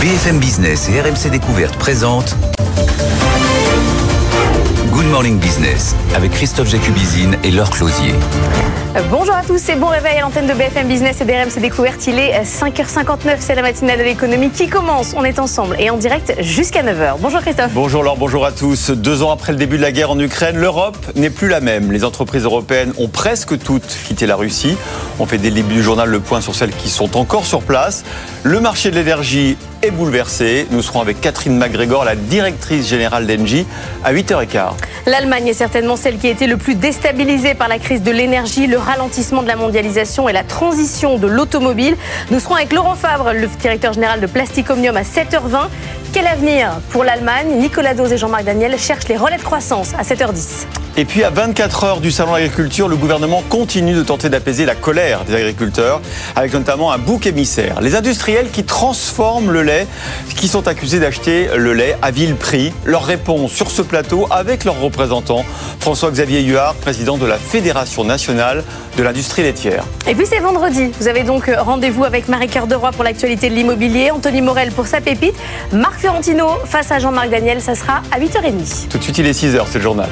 BFM Business et RMC Découverte présentent Good Morning Business avec Christophe Jacubizine et Laure Closier. Bonjour à tous et bon réveil à l'antenne de BFM Business et d'RMC Découverte. Il est 5h59, c'est la matinale de l'économie qui commence. On est ensemble et en direct jusqu'à 9h. Bonjour Christophe. Bonjour Laure, bonjour à tous. Deux ans après le début de la guerre en Ukraine, l'Europe n'est plus la même. Les entreprises européennes ont presque toutes quitté la Russie. On fait dès le début du journal le point sur celles qui sont encore sur place. Le marché de l'énergie est bouleversé. Nous serons avec Catherine McGregor, la directrice générale d'Engie, à 8h15. L'Allemagne est certainement celle qui a été le plus déstabilisée par la crise de l'énergie, le ralentissement de la mondialisation et la transition de l'automobile. Nous serons avec Laurent Fabre, le directeur général de Plastic Omnium, à 7h20. Quel avenir pour l'Allemagne? Nicolas Dose et Jean-Marc Daniel cherchent les relais de croissance à 7h10. Et puis à 24 heures du salon de l'agriculture, le gouvernement continue de tenter d'apaiser la colère des agriculteurs, avec notamment un bouc émissaire. Les industriels qui transforment le lait, qui sont accusés d'acheter le lait à vil prix. Leur réponse sur ce plateau avec leurs représentants, François-Xavier Huard, président de la Fédération nationale de l'industrie laitière. Et puis c'est vendredi. Vous avez donc rendez-vous avec Marie-Cœur pour l'actualité de l'immobilier, Anthony Morel pour sa pépite, Marc Fiorentino face à Jean-Marc Daniel, ça sera à 8h30. Tout de suite, il est 6h, c'est le journal.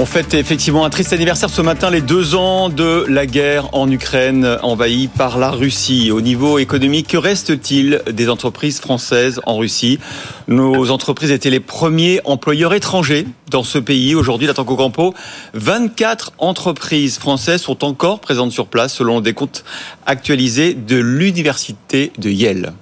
On fête effectivement un triste anniversaire ce matin, les deux ans de la guerre en Ukraine envahie par la Russie. Au niveau économique, que reste-t-il des entreprises françaises en Russie? Nos entreprises étaient les premiers employeurs étrangers dans ce pays. Aujourd'hui, la Tanko Campo, 24 entreprises françaises sont encore présentes sur place selon des comptes actualisés de l'université de Yale.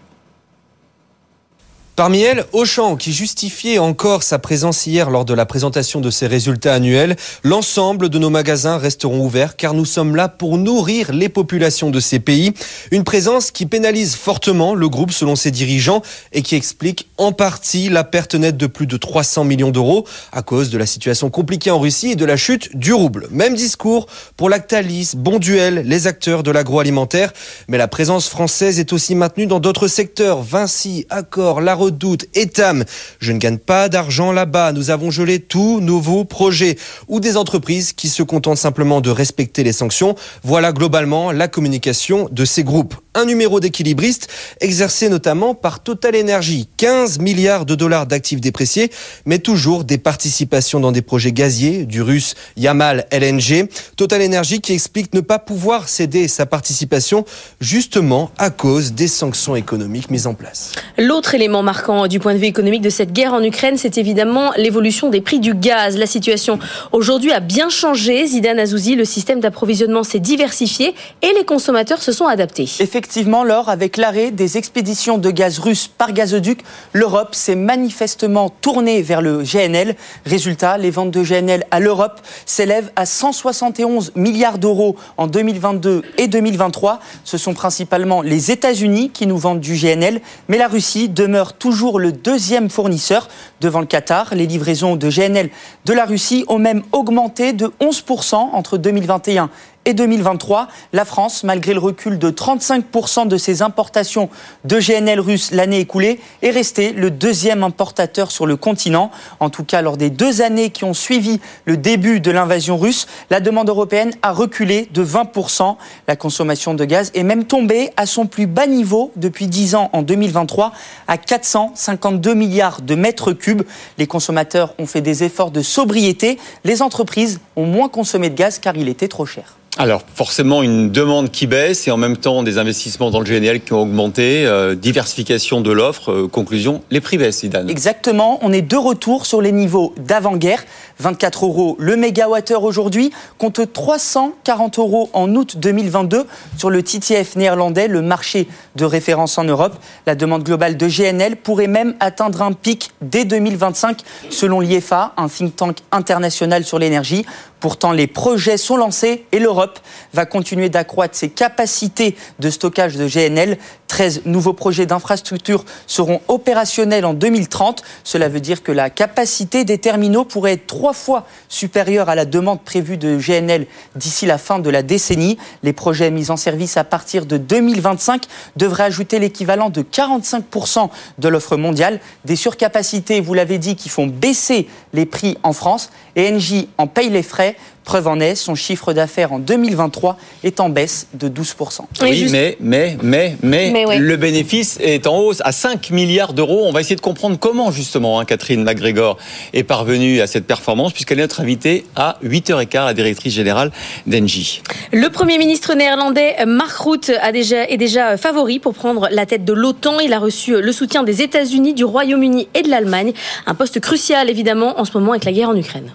Parmi elles, Auchan, qui justifiait encore sa présence hier lors de la présentation de ses résultats annuels. L'ensemble de nos magasins resteront ouverts car nous sommes là pour nourrir les populations de ces pays. Une présence qui pénalise fortement le groupe selon ses dirigeants et qui explique en partie la perte nette de plus de 300 millions d'euros à cause de la situation compliquée en Russie et de la chute du rouble. Même discours pour Lactalis, Bonduel, les acteurs de l'agroalimentaire. Mais la présence française est aussi maintenue dans d'autres secteurs. Vinci, Accor, La doute, Etam. Je ne gagne pas d'argent là-bas. Nous avons gelé tous nouveaux projets. Ou des entreprises qui se contentent simplement de respecter les sanctions. Voilà globalement la communication de ces groupes. Un numéro d'équilibriste exercé notamment par Total Energy. 15 milliards de dollars d'actifs dépréciés, mais toujours des participations dans des projets gaziers du russe Yamal LNG. Total Energy qui explique ne pas pouvoir céder sa participation justement à cause des sanctions économiques mises en place. L'autre élément marquant du point de vue économique de cette guerre en Ukraine, c'est évidemment l'évolution des prix du gaz. La situation aujourd'hui a bien changé. Zidane Azouzi, le système d'approvisionnement s'est diversifié et les consommateurs se sont adaptés. Effectivement, lors avec l'arrêt des expéditions de gaz russe par gazoduc, l'Europe s'est manifestement tournée vers le GNL. Résultat, les ventes de GNL à l'Europe s'élèvent à 171 milliards d'euros en 2022 et 2023. Ce sont principalement les États-Unis qui nous vendent du GNL, mais la Russie demeure toujours le deuxième fournisseur devant le Qatar. Les livraisons de GNL de la Russie ont même augmenté de 11% entre 2021 et 2023. La France, malgré le recul de 35% de ses importations de GNL russes l'année écoulée, est restée le deuxième importateur sur le continent. En tout cas, lors des deux années qui ont suivi le début de l'invasion russe, la demande européenne a reculé de 20%. La consommation de gaz est même tombée à son plus bas niveau depuis 10 ans en 2023 à 452 milliards de mètres cubes. Les consommateurs ont fait des efforts de sobriété. Les entreprises ont moins consommé de gaz car il était trop cher. Alors forcément une demande qui baisse et en même temps des investissements dans le GNL qui ont augmenté, euh, diversification de l'offre, euh, conclusion, les prix baissent. Exactement, on est de retour sur les niveaux d'avant-guerre, 24 euros le mégawattheure aujourd'hui, contre 340 euros en août 2022 sur le TTF néerlandais, le marché de référence en Europe. La demande globale de GNL pourrait même atteindre un pic dès 2025 selon l'IFA, un think tank international sur l'énergie. Pourtant, les projets sont lancés et l'Europe va continuer d'accroître ses capacités de stockage de GNL. 13 nouveaux projets d'infrastructure seront opérationnels en 2030. Cela veut dire que la capacité des terminaux pourrait être trois fois supérieure à la demande prévue de GNL d'ici la fin de la décennie. Les projets mis en service à partir de 2025 devraient ajouter l'équivalent de 45% de l'offre mondiale. Des surcapacités, vous l'avez dit, qui font baisser les prix en France. Et Engie en paye les frais. Preuve en est, son chiffre d'affaires en 2023 est en baisse de 12%. Oui, mais, mais, mais, mais, le bénéfice est en hausse à 5 milliards d'euros. On va essayer de comprendre comment, justement, hein, Catherine McGregor est parvenue à cette performance, puisqu'elle est notre invitée à 8h15, la directrice générale d'Engie. Le Premier ministre néerlandais Mark Rutte a déjà, est déjà favori pour prendre la tête de l'OTAN. Il a reçu le soutien des États-Unis, du Royaume-Uni et de l'Allemagne. Un poste crucial, évidemment, en ce moment avec la guerre en Ukraine.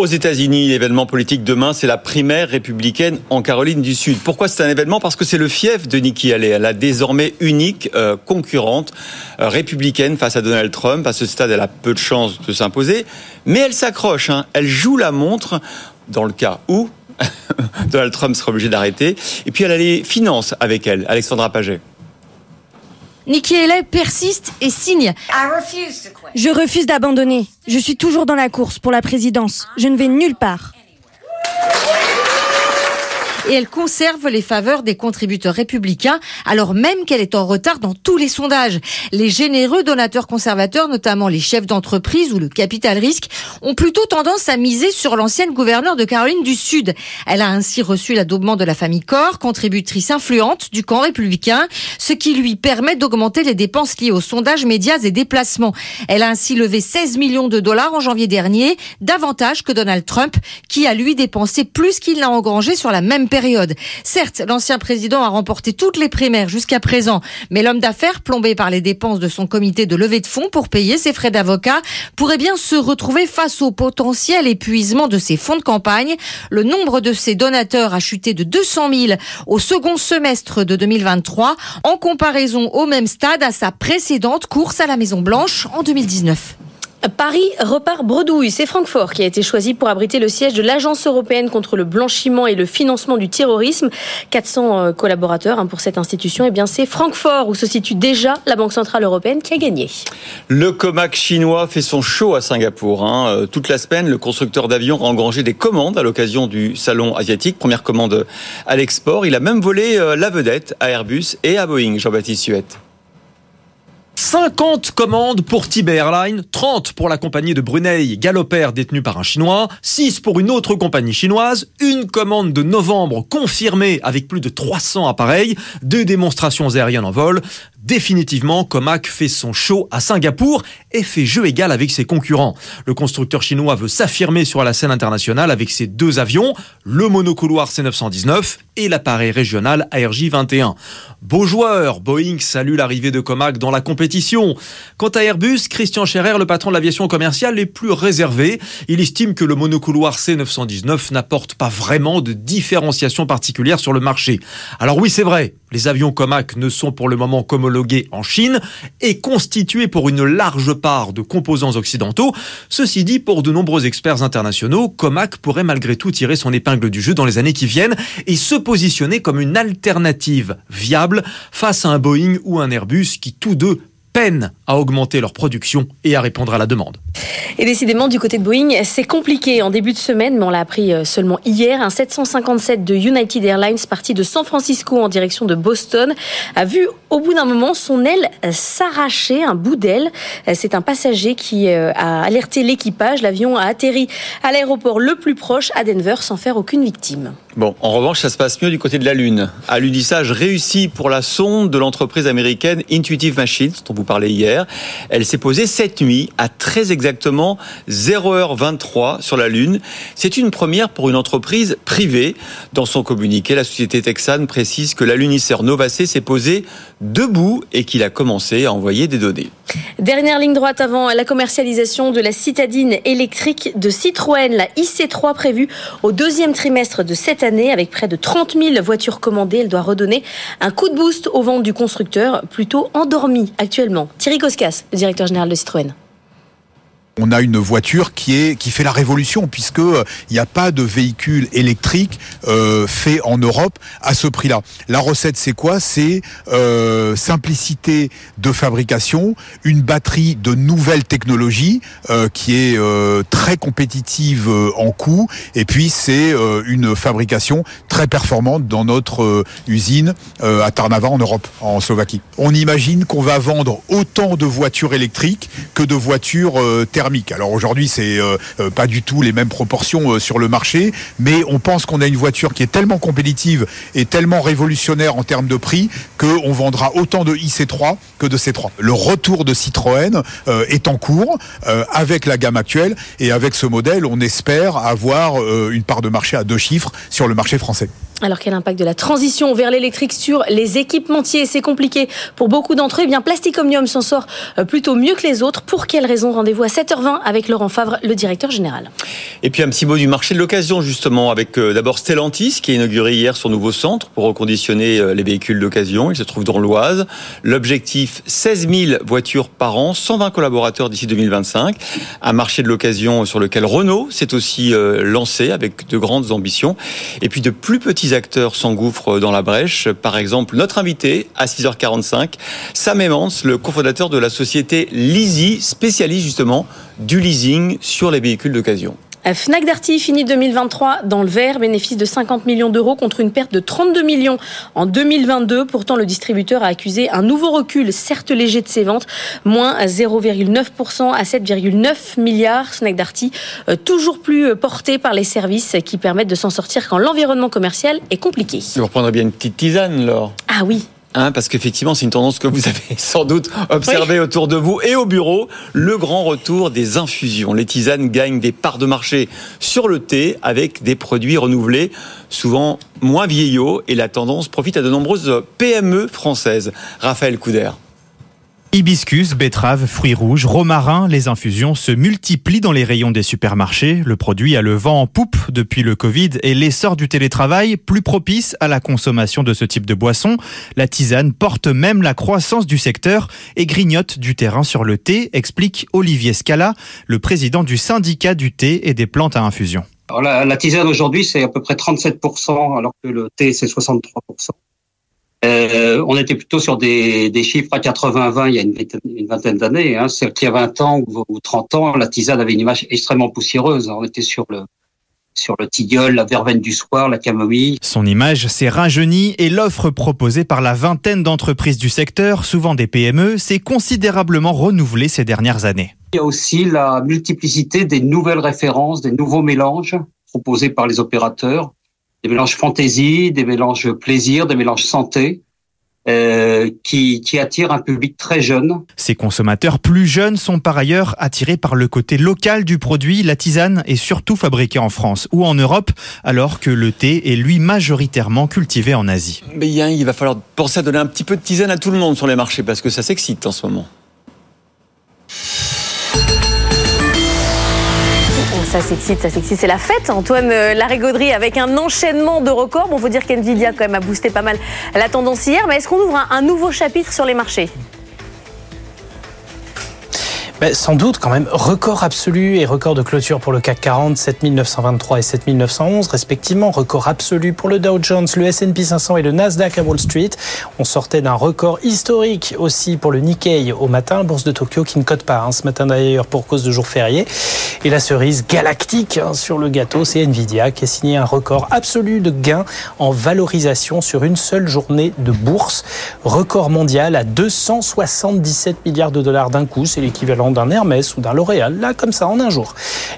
Aux États-Unis, l'événement politique demain, c'est la primaire républicaine en Caroline du Sud. Pourquoi c'est un événement? Parce que c'est le fief de Nikki Haley, la désormais unique euh, concurrente euh, républicaine face à Donald Trump. À ce stade, elle a peu de chances de s'imposer, mais elle s'accroche. Hein. Elle joue la montre dans le cas où Donald Trump sera obligé d'arrêter. Et puis elle a les finances avec elle, Alexandra Paget. Nikki Haley persiste et signe. Je refuse d'abandonner. Je suis toujours dans la course pour la présidence. Je ne vais nulle part et elle conserve les faveurs des contributeurs républicains, alors même qu'elle est en retard dans tous les sondages. Les généreux donateurs conservateurs, notamment les chefs d'entreprise ou le capital risque, ont plutôt tendance à miser sur l'ancienne gouverneure de Caroline du Sud. Elle a ainsi reçu l'adoubement de la famille Corr, contributrice influente du camp républicain, ce qui lui permet d'augmenter les dépenses liées aux sondages, médias et déplacements. Elle a ainsi levé 16 millions de dollars en janvier dernier, davantage que Donald Trump, qui a lui dépensé plus qu'il n'a engrangé sur la même Certes, l'ancien président a remporté toutes les primaires jusqu'à présent, mais l'homme d'affaires, plombé par les dépenses de son comité de levée de fonds pour payer ses frais d'avocat, pourrait bien se retrouver face au potentiel épuisement de ses fonds de campagne. Le nombre de ses donateurs a chuté de 200 000 au second semestre de 2023, en comparaison au même stade à sa précédente course à la Maison Blanche en 2019. Paris repart bredouille. C'est Francfort qui a été choisi pour abriter le siège de l'Agence européenne contre le blanchiment et le financement du terrorisme. 400 euh, collaborateurs hein, pour cette institution. Et eh bien, c'est Francfort où se situe déjà la Banque centrale européenne qui a gagné. Le Comac chinois fait son show à Singapour. Hein. Euh, toute la semaine, le constructeur d'avions a engrangé des commandes à l'occasion du salon asiatique. Première commande à l'export. Il a même volé euh, la vedette à Airbus et à Boeing. Jean-Baptiste Suette. 50 commandes pour Tibet Airlines, 30 pour la compagnie de Brunei Galoper détenue par un Chinois, 6 pour une autre compagnie chinoise, une commande de novembre confirmée avec plus de 300 appareils, deux démonstrations aériennes en vol, Définitivement, Comac fait son show à Singapour et fait jeu égal avec ses concurrents. Le constructeur chinois veut s'affirmer sur la scène internationale avec ses deux avions, le monocouloir C919 et l'appareil régional ARJ-21. Beau joueur, Boeing salue l'arrivée de Comac dans la compétition. Quant à Airbus, Christian Scherer, le patron de l'aviation commerciale, est plus réservé. Il estime que le monocouloir C919 n'apporte pas vraiment de différenciation particulière sur le marché. Alors oui, c'est vrai, les avions Comac ne sont pour le moment qu'homologués en Chine et constitués pour une large part de composants occidentaux. Ceci dit, pour de nombreux experts internationaux, Comac pourrait malgré tout tirer son épingle du jeu dans les années qui viennent et se positionner comme une alternative viable face à un Boeing ou un Airbus qui tous deux peinent à augmenter leur production et à répondre à la demande. Et décidément, du côté de Boeing, c'est compliqué en début de semaine, mais on l'a appris euh, seulement hier. Un 757 de United Airlines parti de San Francisco en direction de Boston a vu au bout d'un moment son aile s'arracher, un bout d'aile. Euh, c'est un passager qui euh, a alerté l'équipage. L'avion a atterri à l'aéroport le plus proche, à Denver, sans faire aucune victime. Bon, en revanche, ça se passe mieux du côté de la Lune. À l'unissage réussi pour la sonde de l'entreprise américaine Intuitive Machines, dont vous parlez hier. Elle s'est posée cette nuit à très exactement 0h23 sur la Lune. C'est une première pour une entreprise privée. Dans son communiqué, la société texane précise que l'alunisseur Novacé s'est posé debout et qu'il a commencé à envoyer des données. Dernière ligne droite avant la commercialisation de la citadine électrique de Citroën, la IC3 prévue au deuxième trimestre de cette année avec près de 30 000 voitures commandées. Elle doit redonner un coup de boost aux ventes du constructeur plutôt endormi actuellement. Thierry Directeur général de Citroën on a une voiture qui est qui fait la révolution puisque euh, il n'y a pas de véhicule électrique euh, fait en Europe à ce prix-là. La recette c'est quoi? C'est euh, simplicité de fabrication, une batterie de nouvelle technologie qui est très compétitive en coût et puis c'est une fabrication très performante dans notre usine à Tarnava en Europe, en Slovaquie. On imagine qu'on va vendre autant de voitures électriques que de voitures thermiques Alors aujourd'hui, c'est euh, euh, pas du tout les mêmes proportions euh, sur le marché, mais on pense qu'on a une voiture qui est tellement compétitive et tellement révolutionnaire en termes de prix qu'on vendra autant de IC3 que de C3. Le retour de Citroën est en cours avec la gamme actuelle et avec ce modèle, on espère avoir une part de marché à deux chiffres sur le marché français. Alors quel impact de la transition vers l'électrique sur les équipementiers? C'est compliqué pour beaucoup d'entre eux. Eh bien, Plastic Omnium s'en sort euh, plutôt mieux que les autres. Pour quelles raisons Rendez-vous à 7h20 avec Laurent Favre, le directeur général. Et puis un petit mot du marché de l'occasion justement avec euh, d'abord Stellantis qui a inauguré hier son nouveau centre pour reconditionner euh, les véhicules d'occasion. Il se trouve dans l'Oise. L'objectif 16 000 voitures par an, 120 collaborateurs d'ici 2025. Un marché de l'occasion sur lequel Renault s'est aussi lancé avec de grandes ambitions. Et puis de plus petits acteurs s'engouffrent dans la brèche. Par exemple, notre invité à 6h45, Sam Emmons, le cofondateur de la société Leasy, spécialiste justement du leasing sur les véhicules d'occasion. Fnac Darty finit 2023 dans le vert, bénéfice de 50 millions d'euros contre une perte de 32 millions en 2022. Pourtant, le distributeur a accusé un nouveau recul, certes léger de ses ventes, moins 0,9% à 7,9 milliards. Fnac Darty, euh, toujours plus euh, porté par les services qui permettent de s'en sortir quand l'environnement commercial est compliqué. Vous reprendrez bien une petite tisane, Laure Ah oui, Hein, parce qu'effectivement, c'est une tendance que vous avez sans doute observée autour de vous et au bureau. Le grand retour des infusions. Les tisanes gagnent des parts de marché sur le thé avec des produits renouvelés, souvent moins vieillots. Et la tendance profite à de nombreuses PME françaises. Raphaël Couder. Hibiscus, betterave, fruits rouges, romarin, les infusions se multiplient dans les rayons des supermarchés. Le produit a le vent en poupe depuis le Covid et l'essor du télétravail, plus propice à la consommation de ce type de boisson. La tisane porte même la croissance du secteur et grignote du terrain sur le thé, explique Olivier Scala, le président du syndicat du thé et des plantes à infusion. La tisane aujourd'hui, c'est à peu près 37%, alors que le thé, c'est 63%. Euh, on était plutôt sur des, des chiffres à 80-20 il y a une vingtaine, une vingtaine d'années. Hein. C'est qu'il y a 20 ans ou, ou 30 ans, la tisane avait une image extrêmement poussiéreuse. On était sur le sur le tilleul, la verveine du soir, la camomille. Son image s'est rajeunie et l'offre proposée par la vingtaine d'entreprises du secteur, souvent des PME, s'est considérablement renouvelée ces dernières années. Il y a aussi la multiplicité des nouvelles références, des nouveaux mélanges proposés par les opérateurs des mélanges fantaisie, des mélanges plaisir, des mélanges santé. Euh, qui, qui attirent un public très jeune. Ces consommateurs plus jeunes sont par ailleurs attirés par le côté local du produit. La tisane est surtout fabriquée en France ou en Europe, alors que le thé est lui majoritairement cultivé en Asie. Mais il va falloir penser à donner un petit peu de tisane à tout le monde sur les marchés parce que ça s'excite en ce moment. Ça s'excite, ça s'excite. C'est la fête, Antoine euh, Larigauderie, avec un enchaînement de records. Bon, faut dire qu'NVIDIA, quand même, a boosté pas mal la tendance hier. Mais est-ce qu'on ouvre un, un nouveau chapitre sur les marchés? Ben, sans doute, quand même, record absolu et record de clôture pour le CAC 40, 7923 et 7911 respectivement. Record absolu pour le Dow Jones, le S&P 500 et le Nasdaq à Wall Street. On sortait d'un record historique aussi pour le Nikkei au matin, bourse de Tokyo qui ne cote pas hein, ce matin d'ailleurs pour cause de jour férié. Et la cerise galactique hein, sur le gâteau, c'est Nvidia qui a signé un record absolu de gains en valorisation sur une seule journée de bourse. Record mondial à 277 milliards de dollars d'un coup, c'est l'équivalent d'un Hermès ou d'un L'Oréal, là comme ça en un jour.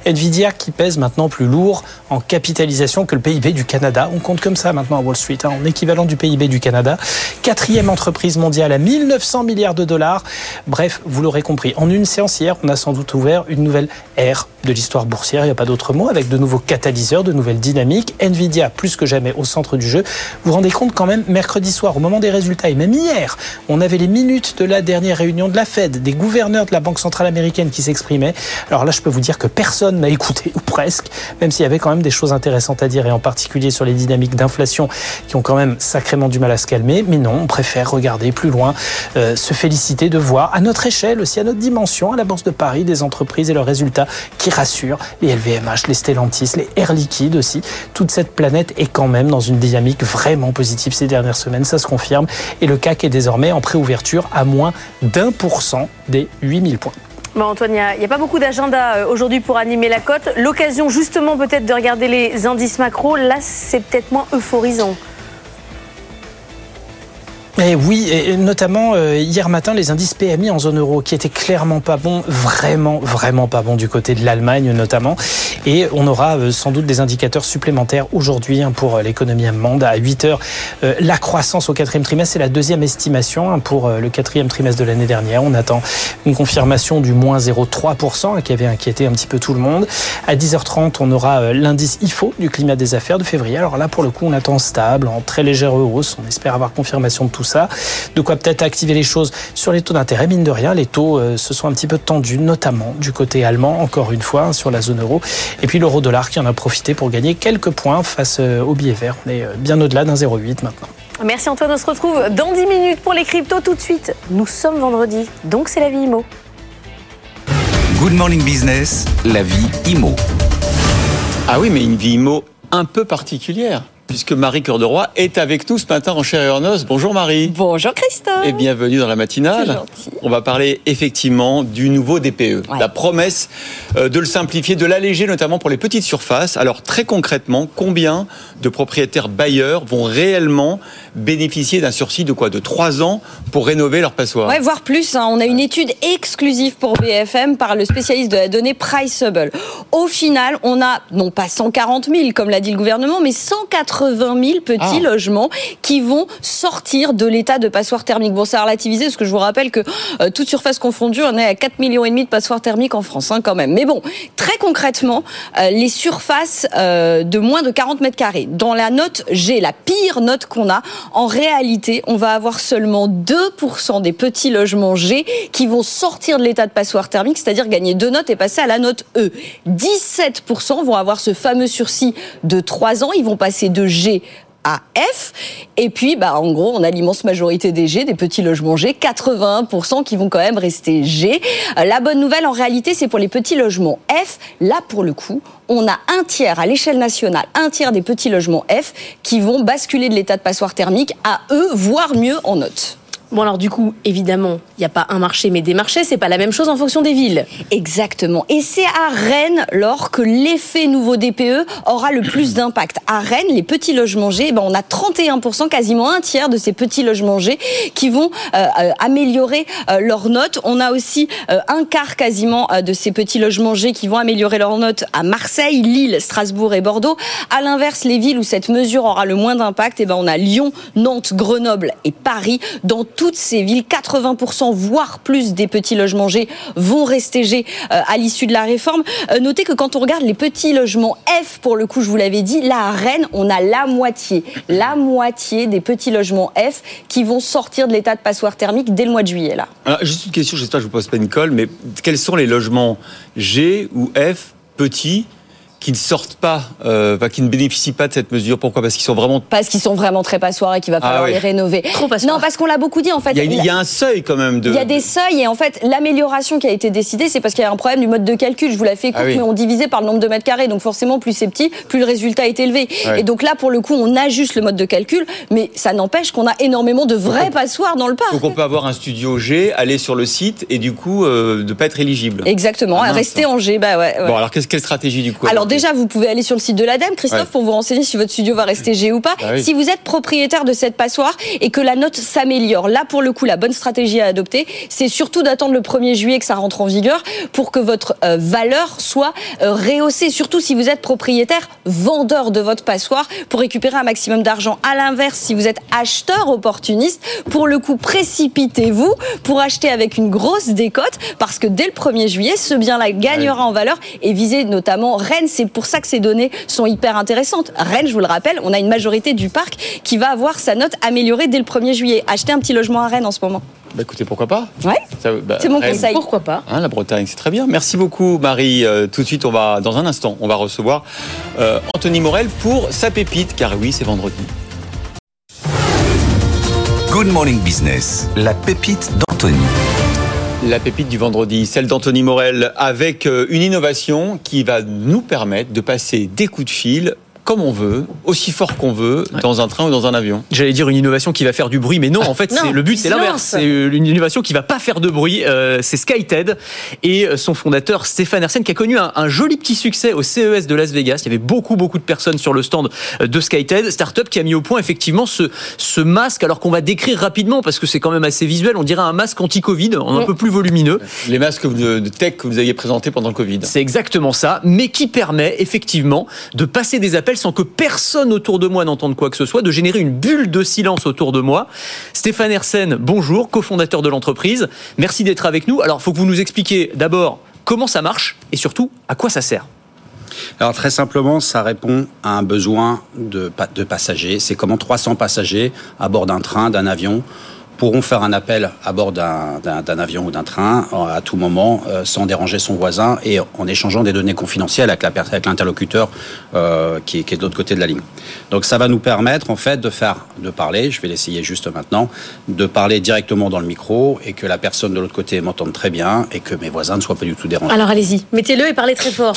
Nvidia qui pèse maintenant plus lourd en capitalisation que le PIB du Canada. On compte comme ça maintenant à Wall Street, hein, en équivalent du PIB du Canada. Quatrième entreprise mondiale à 1900 milliards de dollars. Bref, vous l'aurez compris, en une séance hier, on a sans doute ouvert une nouvelle ère de l'histoire boursière, il n'y a pas d'autre mot, avec de nouveaux catalyseurs, de nouvelles dynamiques. Nvidia, plus que jamais, au centre du jeu. Vous vous rendez compte quand même, mercredi soir, au moment des résultats, et même hier, on avait les minutes de la dernière réunion de la Fed, des gouverneurs de la Banque centrale américaine qui s'exprimaient. Alors là, je peux vous dire que personne n'a écouté, ou presque, même s'il y avait quand même des choses intéressantes à dire, et en particulier sur les dynamiques d'inflation qui ont quand même sacrément du mal à se calmer. Mais non, on préfère regarder plus loin, euh, se féliciter de voir, à notre échelle aussi, à notre dimension, à la Bourse de Paris, des entreprises et leurs résultats qui rassurent les LVMH, les Stellantis, les Air Liquide aussi. Toute cette planète est quand même dans une dynamique vraiment positive ces dernières semaines, ça se confirme. Et le CAC est désormais en préouverture à moins d'un pour cent des 8000 points. Bon, Antoine, il n'y a, pas beaucoup d'agenda euh, aujourd'hui pour animer la cote. L'occasion justement peut-être de regarder les indices macro. Là, c'est peut-être moins euphorisant. Eh oui, et notamment euh, hier matin, les indices PMI en zone euro qui étaient clairement pas bons, vraiment, vraiment pas bons du côté de l'Allemagne notamment. Et on aura euh, sans doute des indicateurs supplémentaires aujourd'hui hein, pour euh, l'économie allemande. À 8 heures, euh, la croissance au quatrième trimestre, c'est la deuxième estimation hein, pour euh, le quatrième trimestre de l'année dernière. On attend une confirmation du moins 0,3% hein, qui avait inquiété un petit peu tout le monde. À 10h30, on aura euh, l'indice IFO du climat des affaires de février. Alors là, pour le coup, on attend stable, en très légère hausse. On espère avoir confirmation de tout ça. De quoi peut-être activer les choses sur les taux d'intérêt. Mine de rien, les taux euh, se sont un petit peu tendus, notamment du côté allemand, encore une fois, hein, sur la zone euro. Et puis l'euro dollar qui en a profité pour gagner quelques points face euh, au billet vert. On est euh, bien au-delà d'un 0,8 maintenant. Merci Antoine, on se retrouve dans 10 minutes pour les cryptos tout de suite. Nous sommes vendredi, donc c'est la vie IMO. Good Morning Business, la vie IMO. Ah oui, mais une vie IMO un peu particulière, puisque Marie Cœur de Roi est avec nous ce matin en chair et en os. Bonjour Marie. Bonjour Christophe. Et bienvenue dans la matinale. On va parler effectivement du nouveau DPE. Ouais. La promesse euh, de le simplifier, de l'alléger notamment pour les petites surfaces. Alors très concrètement, combien de propriétaires bailleurs vont réellement bénéficier d'un sursis de quoi De 3 ans pour rénover leur passoire Ouais, voire plus. hein. On a une étude exclusive pour BFM par le spécialiste de la donnée Priceable. Au final, on a non pas 140 000 comme l'a dit le gouvernement, mais 180 000 petits Ah. logements qui vont sortir de l'état de passoire thermique. Bon, ça a relativisé parce que je vous rappelle que euh, toute surface confondue, on est à 4 millions et demi de passoires thermiques en France, hein, quand même. Mais bon, très concrètement, euh, les surfaces euh, de moins de 40 mètres carrés. Dans la note G, la pire note qu'on a, en réalité, on va avoir seulement 2% des petits logements G qui vont sortir de l'état de passoire thermique, c'est-à-dire gagner deux notes et passer à la note E. 17% vont avoir ce fameux sursis de 3 ans, ils vont passer de G à F. Et puis, bah, en gros, on a l'immense majorité des G, des petits logements G, 81% qui vont quand même rester G. Euh, La bonne nouvelle, en réalité, c'est pour les petits logements F. Là, pour le coup, on a un tiers à l'échelle nationale, un tiers des petits logements F qui vont basculer de l'état de passoire thermique à E, voire mieux en note. Bon alors du coup, évidemment, il n'y a pas un marché mais des marchés, c'est pas la même chose en fonction des villes. Exactement. Et c'est à Rennes, lors que l'effet nouveau DPE aura le plus d'impact. À Rennes, les petits logements G, eh ben, on a 31%, quasiment un tiers de ces petits logements G qui vont euh, euh, améliorer euh, leurs notes. On a aussi euh, un quart quasiment de ces petits logements G qui vont améliorer leurs notes à Marseille, Lille, Strasbourg et Bordeaux. À l'inverse, les villes où cette mesure aura le moins d'impact, eh ben, on a Lyon, Nantes, Grenoble et Paris. Dans toutes ces villes, 80% voire plus des petits logements G vont rester G euh, à l'issue de la réforme. Euh, notez que quand on regarde les petits logements F, pour le coup, je vous l'avais dit, là à Rennes, on a la moitié, la moitié des petits logements F qui vont sortir de l'état de passoire thermique dès le mois de juillet là. Alors, juste une question, j'espère que je vous pose pas une colle, mais quels sont les logements G ou F petits qui ne sortent pas, euh, qui ne bénéficient pas de cette mesure Pourquoi? Parce qu'ils sont vraiment. Parce qu'ils sont vraiment très passoires et qu'il va Ah falloir oui. les rénover. Trop passoires. Non, parce qu'on l'a beaucoup dit en fait. Il y, a une- il y a un seuil quand même de. Il y a des seuils et en fait l'amélioration qui a été décidée, c'est parce qu'il y a un problème du mode de calcul. Je vous l'ai fait court, Ah oui. mais on divisait par le nombre de mètres carrés, donc forcément plus c'est petit, plus le résultat est élevé. Ouais. Et donc là, pour le coup, on ajuste le mode de calcul, mais ça n'empêche qu'on a énormément de vrais passoires dans le parc. Donc on peut avoir un studio G, aller sur le site et du coup euh, de pas être éligible. Exactement, Ah, rester en G, bah ouais. ouais. Bon alors qu'est-ce quelle stratégie du coup Alors? Déjà, vous pouvez aller sur le site de l'ADEME, Christophe, Ouais. pour vous renseigner si votre studio va rester G ou pas. Ah oui. Si vous êtes propriétaire de cette passoire et que la note s'améliore, là pour le coup, la bonne stratégie à adopter, c'est surtout d'attendre le 1er juillet que ça rentre en vigueur pour que votre euh, valeur soit euh, rehaussée. Surtout si vous êtes propriétaire vendeur de votre passoire pour récupérer un maximum d'argent. À l'inverse, si vous êtes acheteur opportuniste, pour le coup, précipitez-vous pour acheter avec une grosse décote parce que dès le 1er juillet, ce bien-là gagnera en valeur et visez notamment Rennes. C'est pour ça que ces données sont hyper intéressantes. Rennes, je vous le rappelle, on a une majorité du parc qui va avoir sa note améliorée dès le 1er juillet. Achetez un petit logement à Rennes en ce moment. Bah écoutez pourquoi pas? Ouais. Bah, C'est mon Rennes, conseil. Pourquoi pas? Hein, la Bretagne, c'est très bien. Merci beaucoup Marie. Euh, tout de suite, on va dans un instant, on va recevoir euh, Anthony Morel pour sa pépite, car oui, c'est vendredi. Good Morning Business, la pépite d'Anthony. La pépite du vendredi, celle d'Anthony Morel, avec euh, une innovation qui va nous permettre de passer des coups de fil comme on veut, aussi fort qu'on veut, dans un train ou dans un avion. J'allais dire une innovation qui va faire du bruit, mais non, en fait, Non, c'est le but, c'est l'inverse. C'est une innovation qui va pas faire de bruit. Euh, c'est SkyTED et euh, son fondateur Stéphane Hersen qui a connu un, un joli petit succès au CES de Las Vegas. Il y avait beaucoup, beaucoup de personnes sur le stand euh, de SkyTED, startup qui a mis au point effectivement ce, ce masque, alors qu'on va décrire rapidement parce que c'est quand même assez visuel. On dirait un masque anti-Covid, en un peu plus volumineux. Les masques de, de tech que vous aviez présentés pendant le Covid. C'est exactement ça, mais qui permet effectivement de passer des appels sans que personne autour de moi n'entende quoi que ce soit, de générer une bulle de silence autour de moi. Stéphane Hersen, bonjour, cofondateur de l'entreprise. Merci d'être avec nous. Alors, il faut que vous nous expliquiez d'abord comment ça marche et surtout à quoi ça sert. Alors très simplement, ça répond à un besoin de, de passagers. C'est comment 300 passagers à bord d'un train, d'un avion pourront faire un appel à bord d'un avion ou d'un train euh, à tout moment euh, sans déranger son voisin et en échangeant des données confidentielles avec la per- avec l'interlocuteur euh, qui, est- qui est de l'autre côté de la ligne. Donc ça va nous permettre en fait de faire, de parler, je vais l'essayer juste maintenant, de parler directement dans le micro et que la personne de l'autre côté m'entende très bien et que mes voisins ne soient pas du tout dérangés. Alors allez-y, mettez-le et parlez très fort.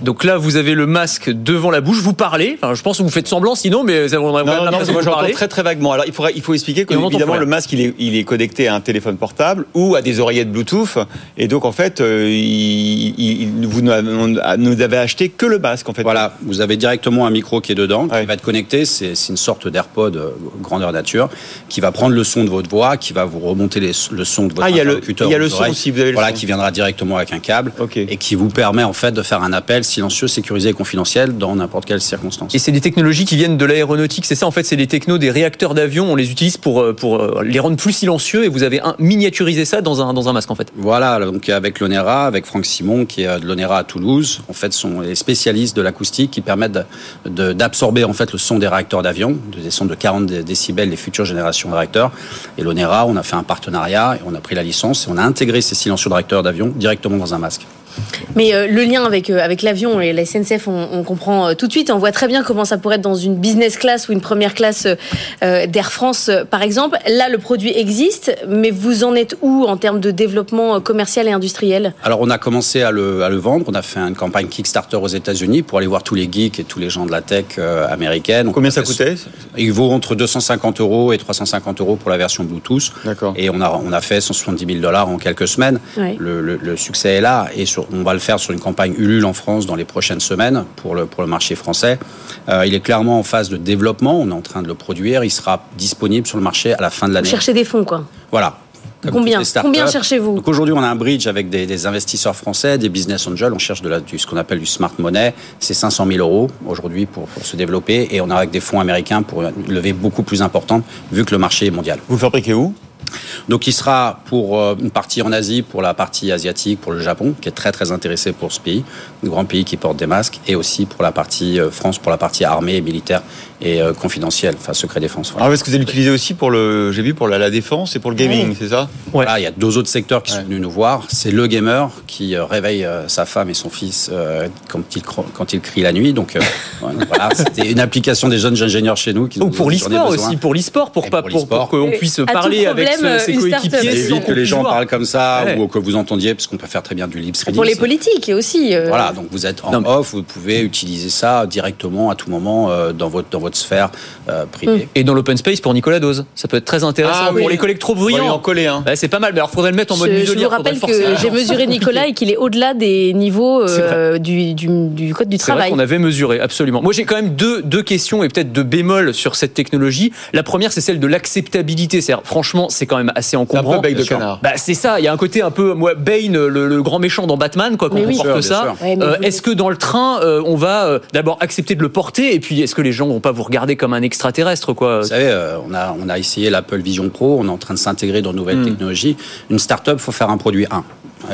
Donc là, vous avez le masque devant la bouche, vous parlez. Enfin, je pense que vous faites semblant, sinon, mais ça, on a Non, non, l'impression vous j'entends parlez. très très vaguement. Alors il faudra, il faut expliquer que évidemment le masque il est, il est connecté à un téléphone portable ou à des oreillettes Bluetooth et donc en fait euh, il, il- vous nous avez acheté que le masque en fait. Voilà, vous avez directement un micro qui est dedans, qui va être connecté. C'est une sorte d'AirPod euh, grandeur nature qui va prendre le son de votre voix, qui va vous remonter les- le son de votre Ah, il y a le- interlocuteur. il y a le aux son oreilles. aussi, vous avez le Voilà, son. qui viendra directement avec un câble et qui vous permet en fait de faire un appel silencieux, sécurisé et confidentiel dans n'importe quelle circonstance. Et c'est des technologies qui viennent de l'aéronautique, c'est ça en fait, c'est les technos des réacteurs d'avion, on les utilise pour, euh, pour les rendre plus silencieux et vous avez miniaturisé ça dans un, dans un masque en fait. Voilà, donc avec l'ONERA, avec Franck Simon qui est euh, de l'ONERA à Toulouse, en fait sont les spécialistes de l'acoustique qui permettent d'absorber en fait le son des réacteurs d'avion, des sons de 40 dé- décibels les futures générations de réacteurs. Et l'ONERA, on a fait un partenariat et on a pris la licence et on a intégré ces silencieux de réacteurs d'avion directement dans un masque. Mais euh, le lien avec, euh, avec l'avion et la SNCF, on, on comprend euh, tout de suite. On voit très bien comment ça pourrait être dans une business class ou une première classe d'Air France, euh, par exemple. Là, le produit existe, mais vous en êtes où en termes de développement commercial et industriel? Alors on a commencé à le, à le vendre, on a fait une campagne Kickstarter aux États-Unis pour aller voir tous les geeks et tous les gens de la tech euh, américaine. Combien ça coûtait? Il vaut entre 250 euros et 350 euros pour la version Bluetooth. D'accord. Et on a, on a fait 170 000 dollars en quelques semaines. Ouais. Le, le- le succès est là et sur- on va le faire sur une campagne Ulule en France dans les prochaines semaines pour le, pour le marché français. Euh, il est clairement en phase de développement, on est en train de le produire, il sera disponible sur le marché à la fin de Vous l'année. cherchez des fonds, quoi. Voilà. Comme Combien cherchez-vous Donc aujourd'hui, on a un bridge avec des, des investisseurs français, des business angels. On cherche de la, du, ce qu'on appelle du smart money. C'est 500 000 euros aujourd'hui pour, pour se développer. Et on a avec des fonds américains pour une levée beaucoup plus importante vu que le marché est mondial. Vous le fabriquez où? Donc il sera pour euh, une partie en Asie, pour la partie asiatique, pour le Japon, qui est très très intéressé pour ce pays, un grand pays qui porte des masques, et aussi pour la partie euh, France, pour la partie armée, militaire et euh, confidentielle, enfin secret défense. Voilà. Alors est-ce que vous allez l'utiliser aussi pour le, j'ai vu pour la, la défense et pour le gaming, Oui. c'est ça Voilà, il y a deux autres secteurs qui sont venus nous voir. C'est le gamer qui euh, réveille euh, sa femme et son fils euh, quand, il, cro- quand il crie la nuit. Donc euh, voilà, c'était une application des jeunes ingénieurs chez nous. Qui Ou pour l'e-sport aussi, pour l'e-sport, pour, pas, pour, pour qu'on puisse À parler avec problème, ce- ses coéquipiers. évite que les gens parlent comme ça Ouais. ou que vous entendiez, parce qu'on peut faire très bien du lip reading. Pour les politiques aussi. euh, Voilà, donc vous êtes en off, vous pouvez utiliser ça directement à tout moment euh, dans votre dans votre sphère euh, privée. Et dans l'open space pour Nicolas Dose. Ça peut être très intéressant Ah oui. pour les collègues trop On bruyants. en coller un. Bah, c'est pas mal, mais alors faudrait le mettre en mode Je, je vous rappelle que j'ai mesuré Nicolas et qu'il est au-delà des niveaux euh, du, du, du code du C'est vrai travail. qu'on avait mesuré, absolument. Moi, j'ai quand même deux, deux questions et peut-être deux bémols sur cette technologie. La première, c'est celle de l'acceptabilité. Franchement, c'est quand même assez encombrant. un peu bec de canard. Bah, c'est ça. Il y a un côté un peu, moi, Bane, le, le grand méchant dans Batman, quoi, quand Mais on oui. porte ça. Ouais, Euh, vous- est-ce que dans le train, euh, on va euh, d'abord accepter de le porter et puis est-ce que les gens vont pas vous regarder comme un extraterrestre, quoi Vous savez, euh, on a on a essayé l'Apple Vision Pro, on est en train de s'intégrer dans de nouvelles Hmm. technologies. Une startup, faut faire un produit 1.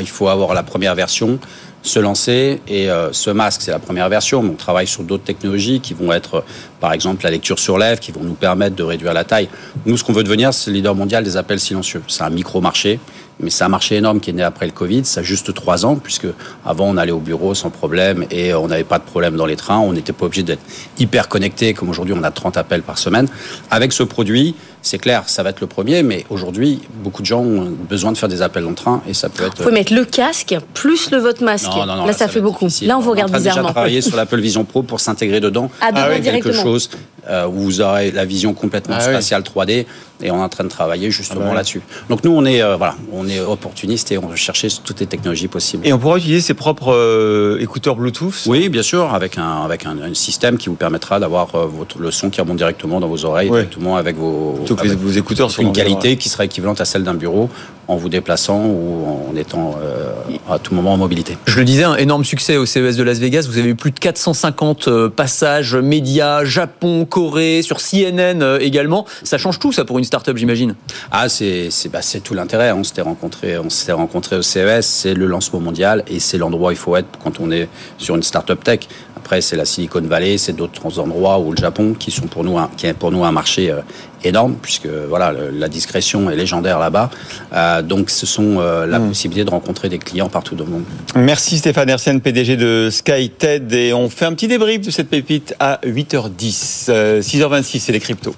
Il faut avoir la première version, se lancer et euh, ce masque, c'est la première version. Mais on travaille sur d'autres technologies qui vont être, euh, par exemple, la lecture sur lèvres, qui vont nous permettre de réduire la taille. Nous, ce qu'on veut devenir, c'est le leader mondial des appels silencieux. C'est un micro-marché, mais c'est un marché énorme qui est né après le Covid. Ça a juste trois ans, puisque avant, on allait au bureau sans problème et on n'avait pas de problème dans les trains. On n'était pas obligé d'être hyper connecté, comme aujourd'hui, on a 30 appels par semaine. Avec ce produit, c'est clair, ça va être le premier, mais aujourd'hui, beaucoup de gens ont besoin de faire des appels en train et ça peut être. Vous pouvez mettre le casque plus le votre masque. Non, non, non, là, ça, fait beaucoup. Là, on vous regarde on est en train bizarrement. déjà travailler sur l'Apple Vision Pro pour s'intégrer dedans. Ah, avec quelque directement. chose euh, où vous aurez la vision complètement Ah oui. spatiale 3D et on est en train de travailler justement Ah bah là-dessus. Donc nous, on est euh, voilà, on est opportuniste et on veut chercher toutes les technologies possibles. Et on pourra utiliser ses propres euh, écouteurs Bluetooth? Oui, bien sûr, avec un avec un, un système qui vous permettra d'avoir votre le son qui remonte directement dans vos oreilles, Ouais. directement avec vos avec vos écouteurs sur une qualité qui sera équivalente à celle d'un bureau en vous déplaçant ou en étant euh, à tout moment en mobilité. Je le disais, un énorme succès au CES de Las Vegas. Vous avez eu plus de 450 euh, passages médias, Japon, Corée, sur CNN euh, également. Ça change tout, ça, pour une start-up, j'imagine. Ah, c'est bah, tout l'intérêt. On s'était rencontré, on s'était rencontré au CES. C'est le lancement mondial et c'est l'endroit où il faut être quand on est sur une start-up tech. Après, c'est la Silicon Valley, c'est d'autres endroits ou le Japon qui sont pour nous un, qui est pour nous un marché euh, énorme puisque voilà le- la discrétion est légendaire là-bas. Euh, donc, ce sont euh, la possibilité de rencontrer des clients partout dans le monde. Merci Stéphane Hersen, PDG de SkyTed. Et on fait un petit débrief de cette pépite à 8h10. Euh, 6h26, c'est les cryptos.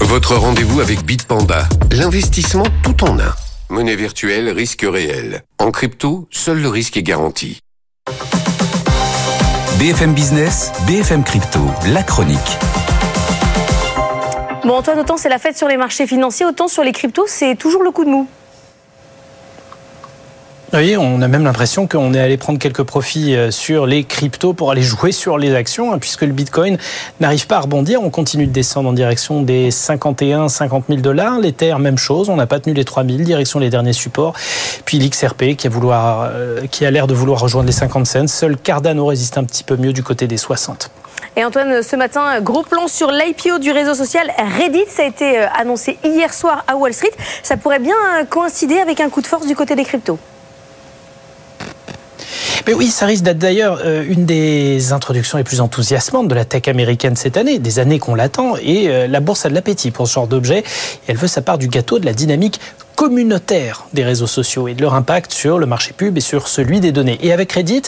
Votre rendez-vous avec Bitpanda. L'investissement tout en un. Monnaie virtuelle, risque réel. En crypto, seul le risque est garanti. BFM Business, BFM Crypto, la chronique. Bon, Antoine, autant c'est la fête sur les marchés financiers, autant sur les cryptos, c'est toujours le coup de mou. On a même l'impression qu'on est allé prendre quelques profits euh, sur les cryptos pour aller jouer sur les actions, hein, puisque le Bitcoin n'arrive pas à rebondir. On continue de descendre en direction des 51, 50 000 dollars. L'Ether, même chose. On n'a pas tenu les 3 000, direction les derniers supports. Puis l'XRP qui a, euh, qui a l'air de vouloir rejoindre les 50 cents. Seul Cardano résiste un petit peu mieux du côté des 60. Et Antoine, ce matin, gros plan sur l'IPO du réseau social Reddit. Ça a été euh, annoncé hier soir à Wall Street. Ça pourrait bien coïncider avec un coup de force du côté des cryptos. Mais oui, ça risque d'être d'ailleurs euh, une des introductions les plus enthousiasmantes de la tech américaine cette année, des années qu'on l'attend, et euh, la bourse a de l'appétit pour ce genre d'objet. Et Elle veut sa part du gâteau de la dynamique communautaire des réseaux sociaux et de leur impact sur le marché pub et sur celui des données. Et avec Reddit,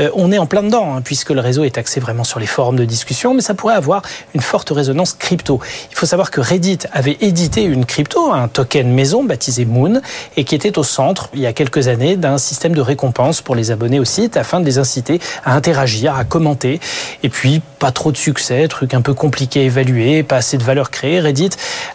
euh, on est en plein dedans, hein, puisque le réseau est axé vraiment sur les forums de discussion, mais ça pourrait avoir une forte résonance crypto. Il faut savoir que Reddit avait édité une crypto, un token maison baptisé Moon, et qui était au centre, il y a quelques années, d'un système de récompense pour les abonnés au site, afin de les inciter à interagir, à commenter. Et puis, pas trop de succès, truc un peu compliqué à évaluer, pas assez de valeur créée. Reddit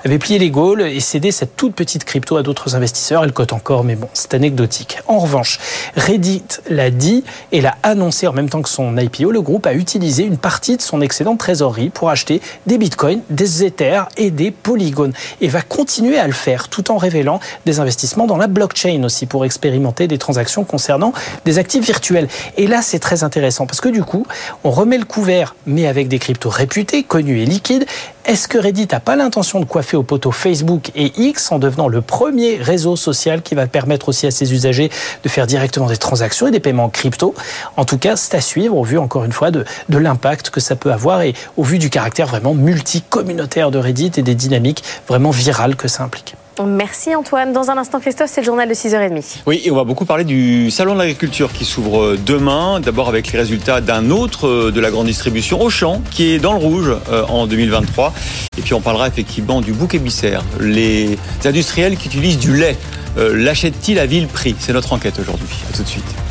avait plié les Gaules et cédé cette toute petite crypto à d'autres investisseurs. Elle cote encore, mais bon, c'est anecdotique. En revanche, Reddit l'a dit et l'a annoncé en même temps que son IPO. Le groupe a utilisé une partie de son excédent de trésorerie pour acheter des bitcoins, des ethers et des polygones et va continuer à le faire tout en révélant des investissements dans la blockchain aussi pour expérimenter des transactions concernant des actifs virtuels. Et là, c'est très intéressant parce que du coup, on remet le couvert, mais avec des cryptos réputés, connus et liquides. Est-ce que Reddit n'a pas l'intention de coiffer au poteau Facebook et X en devenant le premier réseau social qui va permettre aussi à ses usagers de faire directement des transactions et des paiements en crypto? En tout cas, c'est à suivre au vu, encore une fois, de, de l'impact que ça peut avoir et au vu du caractère vraiment multi-communautaire de Reddit et des dynamiques vraiment virales que ça implique. Merci Antoine. Dans un instant, Christophe, c'est le journal de 6h30. Oui, et on va beaucoup parler du Salon de l'agriculture qui s'ouvre demain. D'abord avec les résultats d'un autre euh, de la grande distribution, Auchan, qui est dans le rouge euh, en 2023. Et puis on parlera effectivement du bouc émissaire. Les industriels qui utilisent du lait, euh, l'achètent-ils à vil prix? C'est notre enquête aujourd'hui. À tout de suite.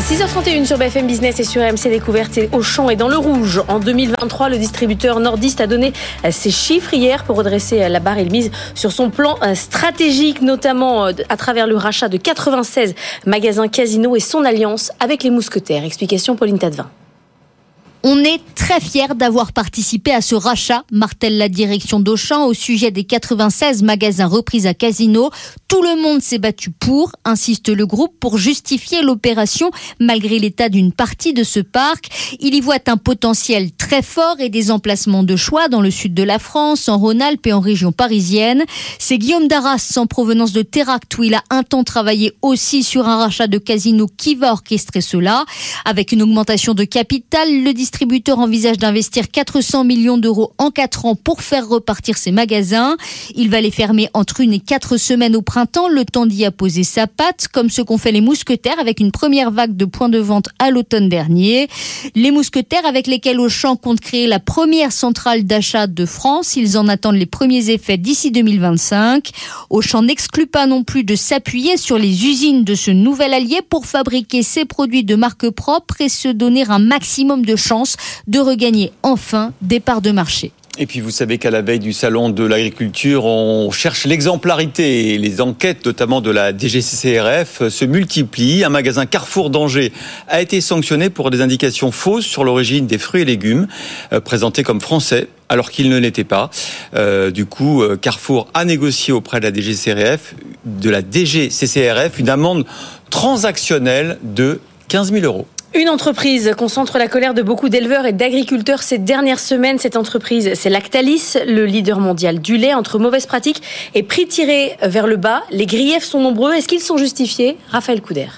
6h31 sur BFM Business et sur RMC Découverte et Auchan est dans le rouge. En 2023, le distributeur nordiste a donné ses chiffres hier pour redresser la barre le mise sur son plan stratégique, notamment à travers le rachat de 96 magasins Casino et son alliance avec les mousquetaires. Explication Pauline Tadevin. On est très fiers d'avoir participé à ce rachat, martèle la direction d'Auchan au sujet des 96 magasins repris à Casino. Tout le monde s'est battu pour, insiste le groupe, pour justifier l'opération malgré l'état d'une partie de ce parc. Il y voit un potentiel très fort et des emplacements de choix dans le sud de la France, en Rhône-Alpes et en région parisienne. C'est Guillaume Darras, en provenance de Terract, où il a un temps travaillé aussi sur un rachat de Casino qui va orchestrer cela. Avec une augmentation de capital, le distributeur distributeur envisage d'investir 400 millions d'euros en 4 ans pour faire repartir ses magasins. Il va les fermer entre une et quatre semaines au printemps, le temps d'y apposer sa patte, comme ce qu'ont fait les mousquetaires avec une première vague de points de vente à l'automne dernier. Les mousquetaires avec lesquels Auchan compte créer la première centrale d'achat de France. Ils en attendent les premiers effets d'ici 2025. Auchan n'exclut pas non plus de s'appuyer sur les usines de ce nouvel allié pour fabriquer ses produits de marque propre et se donner un maximum de de regagner enfin des parts de marché. Et puis vous savez qu'à la veille du salon de l'agriculture, on cherche l'exemplarité. Les enquêtes, notamment de la DGCCRF, se multiplient. Un magasin Carrefour d'Angers a été sanctionné pour des indications fausses sur l'origine des fruits et légumes euh, présentés comme français alors qu'ils ne l'étaient pas. Euh, du coup, euh, Carrefour a négocié auprès de la DGCCRF, de la DGCCRF une amende transactionnelle de 15 000 euros. Une entreprise concentre la colère de beaucoup d'éleveurs et d'agriculteurs ces dernières semaines. Cette entreprise, c'est Lactalis, le leader mondial du lait. Entre mauvaises pratiques et prix tirés vers le bas, les griefs sont nombreux. Est-ce qu'ils sont justifiés? Raphaël Couder.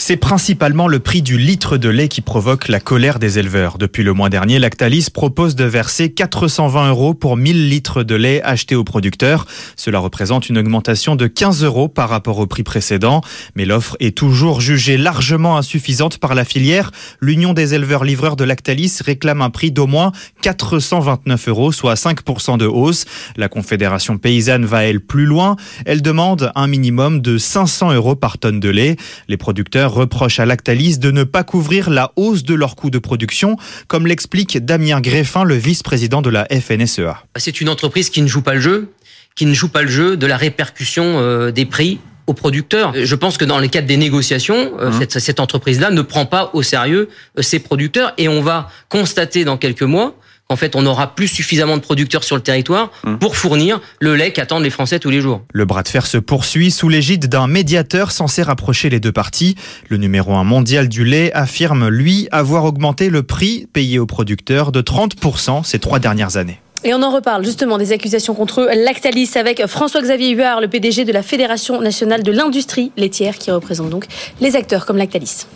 C'est principalement le prix du litre de lait qui provoque la colère des éleveurs. Depuis le mois dernier, Lactalis propose de verser 420 euros pour 1000 litres de lait achetés aux producteurs. Cela représente une augmentation de 15 euros par rapport au prix précédent. Mais l'offre est toujours jugée largement insuffisante par la filière. L'Union des éleveurs livreurs de Lactalis réclame un prix d'au moins 429 euros, soit 5% de hausse. La Confédération paysanne va elle plus loin. Elle demande un minimum de 500 euros par tonne de lait. Les producteurs reprochent à Lactalis de ne pas couvrir la hausse de leurs coûts de production, comme l'explique Damien Greffin, le vice-président de la FNSEA. C'est une entreprise qui ne joue pas le jeu, qui ne joue pas le jeu de la répercussion euh, des prix aux producteurs. Je pense que dans les cadre des négociations, euh, mmh. cette, cette entreprise-là ne prend pas au sérieux euh, ses producteurs et on va constater dans quelques mois en fait, on n'aura plus suffisamment de producteurs sur le territoire hum. pour fournir le lait qu'attendent les Français tous les jours. Le bras de fer se poursuit sous l'égide d'un médiateur censé rapprocher les deux parties. Le numéro 1 mondial du lait affirme, lui, avoir augmenté le prix payé aux producteurs de 30% ces trois dernières années. Et on en reparle justement des accusations contre Lactalis avec François-Xavier Huard, le PDG de la Fédération nationale de l'industrie laitière, qui représente donc les acteurs comme Lactalis.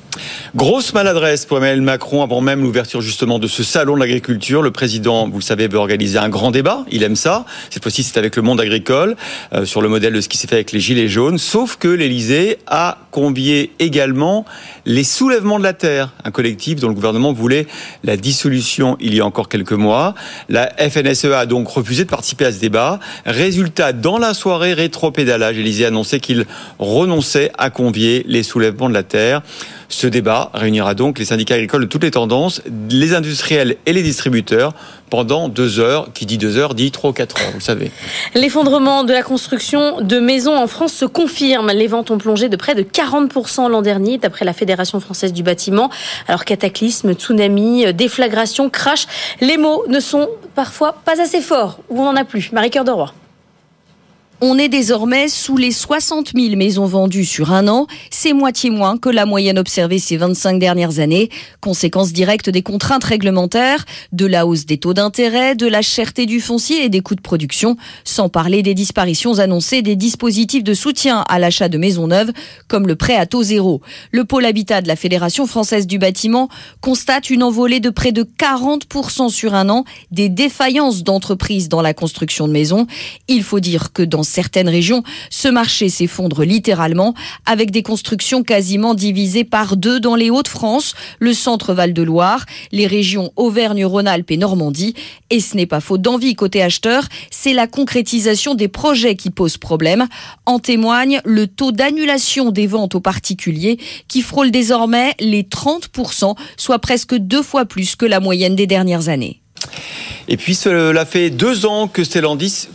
Grosse maladresse pour Emmanuel Macron avant même l'ouverture justement de ce salon de l'agriculture. Le président, vous le savez, veut organiser un grand débat. Il aime ça. Cette fois-ci, c'est avec le monde agricole, euh, sur le modèle de ce qui s'est fait avec les Gilets jaunes. Sauf que l'Élysée a convié également les soulèvements de la terre, un collectif dont le gouvernement voulait la dissolution il y a encore quelques mois. La FNSEA a donc refusé de participer à ce débat. Résultat, dans la soirée rétro-pédalage, l'Élysée a annoncé qu'il renonçait à convier les soulèvements de la terre. Ce débat réunira donc les syndicats agricoles de toutes les tendances, les industriels et les distributeurs pendant deux heures. Qui dit deux heures dit trois ou quatre heures, vous le savez. L'effondrement de la construction de maisons en France se confirme. Les ventes ont plongé de près de 40% l'an dernier, d'après la Fédération française du bâtiment. Alors cataclysme, tsunami, déflagration, crash, les mots ne sont parfois pas assez forts, ou on n'en a plus? Marie-Cœur de Roi. On est désormais sous les 60 000 maisons vendues sur un an. C'est moitié moins que la moyenne observée ces 25 dernières années. Conséquence directe des contraintes réglementaires, de la hausse des taux d'intérêt, de la cherté du foncier et des coûts de production, sans parler des disparitions annoncées des dispositifs de soutien à l'achat de maisons neuves, comme le prêt à taux zéro. Le pôle habitat de la Fédération française du bâtiment constate une envolée de près de 40% sur un an des défaillances d'entreprises dans la construction de maisons. Il faut dire que dans certaines régions, ce marché s'effondre littéralement avec des constructions quasiment divisées par deux dans les Hauts-de-France, le centre Val-de-Loire, les régions Auvergne-Rhône-Alpes et Normandie. Et ce n'est pas faute d'envie côté acheteur, c'est la concrétisation des projets qui pose problème. En témoigne le taux d'annulation des ventes aux particuliers qui frôle désormais les 30%, soit presque deux fois plus que la moyenne des dernières années. Et puis cela fait deux ans que Stellantis,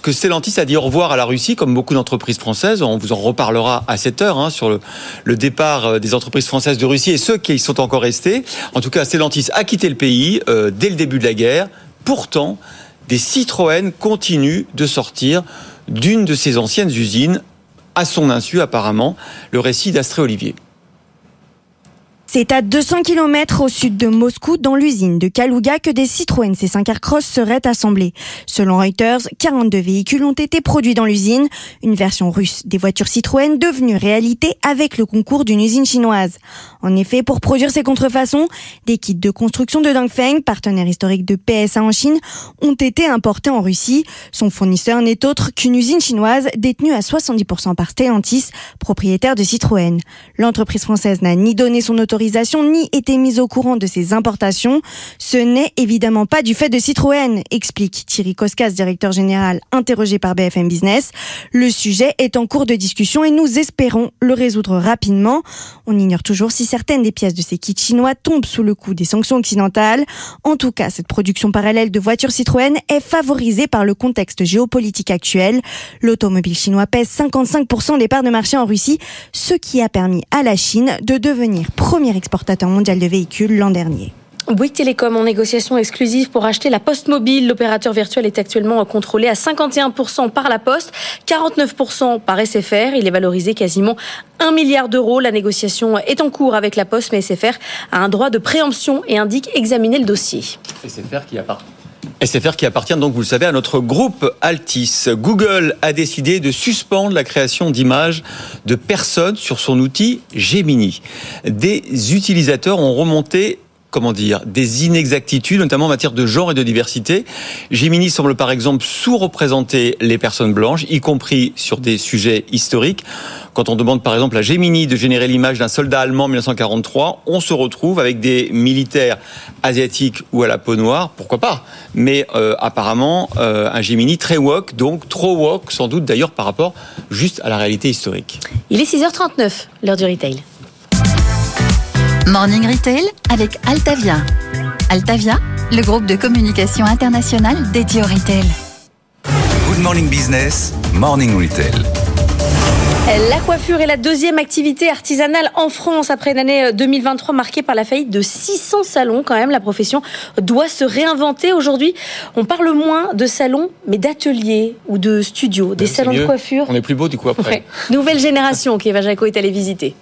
a dit au revoir à la Russie, comme beaucoup d'entreprises françaises. On vous en reparlera à cette heure hein, sur le, départ euh, des entreprises françaises de Russie et ceux qui y sont encore restés. En tout cas, Stellantis a quitté le pays euh, dès le début de la guerre. Pourtant, des Citroën continuent de sortir d'une de ses anciennes usines, à son insu apparemment. Le récit d'Astré Olivier. C'est à 200 km au sud de Moscou, dans l'usine de Kaluga, que des Citroën C5 Aircross seraient assemblés. Selon Reuters, 42 véhicules ont été produits dans l'usine, une version russe des voitures Citroën devenue réalité avec le concours d'une usine chinoise. En effet, pour produire ces contrefaçons, des kits de construction de Dongfeng, partenaire historique de PSA en Chine, ont été importés en Russie. Son fournisseur n'est autre qu'une usine chinoise détenue à 70% par Stellantis, propriétaire de Citroën. L'entreprise française n'a ni donné son autorisation ni été mise au courant de ces importations. Ce n'est évidemment pas du fait de Citroën, explique Thierry Koskas, directeur général interrogé par BFM Business. Le sujet est en cours de discussion et nous espérons le résoudre rapidement. On ignore toujours si certaines des pièces de ces kits chinois tombent sous le coup des sanctions occidentales. En tout cas, cette production parallèle de voitures Citroën est favorisée par le contexte géopolitique actuel. L'automobile chinois pèse 55% des parts de marché en Russie, ce qui a permis à la Chine de devenir premier exportateur mondial de véhicules l'an dernier. Bouygues Télécom en négociation exclusive pour acheter la Poste Mobile. L'opérateur virtuel est actuellement contrôlé à 51% par la Poste, 49% par SFR. Il est valorisé quasiment 1 milliard d'euros. La négociation est en cours avec la Poste, mais SFR a un droit de préemption et indique examiner le dossier. SFR qui appartient SFR qui appartient donc, vous le savez, à notre groupe Altis. Google a décidé de suspendre la création d'images de personnes sur son outil Gemini. Des utilisateurs ont remonté comment dire, des inexactitudes, notamment en matière de genre et de diversité. Gemini semble par exemple sous-représenter les personnes blanches, y compris sur des sujets historiques. Quand on demande par exemple à Gemini de générer l'image d'un soldat allemand en 1943, on se retrouve avec des militaires asiatiques ou à la peau noire, pourquoi pas Mais euh, apparemment, euh, un Gemini très woke, donc trop woke, sans doute d'ailleurs par rapport juste à la réalité historique. Il est 6h39, l'heure du retail. Morning Retail avec Altavia. Altavia, le groupe de communication internationale dédié au retail. Good Morning Business, Morning Retail. La coiffure est la deuxième activité artisanale en France après une année 2023 marquée par la faillite de 600 salons. Quand même, la profession doit se réinventer. Aujourd'hui, on parle moins de salons, mais d'ateliers ou de studios, des salons de coiffure. On est plus beau du coup après. Nouvelle génération qui Eva Jaco est allée visiter.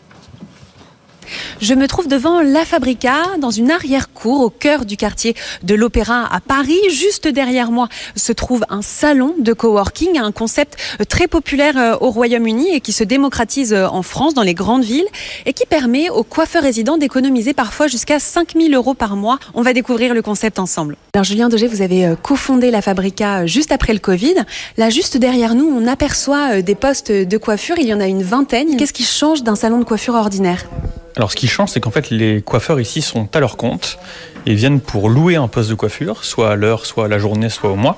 Je me trouve devant La Fabrica, dans une arrière-cour au cœur du quartier de l'Opéra à Paris. Juste derrière moi se trouve un salon de coworking, un concept très populaire euh, au Royaume-Uni et qui se démocratise euh, en France, dans les grandes villes, et qui permet aux coiffeurs résidents d'économiser parfois jusqu'à 5000 euros par mois. On va découvrir le concept ensemble. Alors Julien Dogé, vous avez euh, cofondé La Fabrica juste après le Covid. Là, juste derrière nous, on aperçoit des postes de coiffure. Il y en a une vingtaine. Qu'est-ce qui change d'un salon de coiffure ordinaire? Alors ce qui change, c'est qu'en fait les coiffeurs ici sont à leur compte et viennent pour louer un poste de coiffure, soit à l'heure, soit à la journée, soit au mois.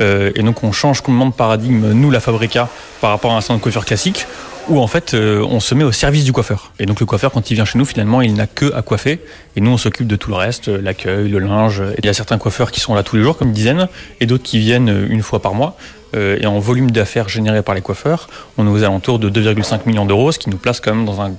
Euh, et donc on change complètement de paradigme, nous la Fabrica, par rapport à un salon de coiffure classique, où en fait euh, on se met au service du coiffeur. Et donc le coiffeur, quand il vient chez nous, finalement, il n'a que à coiffer, et nous on s'occupe de tout le reste, euh, l'accueil, le linge. Il y a certains coiffeurs qui sont là tous les jours, comme une dizaine, et d'autres qui viennent une fois par mois. et en volume d'affaires généré par les coiffeurs, on est aux alentours de 2,5 millions d'euros, ce qui nous place quand même dans un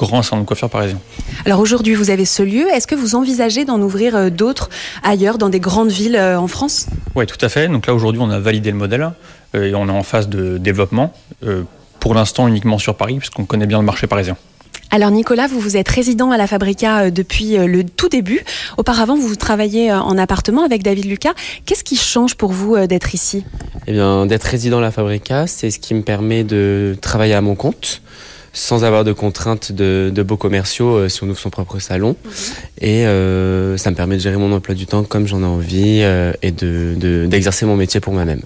grand salon de coiffure parisien. Alors aujourd'hui, vous avez ce lieu. Est-ce que vous envisagez d'en ouvrir euh, d'autres ailleurs, dans des grandes villes euh, en France? Oui, tout à fait. Donc là, aujourd'hui, on a validé le modèle euh, et on est en phase de développement. Pour l'instant, uniquement sur Paris, puisqu'on connaît bien le marché parisien. Alors Nicolas, vous vous êtes résident à la Fabrica depuis le tout début. Auparavant, vous travailliez en appartement avec David Lucas. Qu'est-ce qui change pour vous d'être ici? Eh bien, d'être résident à la Fabrica, c'est ce qui me permet de travailler à mon compte sans avoir de contraintes de, beaux commerciaux euh, si on ouvre son propre salon. Mhm. Et euh, ça me permet de gérer mon emploi du temps comme j'en ai envie euh, et d'exercer de, mon métier pour moi-même.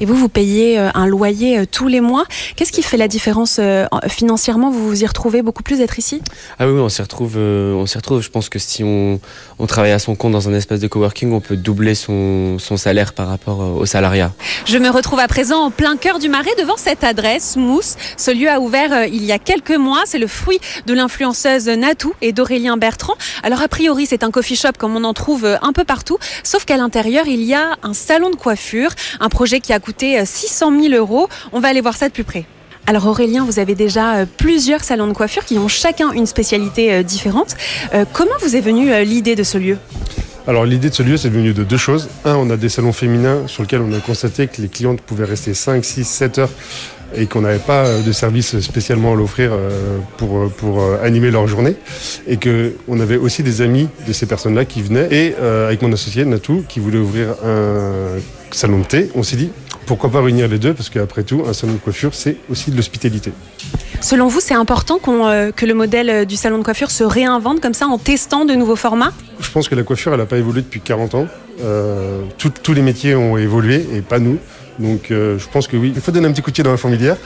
Et vous, vous payez un loyer tous les mois. Qu'est-ce qui fait la différence financièrement? Vous vous y retrouvez beaucoup plus d'être ici? Ah oui, on s'y retrouve, on s'y retrouve. Je pense que si on, on travaille à son compte dans un espace de coworking, on peut doubler son, son salaire par rapport au salariat. Je me retrouve à présent en plein cœur du Marais devant cette adresse, Mousse. Ce lieu a ouvert il y a quelques mois. C'est le fruit de l'influenceuse Natou et d'Aurélien Bertrand. Alors a priori, c'est un coffee shop comme on en trouve euh, un peu partout, sauf qu'à l'intérieur, il y a un salon de coiffure, un projet qui a coûté 600 euh, 000 euros. On va aller voir ça de plus près. Alors Aurélien, vous avez déjà euh, plusieurs salons de coiffure qui ont chacun une spécialité différente. Comment vous est venue l'idée de ce lieu? Alors l'idée de ce lieu, c'est venu de deux choses. Un, on a des salons féminins sur lesquels on a constaté que les clientes pouvaient rester 5, 6, 7 heures et qu'on n'avait pas euh, de service spécialement à l'offrir euh, pour, euh, pour animer leur journée. Et qu'on avait aussi des amis de ces personnes-là qui venaient. Et euh, avec mon associé Natou, qui voulait ouvrir un salon de thé, on s'est dit pourquoi pas réunir les deux? Parce qu'après tout, un salon de coiffure, c'est aussi de l'hospitalité. Selon vous, c'est important euh, que le modèle du salon de coiffure se réinvente comme ça en testant de nouveaux formats? Je pense que la coiffure, elle n'a pas évolué depuis 40 ans. Euh, tout- tous les métiers ont évolué et pas nous. Donc euh, je pense que oui, il faut donner un petit coup de pied dans la fourmilière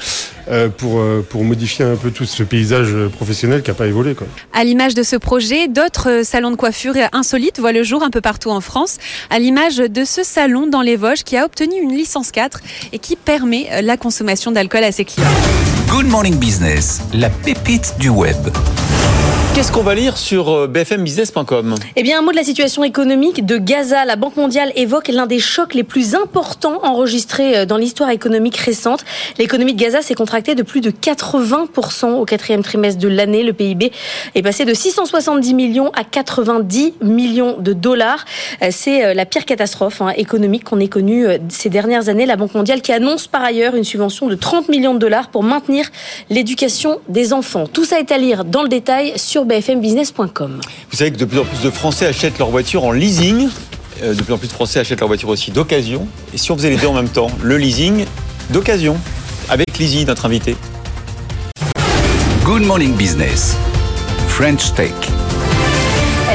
euh, pour, euh, pour modifier un peu tout ce paysage professionnel qui n'a pas évolué. Quoi. À l'image de ce projet, d'autres salons de coiffure insolites voient le jour un peu partout en France, à l'image de ce salon dans les Vosges qui a obtenu une licence 4 et qui permet la consommation d'alcool à ses clients. Good Morning Business, la pépite du web. Qu'est-ce qu'on va lire sur euh, bfmbusiness.com Eh bien, un mot de la situation économique de Gaza. La Banque mondiale évoque l'un des chocs les plus importants enregistrés euh, dans l'histoire économique récente. L'économie de Gaza s'est contractée de plus de 80% au quatrième trimestre de l'année. Le PIB est passé de 670 millions à 90 millions de dollars. Euh, C'est la pire catastrophe hein, économique qu'on ait connue ces dernières années. La Banque mondiale qui annonce par ailleurs une subvention de 30 millions de dollars pour maintenir l'éducation des enfants. Tout ça est à lire dans le détail sur bfmbusiness.com. Vous savez que de plus en plus de Français achètent leur voiture en leasing. Euh, de plus en plus de Français achètent leur voiture aussi d'occasion. Et si on faisait les deux en même temps, le leasing d'occasion, avec Lizzie, notre invité. Good Morning Business, French Tech.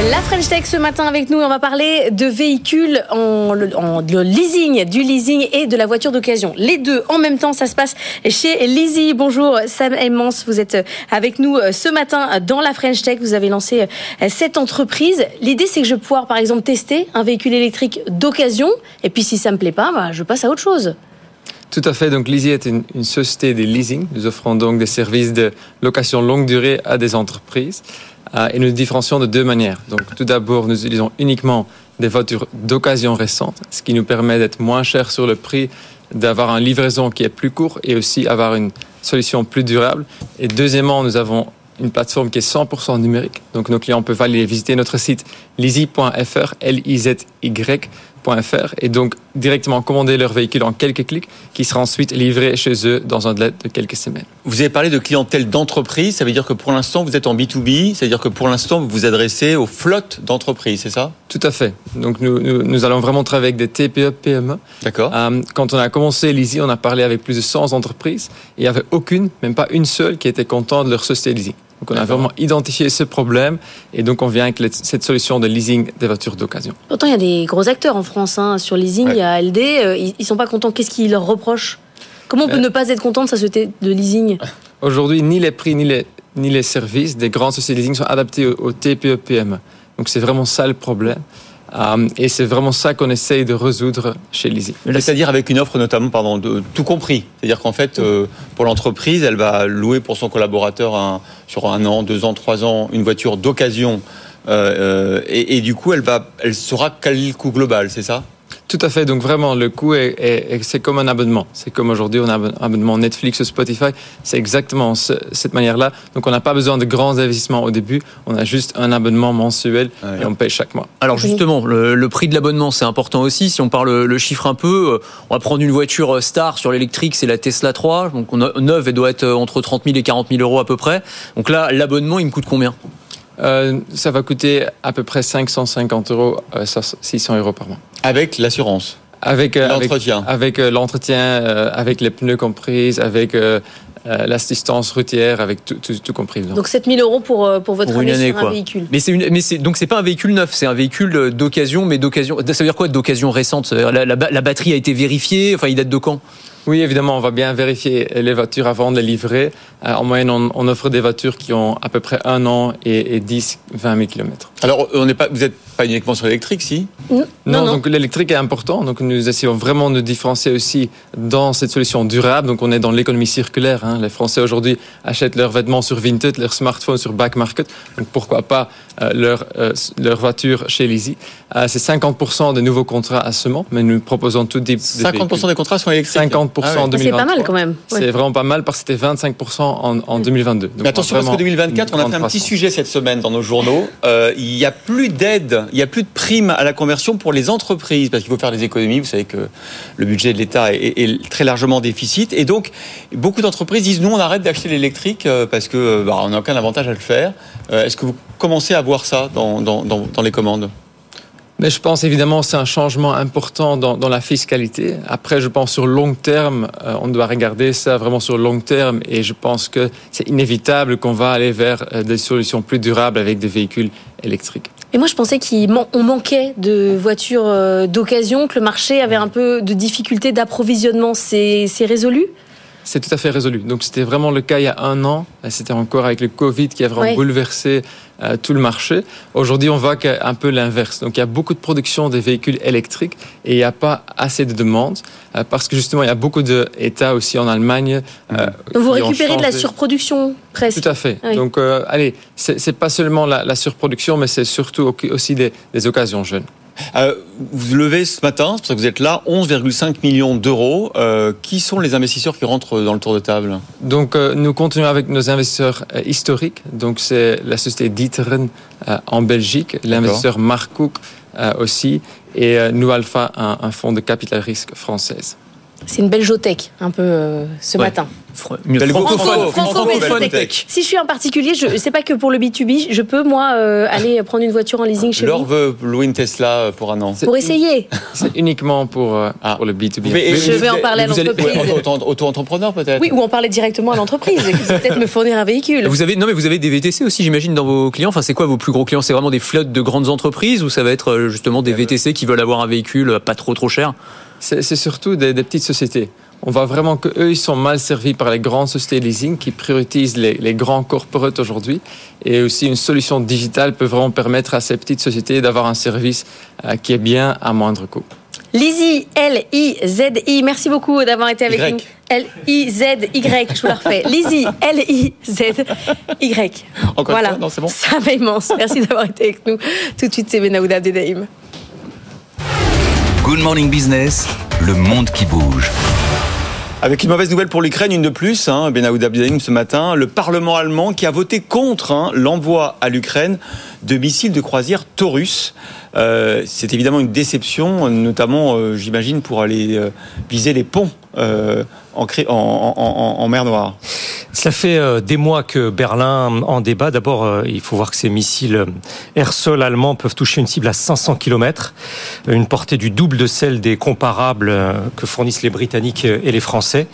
La French Tech ce matin avec nous, on va parler de véhicules en, de leasing, du leasing et de la voiture d'occasion. Les deux en même temps, ça se passe chez Lizzie. Bonjour Sam Emmons, vous êtes avec nous ce matin dans la French Tech. Vous avez lancé cette entreprise. L'idée c'est que je vais pouvoir par exemple tester un véhicule électrique d'occasion et puis si ça me plaît pas, bah, je passe à autre chose. Tout à fait. Donc, Lizzie est une société de leasing. Nous offrons donc des services de location longue durée à des entreprises. Euh, et nous nous différencions de deux manières. Donc, tout d'abord, nous utilisons uniquement des voitures d'occasion récentes, ce qui nous permet d'être moins cher sur le prix, d'avoir une livraison qui est plus courte et aussi avoir une solution plus durable. Et deuxièmement, nous avons une plateforme qui est 100% numérique. Donc, nos clients peuvent aller visiter notre site lizzy.fr, Et donc directement commander leur véhicule en quelques clics, qui sera ensuite livré chez eux dans un délai de quelques semaines. Vous avez parlé de clientèle d'entreprise, ça veut dire que pour l'instant vous êtes en B2B, c'est-à-dire que pour l'instant vous vous adressez aux flottes d'entreprises, c'est ça? Tout à fait. Donc nous, nous, nous allons vraiment travailler avec des TPE, PME. D'accord. Euh, quand on a commencé Lizzy, on a parlé avec plus de 100 entreprises et il n'y avait aucune, même pas une seule, qui était contente de leur société. Donc on a vraiment identifié ce problème et donc on vient avec cette solution de leasing des voitures d'occasion. Pourtant, il y a des gros acteurs en France hein, sur leasing. Il y a LD. euh, ils, ils sont pas contents. Qu'est-ce qu'ils leur reprochent? Comment on peut Euh. ne pas être content de sa société de leasing? Aujourd'hui, ni les prix ni les, ni les services des grandes sociétés de leasing sont adaptés aux, aux TPE, PME. Donc c'est vraiment ça le problème. Euh, et c'est vraiment ça qu'on essaye de résoudre chez Lizzy. C'est-à-dire avec une offre notamment, pardon, de tout compris. C'est-à-dire qu'en fait, euh, pour l'entreprise, elle va louer pour son collaborateur sur un an, deux ans, trois ans, une voiture d'occasion. Euh, et, et du coup, elle, va, elle saura quel est le coût global, c'est ça? Tout à fait. Donc vraiment, le coût est, est- est- c'est comme un abonnement. C'est comme aujourd'hui, on a un abonnement Netflix ou Spotify. C'est exactement ce- cette manière-là. Donc on n'a pas besoin de grands investissements au début. On a juste un abonnement mensuel et on paye chaque mois. Alors justement, le, le prix de l'abonnement, c'est important aussi. Si on parle le, chiffre un peu, euh, on va prendre une voiture euh, star sur l'électrique, c'est la Tesla 3. Donc on a, neuve, elle doit être euh, entre 30 000 et 40 000 euros à peu près. Donc là, l'abonnement, il me coûte combien? Euh, ça va coûter à peu près 550 euros, euh, 600 euros par mois. Avec l'assurance Avec euh, avec- L'entretien. Avec, euh, l'entretien, euh, avec les pneus compris, avec euh, euh, l'assistance routière, avec tout, tout, tout compris. dedans. Donc 7000 euros pour, pour votre Pour année, année, sur quoi. un véhicule. Mais c'est une, mais c'est donc c'est pas un véhicule neuf, c'est un véhicule d'occasion, mais d'occasion. Ça veut dire quoi d'occasion récente? La batterie a été vérifiée. Enfin, il date de quand? Oui, évidemment, on va bien vérifier les voitures avant de les livrer. Euh, en moyenne, on, on offre des voitures qui ont à peu près un an et, et 10, 20 000 km. Alors, on n'est pas, vous n'êtes pas uniquement sur l'électrique, si? Non, donc l'électrique est important. Donc nous essayons vraiment de différencier aussi dans cette solution durable. Donc on est dans l'économie circulaire. hein. Les Français aujourd'hui achètent leurs vêtements sur Vinted, leurs smartphones sur Back Market. Donc pourquoi pas leur, euh, leur voiture chez Lizzy. Euh, C'est 50% des nouveaux contrats à ce moment, mais nous proposons tout type de 50% véhicules. des contrats sont électriques 50% ah en 2023. C'est pas mal quand même. C'est vraiment pas mal parce que c'était 25% en, en 2022. Mais attention parce que 2024, on a fait un petit sujet cette semaine dans nos journaux. Euh, il n'y a plus d'aide, il n'y a plus de primes à la conversion pour les entreprises parce qu'il faut faire des économies. Vous savez que le budget de l'État est, très largement déficit et donc beaucoup d'entreprises disent nous on arrête d'acheter l'électrique euh, parce que bah, on n'a aucun avantage à le faire. Euh, est-ce que vous commencez à voir ça dans, dans, dans les commandes mais je pense évidemment c'est un changement important dans, dans, la fiscalité. Après, je pense sur long terme, euh, on doit regarder ça vraiment sur long terme et je pense que c'est inévitable qu'on va aller vers euh, des solutions plus durables avec des véhicules électriques. Et moi, je pensais qu'on manquait de voitures euh, d'occasion, que le marché avait un peu de difficultés d'approvisionnement. C'est résolu? C'est tout à fait résolu. Donc c'était vraiment le cas il y a un an. C'était encore avec le Covid qui a vraiment bouleversé euh, tout le marché. Aujourd'hui, on voit qu'un peu l'inverse. Donc il y a beaucoup de production des véhicules électriques et il n'y a pas assez de demandes euh, parce que justement il y a beaucoup d'États aussi en Allemagne. Euh, Donc vous récupérez de la surproduction presque. Tout à fait. Donc allez, c'est pas seulement la, surproduction, mais c'est surtout aussi des occasions jeunes. Euh, vous levez ce matin, c'est pour ça que vous êtes là, 11,5 millions d'euros. Euh, qui sont les investisseurs qui rentrent dans le tour de table? Donc, euh, nous continuons avec nos investisseurs historiques. Donc, c'est la société Dieteren en Belgique, l'investisseur Mark Cook aussi, et Alpha, un, un fonds de capital risque française. C'est une belle jotech, un peu ce matin. Si je suis un particulier, je sais pas que pour le B2B, je peux moi euh, aller prendre une voiture en leasing chez Laure veut louer une Tesla euh, pour un an. Pour essayer. C'est uniquement pour, euh, ah. pour le B2B. je vais en parler à l'entreprise. Auto-entrepreneur peut-être. Oui, ou en parler directement à l'entreprise. peut-être me fournir un véhicule. Vous avez non mais vous avez des VTC aussi, j'imagine, dans vos clients. Enfin, c'est quoi vos plus gros clients? C'est vraiment des flottes de grandes entreprises ou ça va être justement des VTC qui veulent avoir un véhicule pas trop trop cher? C'est surtout des, des petites sociétés on voit vraiment qu'eux, ils sont mal servis par les grandes sociétés de leasing qui priorisent les, grands corporates aujourd'hui. Et aussi, une solution digitale peut vraiment permettre à ces petites sociétés d'avoir un service euh, qui est bien à moindre coût. Lizzy, L-I-Z-I, merci beaucoup d'avoir été avec nous. L-I-Z-Y, je vous la refais. Lizzy, L-I-Z-Y. Voilà, non, c'est bon. Ça va immense. Merci d'avoir été avec nous. Tout de suite, c'est Benaouda Abdedaïm. Good Morning Business, le monde qui bouge. Avec une mauvaise nouvelle pour l'Ukraine, une de plus, hein, Benaoud ce matin, le Parlement allemand qui a voté contre hein, l'envoi à l'Ukraine de missiles de croisière Taurus. Euh, c'est évidemment une déception, notamment, euh, j'imagine, pour aller euh, viser les ponts en, en, mer Noire. Ça fait des mois que Berlin en débat. D'abord, il faut voir que ces missiles air-sol allemands peuvent toucher une cible à 500 km, une portée du double de celle des comparables que fournissent les Britanniques et les Français.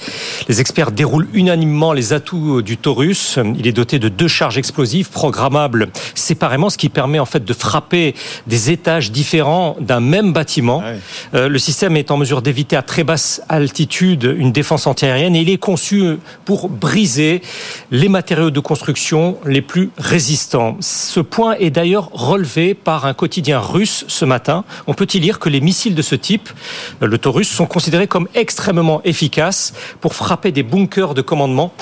Les experts déroulent unanimement les atouts du Taurus. Il est doté de deux charges explosives programmables séparément, ce qui permet en fait de frapper des étages différents d'un même bâtiment. Ah euh, le système est en mesure d'éviter à très basse altitude une défense et il est conçu pour briser les matériaux de construction les plus résistants. Ce point est d'ailleurs relevé par un quotidien russe ce matin. On peut y lire que les missiles de ce type, euh, le Taurus, sont considérés comme extrêmement efficaces pour frapper des bunkers de commandement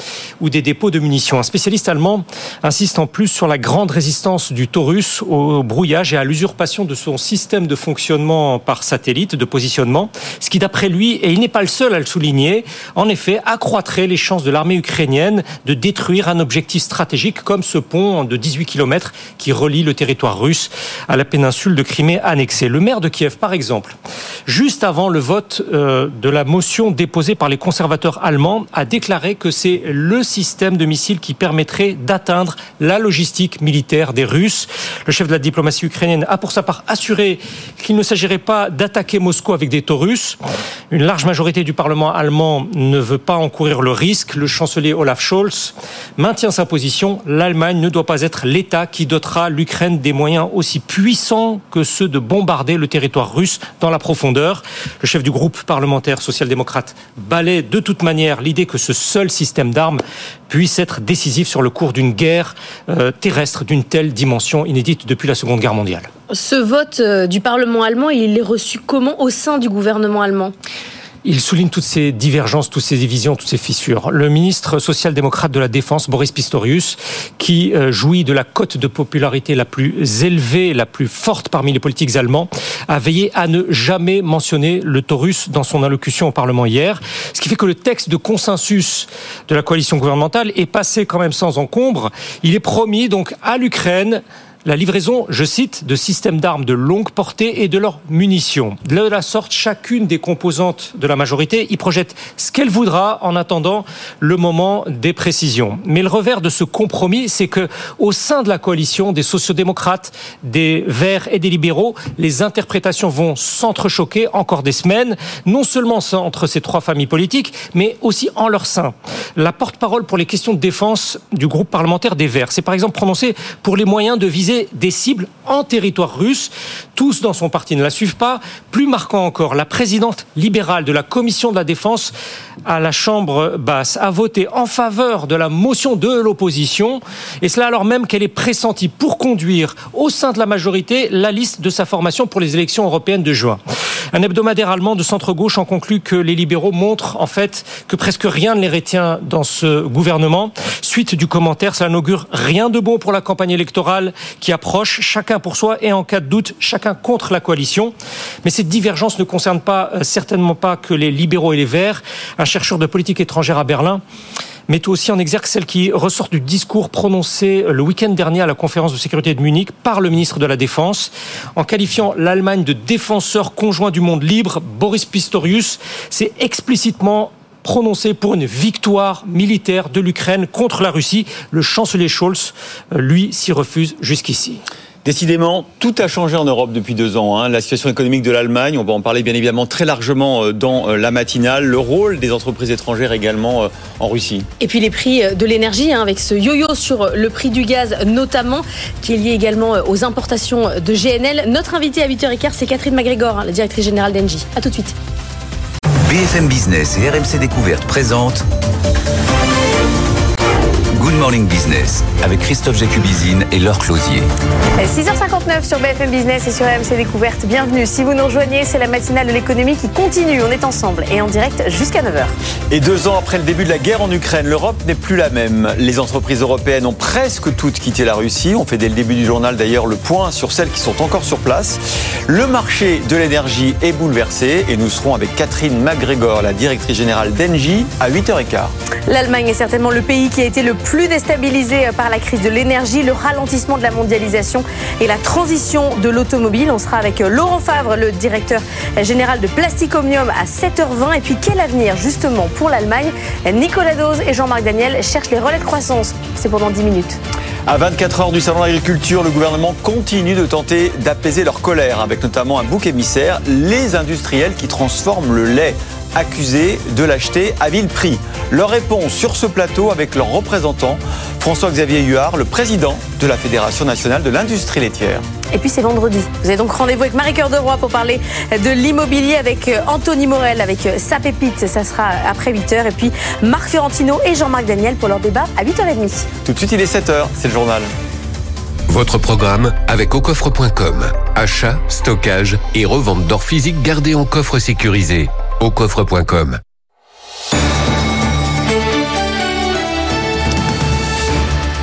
ou des dépôts de munitions. Un spécialiste allemand insiste en plus sur la grande résistance du Taurus au brouillage et à l'usurpation de son système de fonctionnement par satellite, de positionnement, ce qui d'après lui, et il n'est pas le seul à le souligner, en effet accroîtrait les chances de l'armée ukrainienne de détruire un objectif stratégique comme ce pont de 18 km qui relie le territoire russe à la péninsule de Crimée annexée. Le maire de Kiev, par exemple, juste avant le vote euh, de la motion déposée par les conservateurs allemands, a déclaré que c'est le système de missiles qui permettrait d'atteindre la logistique militaire des Russes. Le chef de la diplomatie ukrainienne a pour sa part assuré qu'il ne s'agirait pas d'attaquer Moscou avec des Taurus. Une large majorité du Parlement allemand ne veut pas encourir le risque. Le chancelier Olaf Scholz maintient sa position. L'Allemagne ne doit pas être l'État qui dotera l'Ukraine des moyens aussi puissants que ceux de bombarder le territoire russe dans la profondeur. Le chef du groupe parlementaire social-démocrate balaie de toute manière l'idée que ce seul système d'armes puisse être décisif sur le cours d'une guerre euh, terrestre d'une telle dimension inédite depuis la Seconde Guerre mondiale. Ce vote euh, du Parlement allemand, il est reçu comment au sein du gouvernement allemand? Il souligne toutes ces divergences, toutes ces divisions, toutes ces fissures. Le ministre social-démocrate de la Défense, Boris Pistorius, qui euh, jouit de la cote de popularité la plus élevée, la plus forte parmi les politiques allemands, a veillé à ne jamais mentionner le Taurus dans son allocution au Parlement hier. Ce qui fait que le texte de consensus de la coalition gouvernementale est passé quand même sans encombre. Il est promis donc à l'Ukraine la livraison, je cite, de systèmes d'armes de longue portée et de leurs munitions. De la sorte, chacune des composantes de la majorité y projette ce qu'elle voudra en attendant le moment des précisions. Mais le revers de ce compromis, c'est que au sein de la coalition des sociodémocrates, des Verts et des libéraux, les interprétations vont s'entrechoquer encore des semaines, non seulement entre ces trois familles politiques, mais aussi en leur sein. La porte-parole pour les questions de défense du groupe parlementaire des Verts s'est par exemple prononcée pour les moyens de viser des cibles en territoire russe. Tous dans son parti ne la suivent pas. Plus marquant encore, la présidente libérale de la commission de la défense à la Chambre basse a voté en faveur de la motion de l'opposition, et cela alors même qu'elle est pressentie pour conduire au sein de la majorité la liste de sa formation pour les élections européennes de juin. Un hebdomadaire allemand de centre-gauche en conclut que les libéraux montrent en fait que presque rien ne les retient dans ce gouvernement. Suite du commentaire, cela n'augure rien de bon pour la campagne électorale qui approche, chacun pour soi et en cas de doute, chacun contre la coalition. Mais cette divergence ne concerne pas euh, certainement pas que les libéraux et les verts. Un chercheur de politique étrangère à Berlin met aussi en exergue celle qui ressort du discours prononcé le week-end dernier à la conférence de sécurité de Munich par le ministre de la Défense. En qualifiant l'Allemagne de défenseur conjoint du monde libre, Boris Pistorius s'est explicitement prononcé pour une victoire militaire de l'Ukraine contre la Russie. Le chancelier Scholz, euh, lui, s'y refuse jusqu'ici. Décidément, tout a changé en Europe depuis deux ans. Hein. La situation économique de l'Allemagne, on va en parler bien évidemment très largement euh, dans euh, la matinale. Le rôle des entreprises étrangères également en Russie. Et puis les prix de l'énergie, hein, avec ce yo-yo sur le prix du gaz notamment, qui est lié également aux importations de GNL. Notre invitée à 8h15, c'est Catherine McGregor, hein, la directrice générale d'Engie. A tout de suite. BFM Business et RMC Découverte présentent Morning Business avec Christophe Jacubizine et Laure Closier. 6h59 sur BFM Business et sur RMC Découverte. Bienvenue. Si vous nous rejoignez, c'est la matinale de l'économie qui continue. On est ensemble et en direct jusqu'à 9h. Et deux ans après le début de la guerre en Ukraine, l'Europe n'est plus la même. Les entreprises européennes ont presque toutes quitté la Russie. On fait dès le début du journal d'ailleurs le point sur celles qui sont encore sur place. Le marché de l'énergie est bouleversé et nous serons avec Catherine McGregor, la directrice générale d'Engie, à 8h15. L'Allemagne est certainement le pays qui a été le plus déstabilisé par la crise de l'énergie, le ralentissement de la mondialisation et la transition de l'automobile. On sera avec Laurent Favre, le directeur général de Plasticomium à 7h20. Et puis quel avenir justement pour l'Allemagne? Nicolas Dose et Jean-Marc Daniel cherchent les relais de croissance. C'est pendant 10 minutes. À 24 heures du salon d'agriculture, le gouvernement continue de tenter d'apaiser leur colère, avec notamment un bouc émissaire, les industriels qui transforment le lait accusés de l'acheter à vil prix. Leur réponse sur ce plateau avec leur représentant, François-Xavier Huard, le président de la Fédération nationale de l'industrie laitière. Et puis c'est vendredi. Vous avez donc rendez-vous avec Marie-Cœur de Roy pour parler de l'immobilier avec euh, Anthony Morel, avec euh, sa pépite. Ça sera après 8h. Et puis Marc Ferrantino et Jean-Marc Daniel pour leur débat à 8h30. Tout de suite, il est 7h. C'est le journal. Votre programme avec aucoffre.com. Achat, stockage et revente d'or physique gardé en coffre sécurisé. aucoffre.com.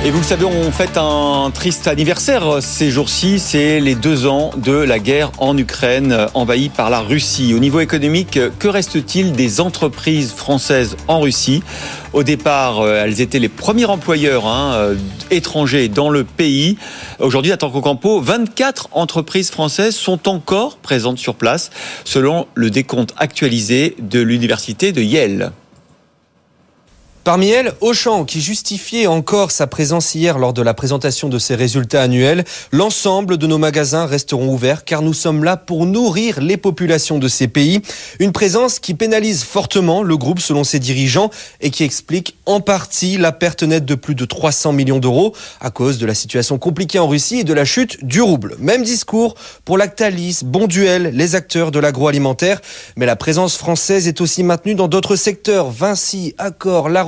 Et vous le savez, on fête un triste anniversaire ces jours-ci. C'est les deux ans de la guerre en Ukraine, envahie par la Russie. Au niveau économique, que reste-t-il des entreprises françaises en Russie? Au départ, elles étaient les premiers employeurs hein, étrangers dans le pays. Aujourd'hui, à Campo, 24 entreprises françaises sont encore présentes sur place, selon le décompte actualisé de l'université de Yale. Parmi elles, Auchan, qui justifiait encore sa présence hier lors de la présentation de ses résultats annuels. L'ensemble de nos magasins resteront ouverts car nous sommes là pour nourrir les populations de ces pays. Une présence qui pénalise fortement le groupe selon ses dirigeants et qui explique en partie la perte nette de plus de 300 millions d'euros à cause de la situation compliquée en Russie et de la chute du rouble. Même discours pour Lactalis, Bonduel, les acteurs de l'agroalimentaire. Mais la présence française est aussi maintenue dans d'autres secteurs. Vinci, Accor, La.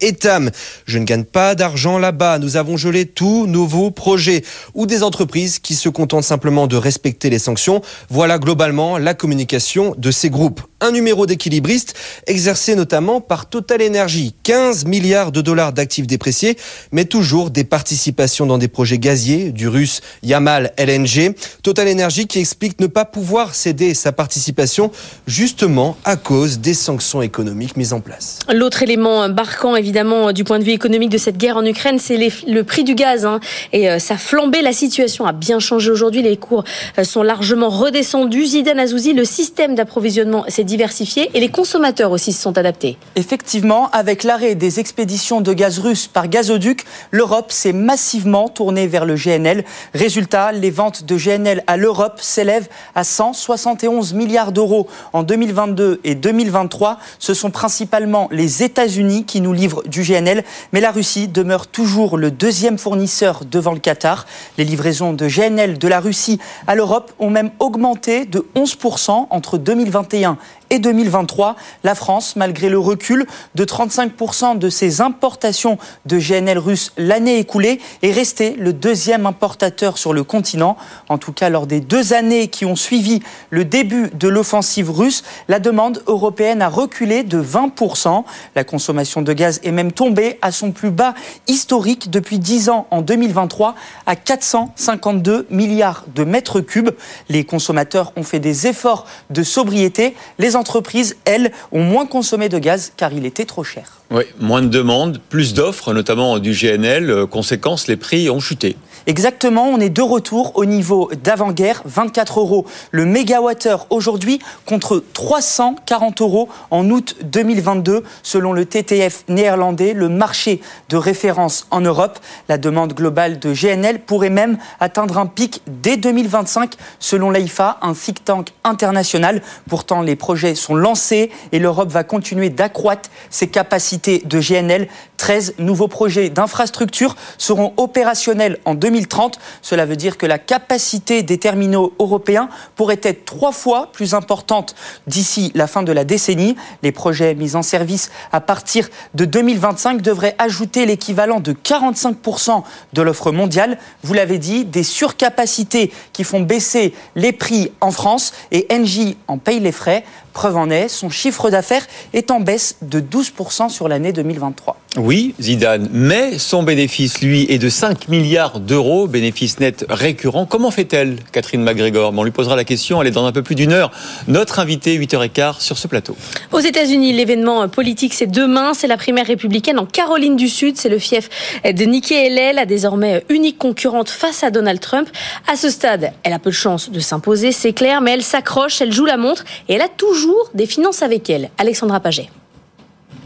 Etam, je ne gagne pas d'argent là-bas. Nous avons gelé tous nouveaux projets. Ou des entreprises qui se contentent simplement de respecter les sanctions. Voilà globalement la communication de ces groupes. Un numéro d'équilibriste exercé notamment par Total Energy. 15 milliards de dollars d'actifs dépréciés, mais toujours des participations dans des projets gaziers du russe Yamal LNG. Total Energy qui explique ne pas pouvoir céder sa participation justement à cause des sanctions économiques mises en place. L'autre élément marquant évidemment du point de vue économique de cette guerre en Ukraine, c'est le prix du gaz. Hein. Et euh, ça flambé. La situation a bien changé aujourd'hui. Les cours euh, sont largement redescendus. Zidane Azouzi, le système d'approvisionnement s'est diversifié et les consommateurs aussi se sont adaptés. Effectivement, avec l'arrêt des expéditions de gaz russe par gazoduc, l'Europe s'est massivement tournée vers le GNL. Résultat, les ventes de GNL à l'Europe s'élèvent à 171 milliards d'euros en 2022 et 2023. Ce sont principalement les États-Unis qui nous livrent du GNL, mais la Russie demeure toujours le deuxième fournisseur devant le Qatar. Les livraisons de GNL de la Russie à l'Europe ont même augmenté de 11% entre 2021 et 2023. La France, malgré le recul de 35% de ses importations de GNL russe l'année écoulée, est resté le deuxième importateur sur le continent. En tout cas, lors des deux années qui ont suivi le début de l'offensive russe, la demande européenne a reculé de 20%. La consommation de gaz est même tombée à son plus bas historique depuis 10 ans en 2023 à 452 milliards de mètres cubes. Les consommateurs ont fait des efforts de sobriété. Entreprises, elles, ont moins consommé de gaz car il était trop cher. Oui, moins de demandes, plus d'offres, notamment du GNL. Euh, conséquence, les prix ont chuté. Exactement, on est de retour au niveau d'avant-guerre, 24 euros le mégawattheure aujourd'hui contre 340 euros en août 2022 selon le TTF néerlandais, le marché de référence en Europe. La demande globale de GNL pourrait même atteindre un pic dès 2025 selon l'AIFA, un think tank international. Pourtant, les projets sont lancés et l'Europe va continuer d'accroître ses capacités de GNL. 13 nouveaux projets d'infrastructure seront opérationnels en 2025 2030. Cela veut dire que la capacité des terminaux européens pourrait être trois fois plus importante d'ici la fin de la décennie. Les projets mis en service à partir de 2025 devraient ajouter l'équivalent de 45% de l'offre mondiale. Vous l'avez dit, des surcapacités qui font baisser les prix en France et Engie en paye les frais. Preuve en est, son chiffre d'affaires est en baisse de 12% sur l'année 2023. Oui, Zidane, mais son bénéfice, lui, est de 5 milliards d'euros, bénéfice net récurrent. Comment fait-elle, Catherine McGregor On lui posera la question, elle est dans un peu plus d'une heure. Notre invité, 8h15 sur ce plateau. Aux États-Unis, l'événement politique, c'est demain, c'est la primaire républicaine en Caroline du Sud, c'est le fief de Nikki Haley, la désormais unique concurrente face à Donald Trump. À ce stade, elle a peu de chance de s'imposer, c'est clair, mais elle s'accroche, elle joue la montre et elle a toujours des finances avec elle. Alexandra Paget.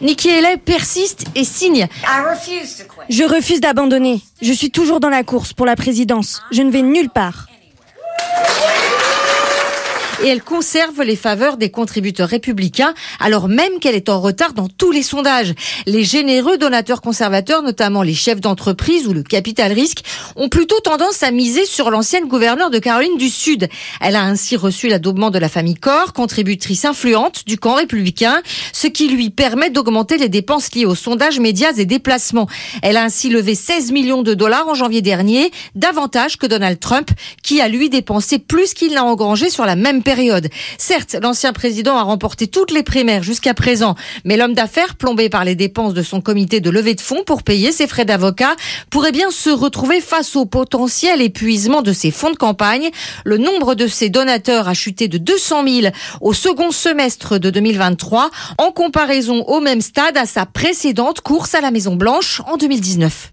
Nikki Haley persiste et signe. Je refuse d'abandonner. Je suis toujours dans la course pour la présidence. Je ne vais nulle part et elle conserve les faveurs des contributeurs républicains, alors même qu'elle est en retard dans tous les sondages. Les généreux donateurs conservateurs, notamment les chefs d'entreprise ou le capital risque, ont plutôt tendance à miser sur l'ancienne gouverneure de Caroline du Sud. Elle a ainsi reçu l'adoubement de la famille Corr, contributrice influente du camp républicain, ce qui lui permet d'augmenter les dépenses liées aux sondages, médias et déplacements. Elle a ainsi levé 16 millions de dollars en janvier dernier, davantage que Donald Trump, qui a lui dépensé plus qu'il n'a engrangé sur la même période Certes, l'ancien président a remporté toutes les primaires jusqu'à présent, mais l'homme d'affaires, plombé par les dépenses de son comité de levée de fonds pour payer ses frais d'avocat, pourrait bien se retrouver face au potentiel épuisement de ses fonds de campagne. Le nombre de ses donateurs a chuté de 200 000 au second semestre de 2023, en comparaison au même stade à sa précédente course à la Maison Blanche en 2019.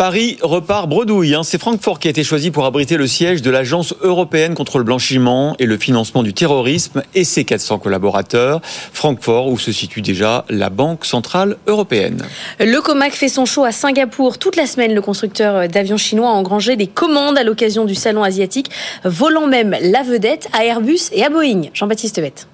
Paris repart bredouille. Hein. C'est Francfort qui a été choisi pour abriter le siège de l'Agence européenne contre le blanchiment et le financement du terrorisme et ses 400 collaborateurs. Francfort où se situe déjà la Banque centrale européenne. Le Comac fait son show à Singapour. Toute la semaine, le constructeur d'avions chinois a engrangé des commandes à l'occasion du salon asiatique, volant même la vedette à Airbus et à Boeing. Jean-Baptiste Vette.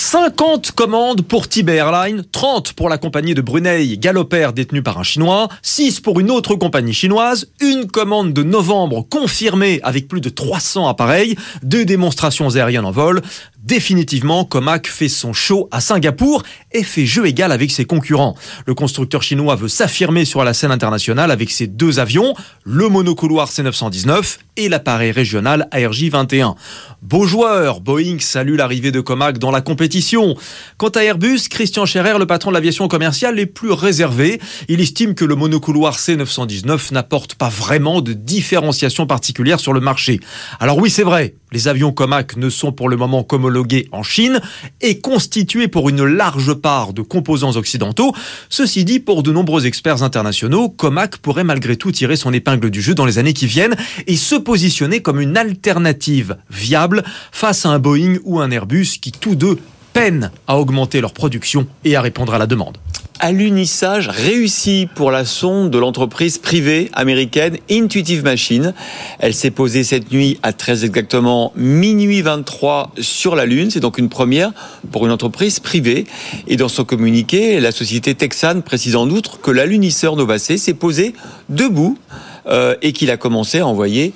50 commandes pour Tiber Airlines, 30 pour la compagnie de Brunei Galoper détenue par un Chinois, 6 pour une autre compagnie chinoise, une commande de novembre confirmée avec plus de 300 appareils, deux démonstrations aériennes en vol. Définitivement, Comac fait son show à Singapour et fait jeu égal avec ses concurrents. Le constructeur chinois veut s'affirmer sur la scène internationale avec ses deux avions, le monocouloir C919 et l'appareil régional ARJ 21. Beau joueur, Boeing salue l'arrivée de Comac dans la compétition. Quant à Airbus, Christian Scherer, le patron de l'aviation commerciale, est plus réservé. Il estime que le monocouloir C919 n'apporte pas vraiment de différenciation particulière sur le marché. Alors oui, c'est vrai, les avions Comac ne sont pour le moment qu'homologués en Chine et constitués pour une large part de composants occidentaux. Ceci dit, pour de nombreux experts internationaux, Comac pourrait malgré tout tirer son épingle du jeu dans les années qui viennent et se positionner comme une alternative viable face à un Boeing ou un Airbus qui tous deux peinent à augmenter leur production et à répondre à la demande alunissage réussi pour la sonde de l'entreprise privée américaine Intuitive Machines. Elle s'est posée cette nuit à très exactement minuit 23 sur la Lune. C'est donc une première pour une entreprise privée. Et dans son communiqué, la société Texan précise en outre que l'alunisseur Novacé s'est posé debout euh, et qu'il a commencé à envoyer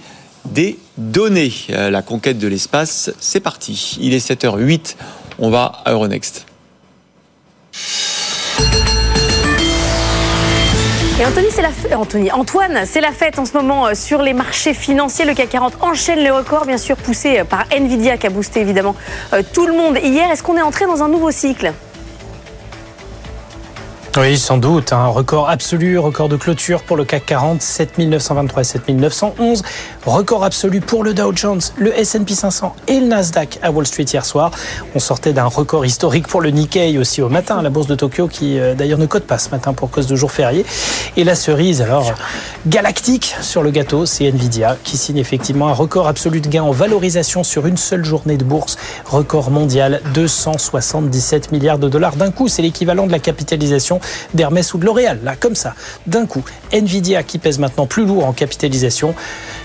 des données. Euh, la conquête de l'espace, c'est parti. Il est 7h08. On va à Euronext. Et Anthony, c'est la f... Anthony, Antoine, c'est la fête en ce moment euh, sur les marchés financiers. Le CAC 40 enchaîne les records, bien sûr, poussé euh, par Nvidia qui a boosté évidemment tout le monde hier. Est-ce qu'on est entré dans un nouveau cycle? Oui, sans doute. Un record absolu, record de clôture pour le CAC 40, 7923 et 7911. Record absolu pour le Dow Jones, le S&P 500 et le Nasdaq à Wall Street hier soir. On sortait d'un record historique pour le Nikkei aussi au matin, la bourse de Tokyo qui euh, d'ailleurs ne cote pas ce matin pour cause de jour férié. Et la cerise, alors galactique sur le gâteau, c'est Nvidia qui signe effectivement un record absolu de gains en valorisation sur une seule journée de bourse. Record mondial, 277 milliards de dollars d'un coup. C'est l'équivalent de la capitalisation d'Hermès ou de L'Oréal, là, comme ça, d'un coup. Nvidia qui pèse maintenant plus lourd en capitalisation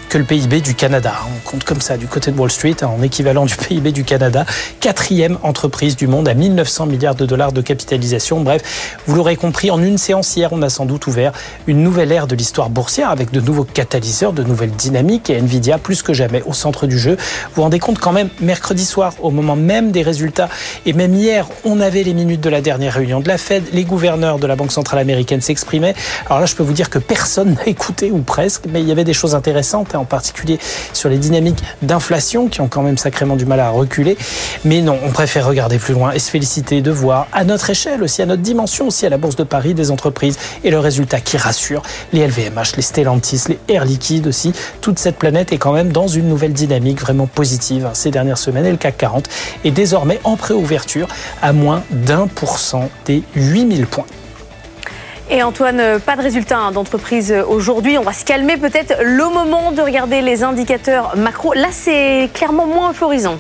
que le PIB du Canada. On compte comme ça du côté de Wall Street, hein, en équivalent du PIB du Canada. Quatrième entreprise du monde à 1900 milliards de dollars de capitalisation. Bref, vous l'aurez compris, en une séance hier, on a sans doute ouvert une nouvelle ère de l'histoire boursière avec de nouveaux catalyseurs, de nouvelles dynamiques et Nvidia plus que jamais au centre du jeu. Vous vous rendez compte quand même, mercredi soir, au moment même des résultats, et même hier, on avait les minutes de la dernière réunion de la Fed, les gouverneurs de la Banque centrale américaine s'exprimaient. Alors là, je peux vous dire que personne n'a écouté ou presque, mais il y avait des choses intéressantes en particulier sur les dynamiques d'inflation qui ont quand même sacrément du mal à reculer. Mais non, on préfère regarder plus loin et se féliciter de voir à notre échelle aussi, à notre dimension aussi, à la Bourse de Paris, des entreprises et le résultat qui rassure. Les LVMH, les Stellantis, les Air Liquide aussi. Toute cette planète est quand même dans une nouvelle dynamique vraiment positive ces dernières semaines. Et le CAC 40 est désormais en préouverture à moins d'un pour cent des 8000 points. Et Antoine, euh, pas de résultat hein, d'entreprise euh, aujourd'hui. On va se calmer peut-être le moment de regarder les indicateurs macro. Là, c'est clairement moins euphorisant.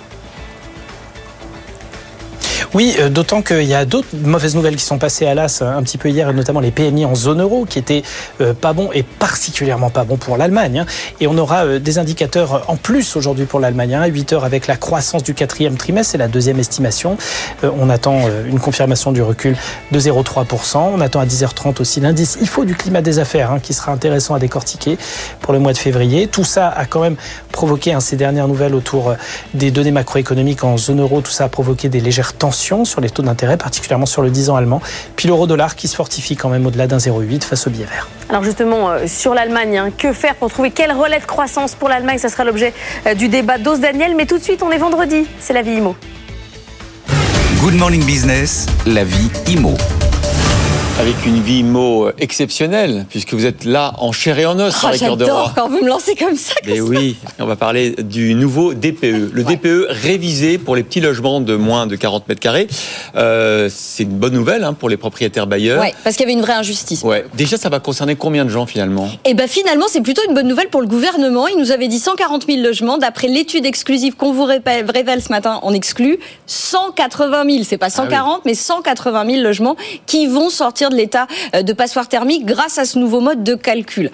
Oui, euh, d'autant qu'il y a d'autres mauvaises nouvelles qui sont passées à l'as un petit peu hier, notamment les PMI en zone euro, qui étaient euh, pas bons et particulièrement pas bons pour l'Allemagne. Hein. Et on aura euh, des indicateurs en plus aujourd'hui pour l'Allemagne. À 8 heures avec la croissance du quatrième trimestre, c'est la deuxième estimation. On attend une confirmation du recul de 0,3%. On attend à 10h30 aussi l'indice IFO du climat des affaires, hein, qui sera intéressant à décortiquer pour le mois de février. Tout ça a quand même provoqué hein, ces dernières nouvelles autour des données macroéconomiques en zone euro. Tout ça a provoqué des légères tensions sur les taux d'intérêt, particulièrement sur le 10 ans allemand. Puis l'euro-dollar qui se fortifie quand même au-delà d'un 0,8 face au billet vert. Alors justement, euh, sur l'Allemagne, hein, que faire pour trouver quel relais de croissance pour l'Allemagne? Ça sera l'objet euh, du débat d'Ose Daniel. Mais tout de suite, on est vendredi. C'est la vie IMO. Good Morning Business, la vie IMO avec une vie IMO exceptionnelle, puisque vous êtes là en chair et en os oh, J'adore quand vous me lancez comme ça. Mais oui, on va parler du nouveau DPE. Le DPE révisé pour les petits logements de moins de 40 mètres carrés. Euh, c'est une bonne nouvelle hein, pour les propriétaires bailleurs. Oui, parce qu'il y avait une vraie injustice. Ouais. Déjà, ça va concerner combien de gens finalement? Eh bien finalement, c'est plutôt une bonne nouvelle pour le gouvernement. Il nous avait dit 140 000 logements. D'après l'étude exclusive qu'on vous révèle ce matin, on exclut 180 000. C'est pas 140, ah mais 180 000 logements qui vont sortir sortir de l'état euh, de passoire thermique grâce à ce nouveau mode de calcul.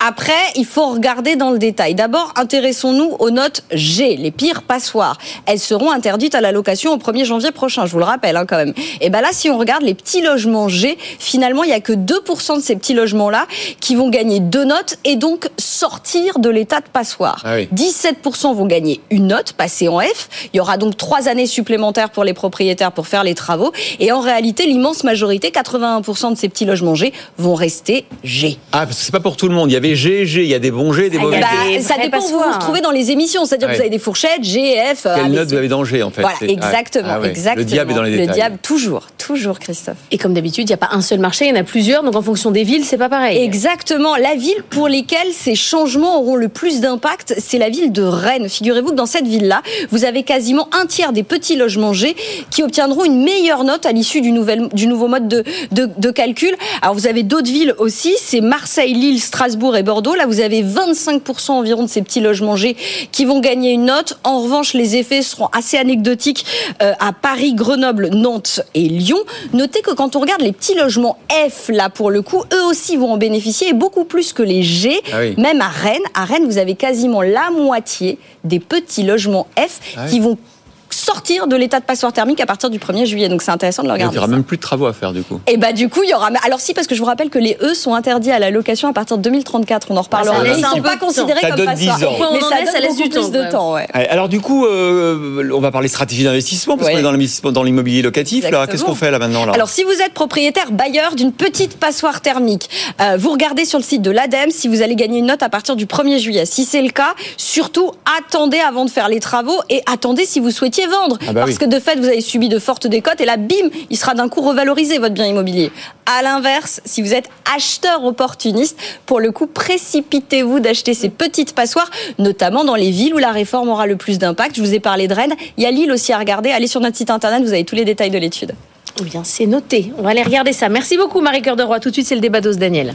Après, il faut regarder dans le détail. D'abord, intéressons-nous aux notes G, les pires passoires. Elles seront interdites à la location au 1er janvier prochain, je vous le rappelle hein, quand même. Et ben là, si on regarde les petits logements G, finalement, il y a que 2% de ces petits logements-là qui vont gagner deux notes et donc sortir de l'état de passoire. Ah oui. 17% vont gagner une note, passer en F. Il y aura donc trois années supplémentaires pour les propriétaires pour faire les travaux. Et en réalité, l'immense majorité, 81% de ces petits logements G, vont rester G. Ah, parce que c'est pas pour tout le monde. Il y avait G, G, il y a des bons G, des mauvais Bah, G. ça dépend où vous vous retrouvez dans les émissions. C'est-à-dire que Ouais. vous avez des fourchettes, G, F. Quelle ah, note vous avez dans G en fait Voilà, C'est- exactement, Ah ouais. exactement. Le diable est dans les détails. Le diable, toujours, toujours, Christophe. Et comme d'habitude, il n'y a pas un seul marché, il y en a plusieurs, donc en fonction des villes, c'est pas pareil. Exactement. La ville pour lesquelles ces changements auront le plus d'impact, c'est la ville de Rennes. Figurez-vous que dans cette ville-là, vous avez quasiment un tiers des petits logements G qui obtiendront une meilleure note à l'issue du, nouvel- du nouveau mode de, de- de calcul. Alors vous avez d'autres villes aussi, c'est Marseille, Lille, Strasbourg et Bordeaux. Là, vous avez 25% environ de ces petits logements G qui vont gagner une note. En revanche, les effets seront assez anecdotiques euh, à Paris, Grenoble, Nantes et Lyon. Notez que quand on regarde les petits logements F, là pour le coup, eux aussi vont en bénéficier et beaucoup plus que les G. Ah oui. Même à Rennes, à Rennes, vous avez quasiment la moitié des petits logements F Ah oui. qui vont sortir de l'état de passoire thermique à partir du 1er juillet. Donc c'est intéressant de le Donc, il regarder. n'y aura même plus de travaux à faire du coup. Et bah du coup, il y aura. Alors si, parce que je vous rappelle que les E sont interdits à la location à partir de 2034. On en reparlera. Ah, laisse ils un sont pas considérés Ça comme donne passoires. 10 ans. Point où Mais ça donne ça laisse du temps, de quand même. temps. Ouais. Ouais, Alors du coup, euh, on va parler stratégie d'investissement parce Ouais. qu'on est dans l'investissement dans l'immobilier locatif. Là, qu'est-ce qu'on fait là maintenant là Alors, si vous êtes propriétaire bailleur d'une petite passoire thermique, euh, vous regardez sur le site de l'ADEME si vous allez gagner une note à partir du 1er juillet. Si c'est le cas, surtout attendez avant de faire les travaux et attendez si vous souhaitiez vendre. Ah bah Parce oui. que de fait, vous avez subi de fortes décotes et là, bim, il sera d'un coup revalorisé votre bien immobilier. À l'inverse, si vous êtes acheteur opportuniste, pour le coup, précipitez-vous d'acheter ces petites passoires, notamment dans les villes où la réforme aura le plus d'impact. Je vous ai parlé de Rennes. Il y a Lille aussi à regarder. Allez sur notre site internet, vous avez tous les détails de l'étude. Eh bien, c'est noté. On va aller regarder ça. Merci beaucoup, Marie-Cœur de Roy. Tout de suite, c'est le débat d'Os Daniel.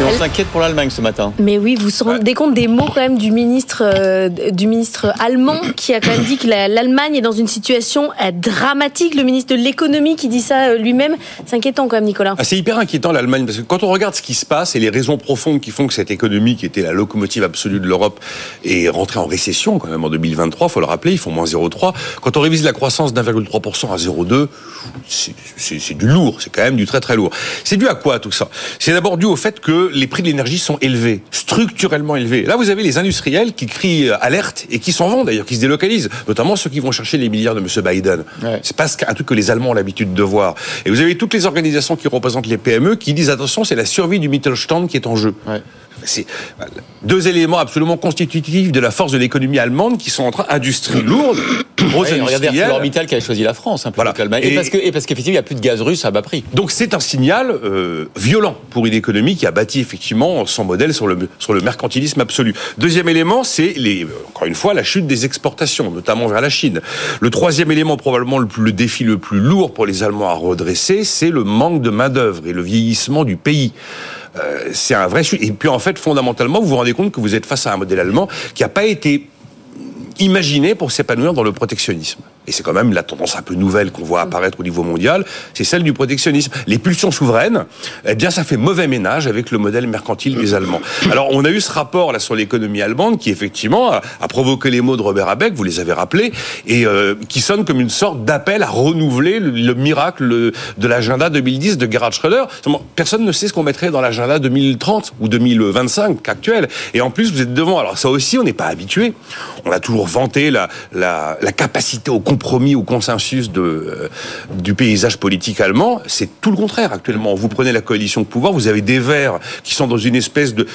Et on s'inquiète pour l'Allemagne ce matin. Mais oui, vous vous rendez compte des mots quand même du ministre, euh, du ministre allemand qui a quand même dit que la- l'Allemagne est dans une situation euh, dramatique. Le ministre de l'économie qui dit ça euh, lui-même. C'est inquiétant quand même, Nicolas. Ah, c'est hyper inquiétant l'Allemagne parce que quand on regarde ce qui se passe et les raisons profondes qui font que cette économie qui était la locomotive absolue de l'Europe est rentrée en récession quand même en 2023, faut le rappeler, ils font moins 0,3. Quand on révise la croissance d'1,3% à 0,2, c'est- c'est c'est du lourd, c'est quand même du très très lourd. C'est dû à quoi tout ça? C'est d'abord dû au fait que les prix de l'énergie sont élevés, structurellement élevés. Là, vous avez les industriels qui crient euh, alerte et qui s'en vont d'ailleurs, qui se délocalisent, notamment ceux qui vont chercher les milliards de M. Biden. C'est pas un truc que les Allemands ont l'habitude de voir. Et vous avez toutes les organisations qui représentent les PME qui disent attention, c'est la survie du Mittelstand qui est en jeu. C'est voilà, deux éléments absolument constitutifs de la force de l'économie allemande qui sont en train industrie lourde, grosse regardez. ArcelorMittal qui a choisi la France hein, l'Allemagne. Et, Et- parce que et parce qu'effectivement, il n'y a plus de gaz russe à bas prix. Donc c'est un signal euh, violent pour une économie qui a bâti effectivement son modèle sur le, sur le mercantilisme absolu. Deuxième élément, c'est les, encore une fois la chute des exportations, notamment vers la Chine. Le troisième élément, probablement le, plus- le défi le plus lourd pour les Allemands à redresser, c'est le manque de main d'œuvre et le vieillissement du pays. Euh, c'est un vrai. Et puis en fait, fondamentalement, vous vous rendez compte que vous êtes face à un modèle allemand qui n'a pas été imaginé pour s'épanouir dans le protectionnisme. Et c'est quand même la tendance un peu nouvelle qu'on voit apparaître au niveau mondial, c'est celle du protectionnisme. Les pulsions souveraines, eh bien, ça fait mauvais ménage avec le modèle mercantile des Allemands. Alors, on a eu ce rapport là sur l'économie allemande qui effectivement a, a provoqué les mots de Robert Habeck, vous les avez rappelés, et euh, qui sonne comme une sorte d'appel à renouveler le, le miracle de l'agenda 2010 de Gerhard Schröder. Personne ne sait ce qu'on mettrait dans l'agenda 2030 ou 2025 actuel. Et en plus, vous êtes devant. Alors ça aussi, on n'est pas habitué. On a toujours vanté la, la, la capacité au compromis, au consensus de, euh, du paysage politique allemand. C'est tout le contraire actuellement. Vous prenez la coalition de pouvoir, vous avez des Verts qui sont dans une espèce de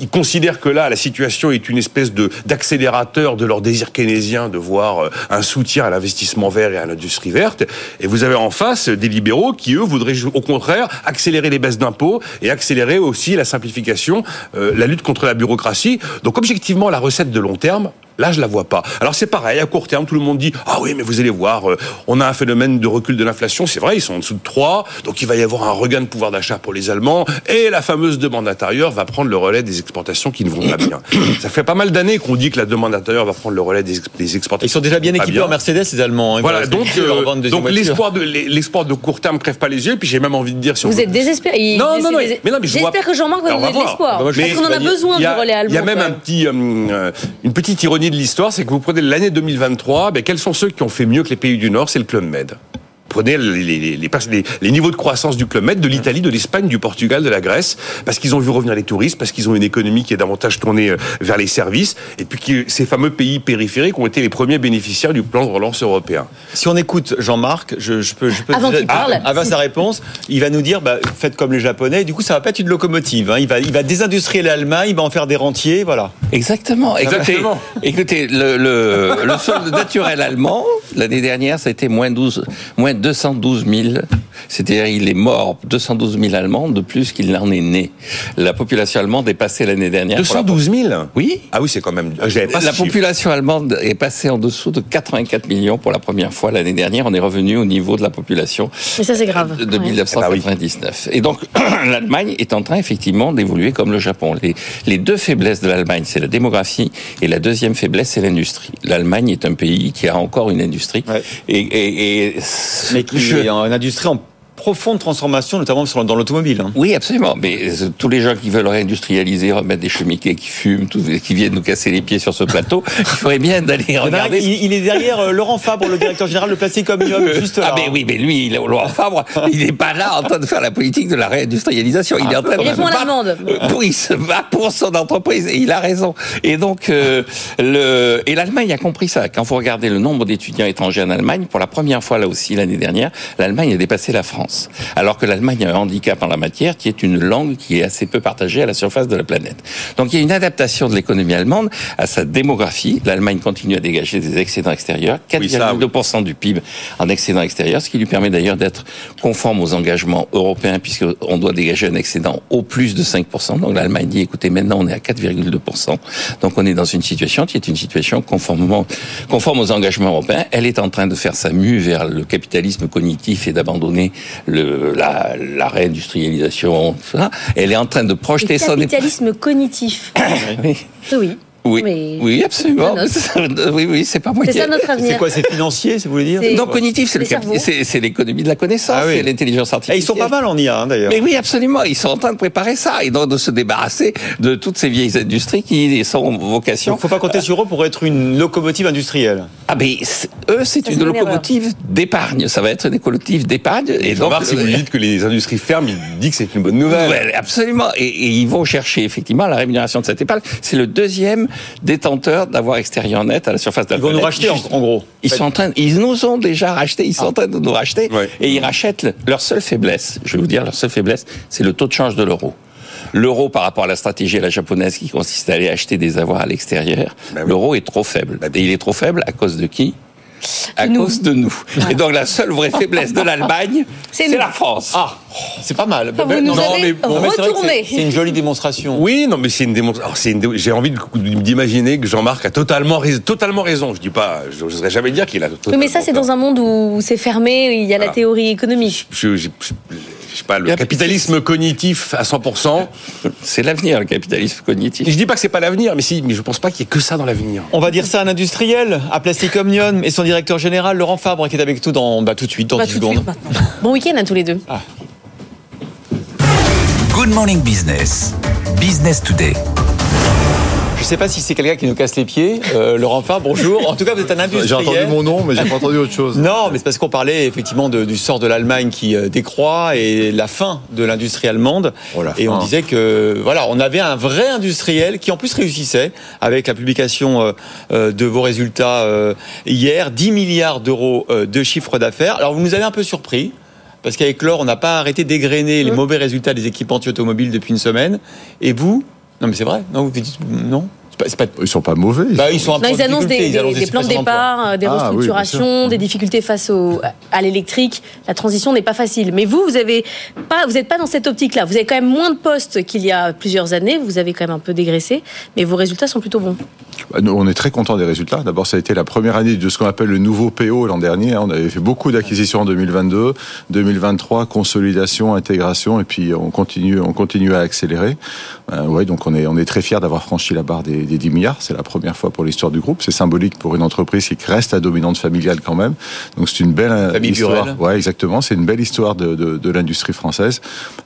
ils considèrent que là, la situation est une espèce de d'accélérateur de leur désir keynésien de voir euh, un soutien à l'investissement vert et à l'industrie verte. Et vous avez en face des libéraux qui, eux, voudraient au contraire accélérer les baisses d'impôts et accélérer aussi la simplification, euh, la lutte contre la bureaucratie. Donc objectivement, la recette de long terme, Là, je la vois pas. Alors c'est pareil, à court terme, tout le monde dit ah oui, mais vous allez voir, euh, on a un phénomène de recul de l'inflation. C'est vrai, ils sont en dessous de 3, donc il va y avoir un regain de pouvoir d'achat pour les Allemands et la fameuse demande intérieure va prendre le relais des exportations qui ne vont pas bien. Ça fait pas mal d'années qu'on dit que la demande intérieure va prendre le relais des, ex- des exportations. Ils sont déjà bien équipés en Mercedes, les Allemands. hein. Voilà, Ils donc, euh, donc l'espoir de l'espoir de court terme crève pas les yeux. Puis j'ai même envie de dire si on Vous veut- êtes désespéré. Il- Non, non, non, mais non, mais je vois- J'espère que Jean-Marc va vous on donner de l'espoir. Parce qu'on en a besoin du relais allemand. Il y a même un petit, euh, euh, une petite ironie de l'histoire, c'est que vous prenez l'année 2023, ben, quels sont ceux qui ont fait mieux que les pays du Nord? C'est le Club Med. Prenez les, les, les, les pers- les- les niveaux de croissance du Club Med, de l'Italie, de l'Espagne, du Portugal, de la Grèce, parce qu'ils ont vu revenir les touristes, parce qu'ils ont une économie qui est davantage tournée euh, vers les services, et puis que ces fameux pays périphériques ont été les premiers bénéficiaires du plan de relance européen. Si on écoute Jean-Marc, je, je peux, je peux Avant déjà- parle. Ah, avant sa réponse, il va nous dire bah, faites comme les Japonais. Du coup, ça va pas être une locomotive. hein. Il va, il va l'Allemagne, il va en faire des rentiers, voilà. Exactement. Écoutez, Exactement. écoutez le, le, le solde naturel allemand, l'année dernière, c'était moins, 12, moins 212 000. C'est-à-dire, il est mort 212 000 Allemands de plus qu'il n'en est né. La population allemande est passée l'année dernière. pour la- 212 000 Oui. Ah oui, c'est quand même. J'avais pas La ce chiffre. population allemande est passée en dessous de 84 millions pour la première fois l'année dernière. On est revenu au niveau de la population Mais ça, c'est grave. de Ouais. 1999. Et donc, l'Allemagne est en train effectivement d'évoluer comme le Japon. Les, les deux faiblesses de l'Allemagne, c'est la démographie, et la deuxième faiblesse, c'est l'industrie. L'Allemagne est un pays qui a encore une industrie. Et, et, et Mais qui je- est en industrie en profonde transformation, notamment sur- dans l'automobile. hein. oui, absolument. Mais euh, tous les gens qui veulent réindustrialiser, remettre des chemiquets qui fument, qui viennent nous casser les pieds sur ce plateau, il faudrait bien d'aller Il regarder. il, il est derrière euh, Laurent Fabre, le directeur général de Plastic Omnium, juste là. Ah mais oui, mais lui, il est au Laurent Fabre, il n'est pas là en train de faire la politique de la réindustrialisation. Il est en train de se la battre demande. pour, il se bat pour son entreprise et il a raison. Et donc, euh, le, et l'Allemagne a compris ça. Quand vous regardez le nombre d'étudiants étrangers en Allemagne, pour la première fois là aussi l'année dernière, l'Allemagne a dépassé la France. Alors que l'Allemagne a un handicap en la matière qui est une langue qui est assez peu partagée à la surface de la planète. Donc il y a une adaptation de l'économie allemande à sa démographie. L'Allemagne continue à dégager des excédents extérieurs, 4,2% du PIB en excédent extérieur, ce qui lui permet d'ailleurs d'être conforme aux engagements européens puisqu'on doit dégager un excédent au plus de 5%. Donc l'Allemagne dit, écoutez, maintenant on est à 4,2%. Donc on est dans une situation qui est une situation conformément, conforme aux engagements européens. Elle est en train de faire sa mue vers le capitalisme cognitif et d'abandonner le, la, la réindustrialisation. tout ça. Elle est en train de projeter Le son... capitalisme cognitif. Oui. Oui. Oui, Mais- oui, absolument. Oui, oui, c'est pas moi C'est qui- ça notre avenir. C'est quoi, c'est financier, c'est vous voulez dire Non, cognitif, c'est l'économie de la connaissance, Ah oui. c'est l'intelligence Et artificielle. ils sont pas mal en IA, hein, d'ailleurs. Mais oui, absolument. Ils sont en train de préparer ça et donc de se débarrasser de toutes ces vieilles industries qui sont vocation. Donc, faut pas compter sur eux pour être une locomotive industrielle. Ah, mais eux, c'est une locomotive d'épargne. Ça va être une locomotive d'épargne. Et donc, si vous lui dites que les industries ferment, il dit que c'est une bonne nouvelle. Ouais, absolument. Et, et ils vont chercher effectivement la rémunération de cette épargne. C'est le deuxième détenteur d'avoir extérieur net à la surface de la Ils vont nous planète. racheter, en, Juste- en gros. Ils sont en train, ils nous ont déjà racheté, ils sont en train de nous racheter, et ils rachètent le- leur seule faiblesse. Je vais vous dire, leur seule faiblesse, c'est le taux de change de l'euro. L'euro par rapport à la stratégie à la japonaise qui consiste à aller acheter des avoirs à l'extérieur, l'euro est trop faible. Et il est trop faible à cause de qui? À cause de nous. Et donc la seule vraie faiblesse de l'Allemagne, C'est la France. Ah, c'est pas mal. Ah, vous nous Non, avez mais- non, mais c'est vrai que retourné. c'est- C'est une jolie démonstration. Oui, non, mais c'est une démonstration. c'est une dé- J'ai envie d'imaginer que Jean-Marc a totalement, rais- totalement raison. Je dis pas, je n'oserais jamais dire qu'il a Oui, totalement mais ça, c'est dans un monde où c'est fermé, il y a la théorie économique. je, je, je- je sais pas, le capitalisme cognitif à 100%. C'est l'avenir, le capitalisme cognitif. Je dis pas que c'est pas l'avenir, mais si, mais je pense pas qu'il y ait que ça dans l'avenir. On va dire ça à un industriel, à Plastic Omnium, et son directeur général, Laurent Fabre, qui est avec nous dans, bah, tout de suite, dans Bah, 10 tout de secondes. Bon week-end à tous les deux. Good Morning Business. Business Today. Je sais pas si c'est quelqu'un qui nous casse les pieds. Euh, Laurent Fabre, bonjour. En tout cas, vous êtes un industriel. J'ai entendu mon nom, mais j'ai pas entendu autre chose. Non, mais c'est parce qu'on parlait effectivement de- du sort de l'Allemagne qui euh, décroît et la fin de l'industrie allemande. Oh, la et on disait que voilà, on avait un vrai industriel qui en plus réussissait avec la publication euh, euh, de vos résultats hier, 10 milliards d'euros de chiffre d'affaires. Alors vous nous avez un peu surpris. Parce qu'avec l'or, on n'a pas arrêté d'égrener les mauvais résultats des équipementiers automobiles depuis une semaine. Et vous Non, mais c'est vrai. Non, vous dites non. C'est Ils sont pas mauvais. Bah, ils, sont non, ils annoncent des, des, plans de départ, euh, des ah restructurations, des difficultés face au, à l'électrique. La transition n'est pas facile. Mais vous, vous avez pas, vous n'êtes pas dans cette optique-là. Vous avez quand même moins de postes qu'il y a plusieurs années. Vous avez quand même un peu dégraissé, mais vos résultats sont plutôt bons. Bah, on est très content des résultats. D'abord, ça a été la première année de ce qu'on appelle le nouveau PO l'an dernier. On avait fait beaucoup d'acquisitions en 2022, 2023, consolidation, intégration, et puis on continue, on continue à accélérer. Euh, ouais, donc on est, on est très fiers d'avoir franchi la barre des, des 10 milliards. C'est la première fois pour l'histoire du groupe. C'est symbolique pour une entreprise qui reste à dominante familiale quand même. Donc c'est une belle euh, Famille histoire. Ouais, exactement. C'est une belle histoire de, de, de l'industrie française.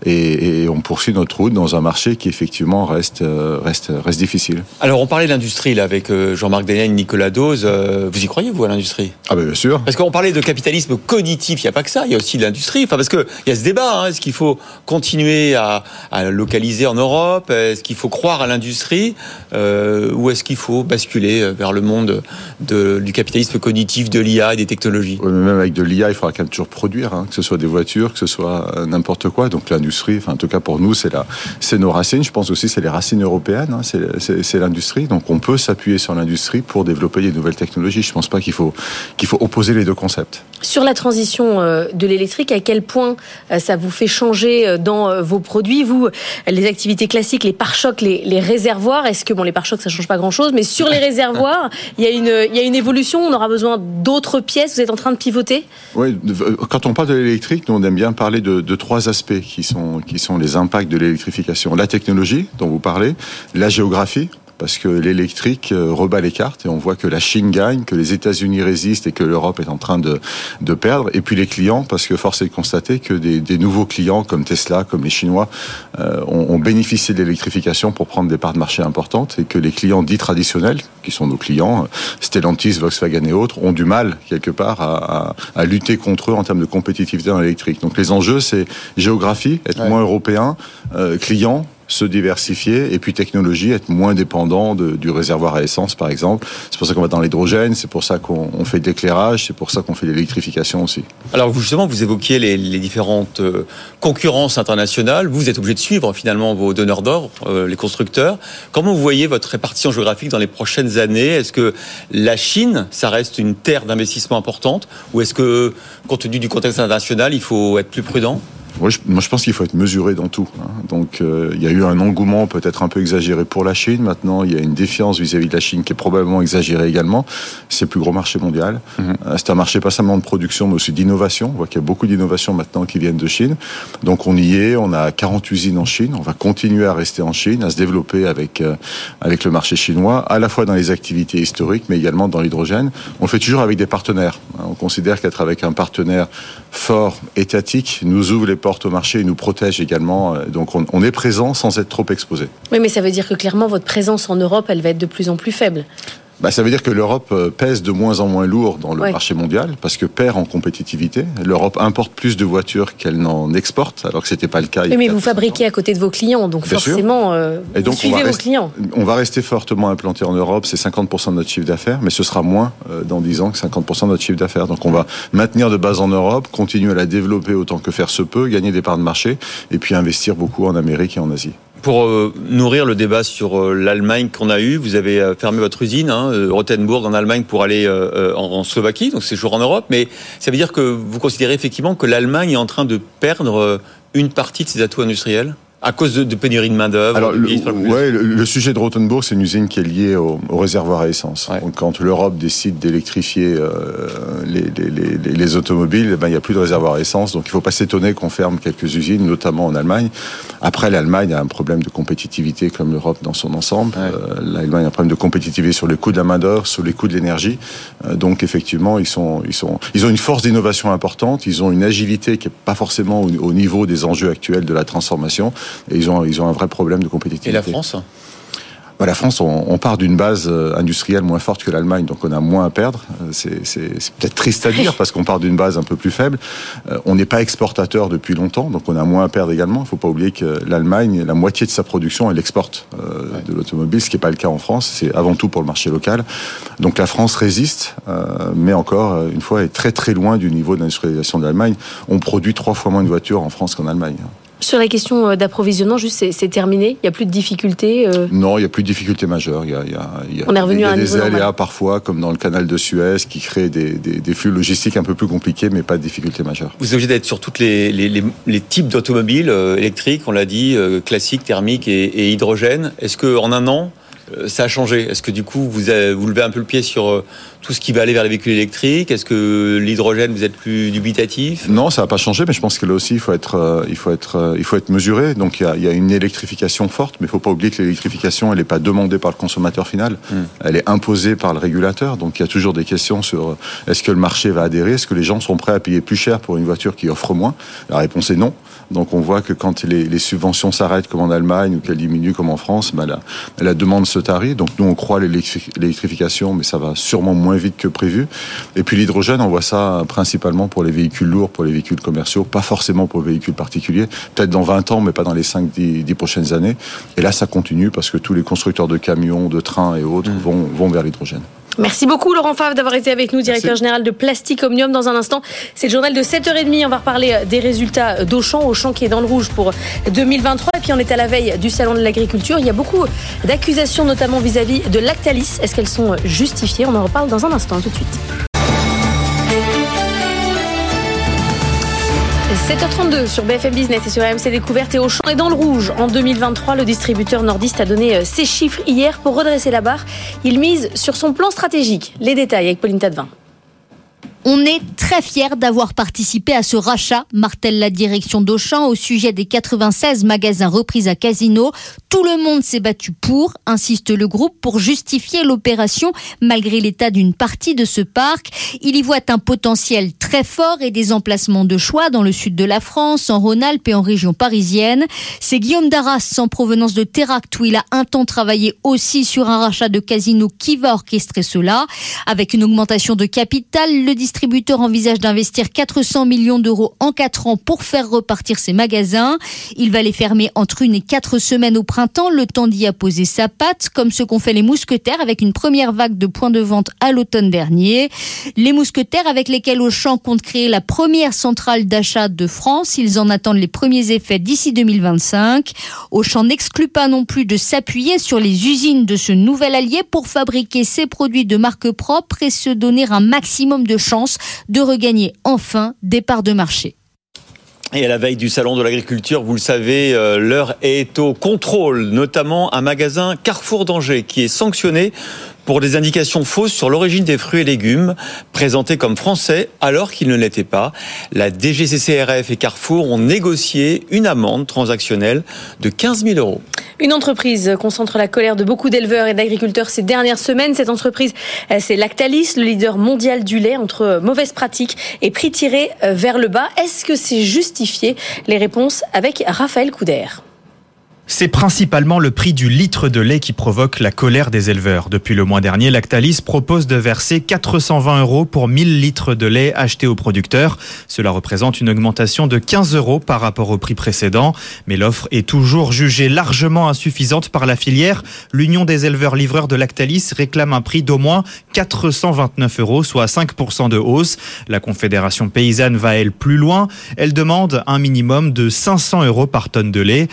Et, et, on poursuit notre route dans un marché qui effectivement reste, euh, reste, reste difficile. Alors on parlait de l'industrie là avec Jean-Marc Daniel, Nicolas Dose. Vous y croyez vous à l'industrie? Ah ben bien sûr. Parce qu'on parlait de capitalisme cognitif. Il n'y a pas que ça. Il y a aussi l'industrie. Enfin parce que il y a ce débat. Hein. Est-ce qu'il faut continuer à, à localiser en Europe? Est-ce qu'il faut croire à l'industrie? Euh, ou est-ce qu'il faut basculer vers le monde de, du capitalisme cognitif, de l'IA et des technologies? Même avec de l'IA, il faudra quand même toujours produire, hein, que ce soit des voitures, que ce soit euh, n'importe quoi. Donc l'industrie, enfin, en tout cas pour nous, c'est c'est nos racines. Je pense aussi c'est les racines européennes, hein, c'est l'industrie. Donc on peut s'appuyer sur l'industrie pour développer des nouvelles technologies. Je ne pense pas qu'il faut, qu'il faut opposer les deux concepts. Sur la transition euh, de l'électrique, à quel point ça vous fait changer dans vos produits? Vous, les activités classiques, les pare-chocs, les, les réservoirs, est-ce que bon, les pare-chocs, ça change pas grand-chose, mais sur les réservoirs, il y, a une, il y a une évolution, on aura besoin d'autres pièces, vous êtes en train de pivoter? Oui, quand on parle de l'électrique, nous on aime bien parler de, de, trois aspects qui sont, qui sont les impacts de l'électrification. La technologie, dont vous parlez, la géographie, parce que l'électrique euh, rebat les cartes et on voit que la Chine gagne, que les États-Unis résistent et que l'Europe est en train de, de perdre. Et puis les clients, parce que force est de constater que des, des nouveaux clients comme Tesla, comme les Chinois, euh, ont, ont, bénéficié de l'électrification pour prendre des parts de marché importantes et que les clients dits traditionnels, qui sont nos clients, Stellantis, Volkswagen et autres, ont du mal quelque part à, à, à lutter contre eux en termes de compétitivité dans l'électrique. Donc les enjeux, c'est géographie, être ouais. moins européen, euh, client, se diversifier et puis technologie, être moins dépendant du réservoir à essence par exemple. C'est pour ça qu'on va dans l'hydrogène, c'est pour ça qu'on fait de l'éclairage, c'est pour ça qu'on fait de l'électrification aussi. Alors justement, vous évoquiez les, les différentes euh, concurrences internationales. Vous êtes obligé de suivre finalement vos donneurs d'or, euh, les constructeurs. Comment vous voyez votre répartition géographique dans les prochaines années? Est-ce que la Chine, ça reste une terre d'investissement importante? Ou est-ce que, compte tenu du contexte international, il faut être plus prudent? Moi je, moi, je pense qu'il faut être mesuré dans tout. Hein. Donc, euh, il y a eu un engouement peut-être un peu exagéré pour la Chine. Maintenant, il y a une défiance vis-à-vis -vis de la Chine qui est probablement exagérée également. C'est le plus gros marché mondial. Mm -hmm. euh, c'est un marché pas seulement de production, mais aussi d'innovation. On voit qu'il y a beaucoup d'innovations maintenant qui viennent de Chine. Donc, on y est. On a 40 usines en Chine. On va continuer à rester en Chine, à se développer avec euh, avec le marché chinois, à la fois dans les activités historiques, mais également dans l'hydrogène. On le fait toujours avec des partenaires. On considère qu'être avec un partenaire fort, étatique, nous ouvre les porte au marché et nous protège également. Donc on, on, est présent sans être trop exposé. Oui, mais ça veut dire que clairement votre présence en Europe, elle va être de plus en plus faible. Bah, ça veut dire que l'Europe pèse de moins en moins lourd dans le marché mondial parce que perd en compétitivité. L'Europe importe plus de voitures qu'elle n'en exporte, alors que c'était pas le cas. Oui, mais vous fabriquez à côté de vos clients, donc Bien forcément, euh, Et donc, vous suivez vos clients. On va rester fortement implanté en Europe, c'est 50% de notre chiffre d'affaires, mais ce sera moins euh, dans 10 ans que 50% de notre chiffre d'affaires. Donc on va maintenir de base en Europe, continuer à la développer autant que faire se peut, gagner des parts de marché, et puis investir beaucoup en Amérique et en Asie pour euh, nourrir le débat sur euh, l'Allemagne qu'on a eu, vous avez euh, fermé votre usine, hein, Rothenburg en Allemagne, pour aller en, en, Slovaquie, donc c'est toujours en Europe. Mais ça veut dire que vous considérez effectivement que l'Allemagne est en train de perdre une partie de ses atouts industriels? À cause de, de pénurie de main-d'œuvre Alors, le, ouais, le, le, sujet de Rothenburg, c'est une usine qui est liée au, au réservoir à essence. Ouais. Donc, quand l'Europe décide d'électrifier euh, les, les, les, les, automobiles, eh ben, il n'y a plus de réservoir à essence. Donc, il ne faut pas s'étonner qu'on ferme quelques usines, notamment en Allemagne. Après, l'Allemagne a un problème de compétitivité comme l'Europe dans son ensemble. Ouais. Euh, L'Allemagne a un problème de compétitivité sur les coûts de la main-d'œuvre, sur les coûts de l'énergie. Euh, donc, effectivement, ils, sont, ils, sont, ils ont une force d'innovation importante. Ils ont une agilité qui n'est pas forcément au, au niveau des enjeux actuels de la transformation. Et ils ont, ils ont un vrai problème de compétitivité. Et la France bah, la France, on, on, part d'une base euh, industrielle moins forte que l'Allemagne, donc on a moins à perdre. Euh, c'est peut-être triste à dire parce qu'on part d'une base un peu plus faible. Euh, on n'est pas exportateur depuis longtemps, donc on a moins à perdre également. Il ne faut pas oublier que l'Allemagne, la moitié de sa production, elle exporte euh, ouais. de l'automobile, ce qui n'est pas le cas en France. C'est avant tout pour le marché local. Donc la France résiste, euh, mais encore une fois, est très très loin du niveau d'industrialisation de l'Allemagne. On produit trois fois moins de voitures en France qu'en Allemagne. Sur la question euh, d'approvisionnement, juste c'est terminé, il n'y a plus de difficultés euh Non, il n'y a plus de difficultés majeures. Il y a, il y a, il y a, On est revenu il y a à un des niveau aléas normal. parfois, comme dans le canal de Suez, qui créent des, des, des flux logistiques un peu plus compliqués, mais pas de difficultés majeures. Vous êtes obligé d'être sur tous les, les, les, les types d'automobiles euh, électriques, on l'a dit, classiques, thermiques et, et hydrogène. Est-ce qu'en un an, euh, ça a changé Est-ce que du coup, vous, avez- vous levez un peu le pied sur euh, tout ce qui va aller vers les véhicules électriques? Est-ce que l'hydrogène, vous êtes plus dubitatif? Non, ça n'a pas changé, mais je pense que là aussi, il faut être, euh, il faut être, euh, il faut être mesuré. Donc, il y a, il y a une électrification forte, mais il ne faut pas oublier que l'électrification, elle n'est pas demandée par le consommateur final. Elle est imposée par le régulateur. Donc, il y a toujours des questions sur euh, est-ce que le marché va adhérer? Est-ce que les gens sont prêts à payer plus cher pour une voiture qui offre moins? La réponse est non. Donc, on voit que quand les, les subventions s'arrêtent, comme en Allemagne, ou qu'elles diminuent, comme en France, ben, la, la demande se tarit. Donc, nous, on croit l'électrification, mais ça va sûrement moins vite que prévu. Et puis, l'hydrogène, on voit ça principalement pour les véhicules lourds, pour les véhicules commerciaux, pas forcément pour les véhicules particuliers. Peut-être dans 20 ans, mais pas dans les 5-10 prochaines années. Et là, ça continue parce que tous les constructeurs de camions, de trains et autres vont, vont vers l'hydrogène. Merci beaucoup Laurent Favre d'avoir été avec nous, directeur Merci. général de Plastic Omnium. Dans un instant, c'est le journal de 7h30. On va reparler euh, des résultats d'Auchan, Auchan qui est dans le rouge pour 2023. Et puis on est à la veille du Salon de l'Agriculture. Il y a beaucoup d'accusations, notamment vis-à-vis de Lactalis. Est-ce qu'elles sont justifiées? On en reparle dans un instant, tout de suite. 7h32 sur BFM Business et sur AMC Découverte et Auchan est dans le rouge. En 2023, le distributeur nordiste a donné euh, ses chiffres hier pour redresser la barre. Il mise sur son plan stratégique. Les détails avec Pauline Tadevin. On est très fiers d'avoir participé à ce rachat, martèle la direction d'Auchan au sujet des 96 magasins repris à Casino. Tout le monde s'est battu pour, insiste le groupe, pour justifier l'opération malgré l'état d'une partie de ce parc. Il y voit un potentiel très fort et des emplacements de choix dans le sud de la France, en Rhône-Alpes et en région parisienne. C'est Guillaume Darras, en provenance de Terract, où il a un temps travaillé aussi sur un rachat de Casino qui va orchestrer cela. Avec une augmentation de capital, le envisage d'investir 400 millions d'euros en 4 ans pour faire repartir ses magasins. Il va les fermer entre une et quatre semaines au printemps, le temps d'y apposer sa patte, comme ce qu'ont fait les mousquetaires avec une première vague de points de vente à l'automne dernier. Les mousquetaires avec lesquels Auchan compte créer la première centrale d'achat de France. Ils en attendent les premiers effets d'ici 2025. Auchan n'exclut pas non plus de s'appuyer sur les usines de ce nouvel allié pour fabriquer ses produits de marque propre et se donner un maximum de de regagner enfin des parts de marché. Et à la veille du salon de l'agriculture, vous le savez, euh, l'heure est au contrôle, notamment un magasin Carrefour d'Angers qui est sanctionné pour des indications fausses sur l'origine des fruits et légumes présentés comme français alors qu'ils ne l'étaient pas. La DGCCRF et Carrefour ont négocié une amende transactionnelle de 15 000 euros. Une entreprise concentre la colère de beaucoup d'éleveurs et d'agriculteurs ces dernières semaines. Cette entreprise, euh, c'est Lactalis, le leader mondial du lait, entre euh, mauvaises pratiques et prix tirés euh, vers le bas. Est-ce que c'est justifié? Les réponses avec Raphaël Couder. C'est principalement le prix du litre de lait qui provoque la colère des éleveurs. Depuis le mois dernier, Lactalis propose de verser 420 euros pour 1000 litres de lait achetés aux producteurs. Cela représente une augmentation de 15 euros par rapport au prix précédent. Mais l'offre est toujours jugée largement insuffisante par la filière. L'Union des éleveurs livreurs de Lactalis réclame un prix d'au moins 429 euros, soit 5% de hausse. La Confédération paysanne va, elle, plus loin. Elle demande un minimum de 500 euros par tonne de lait.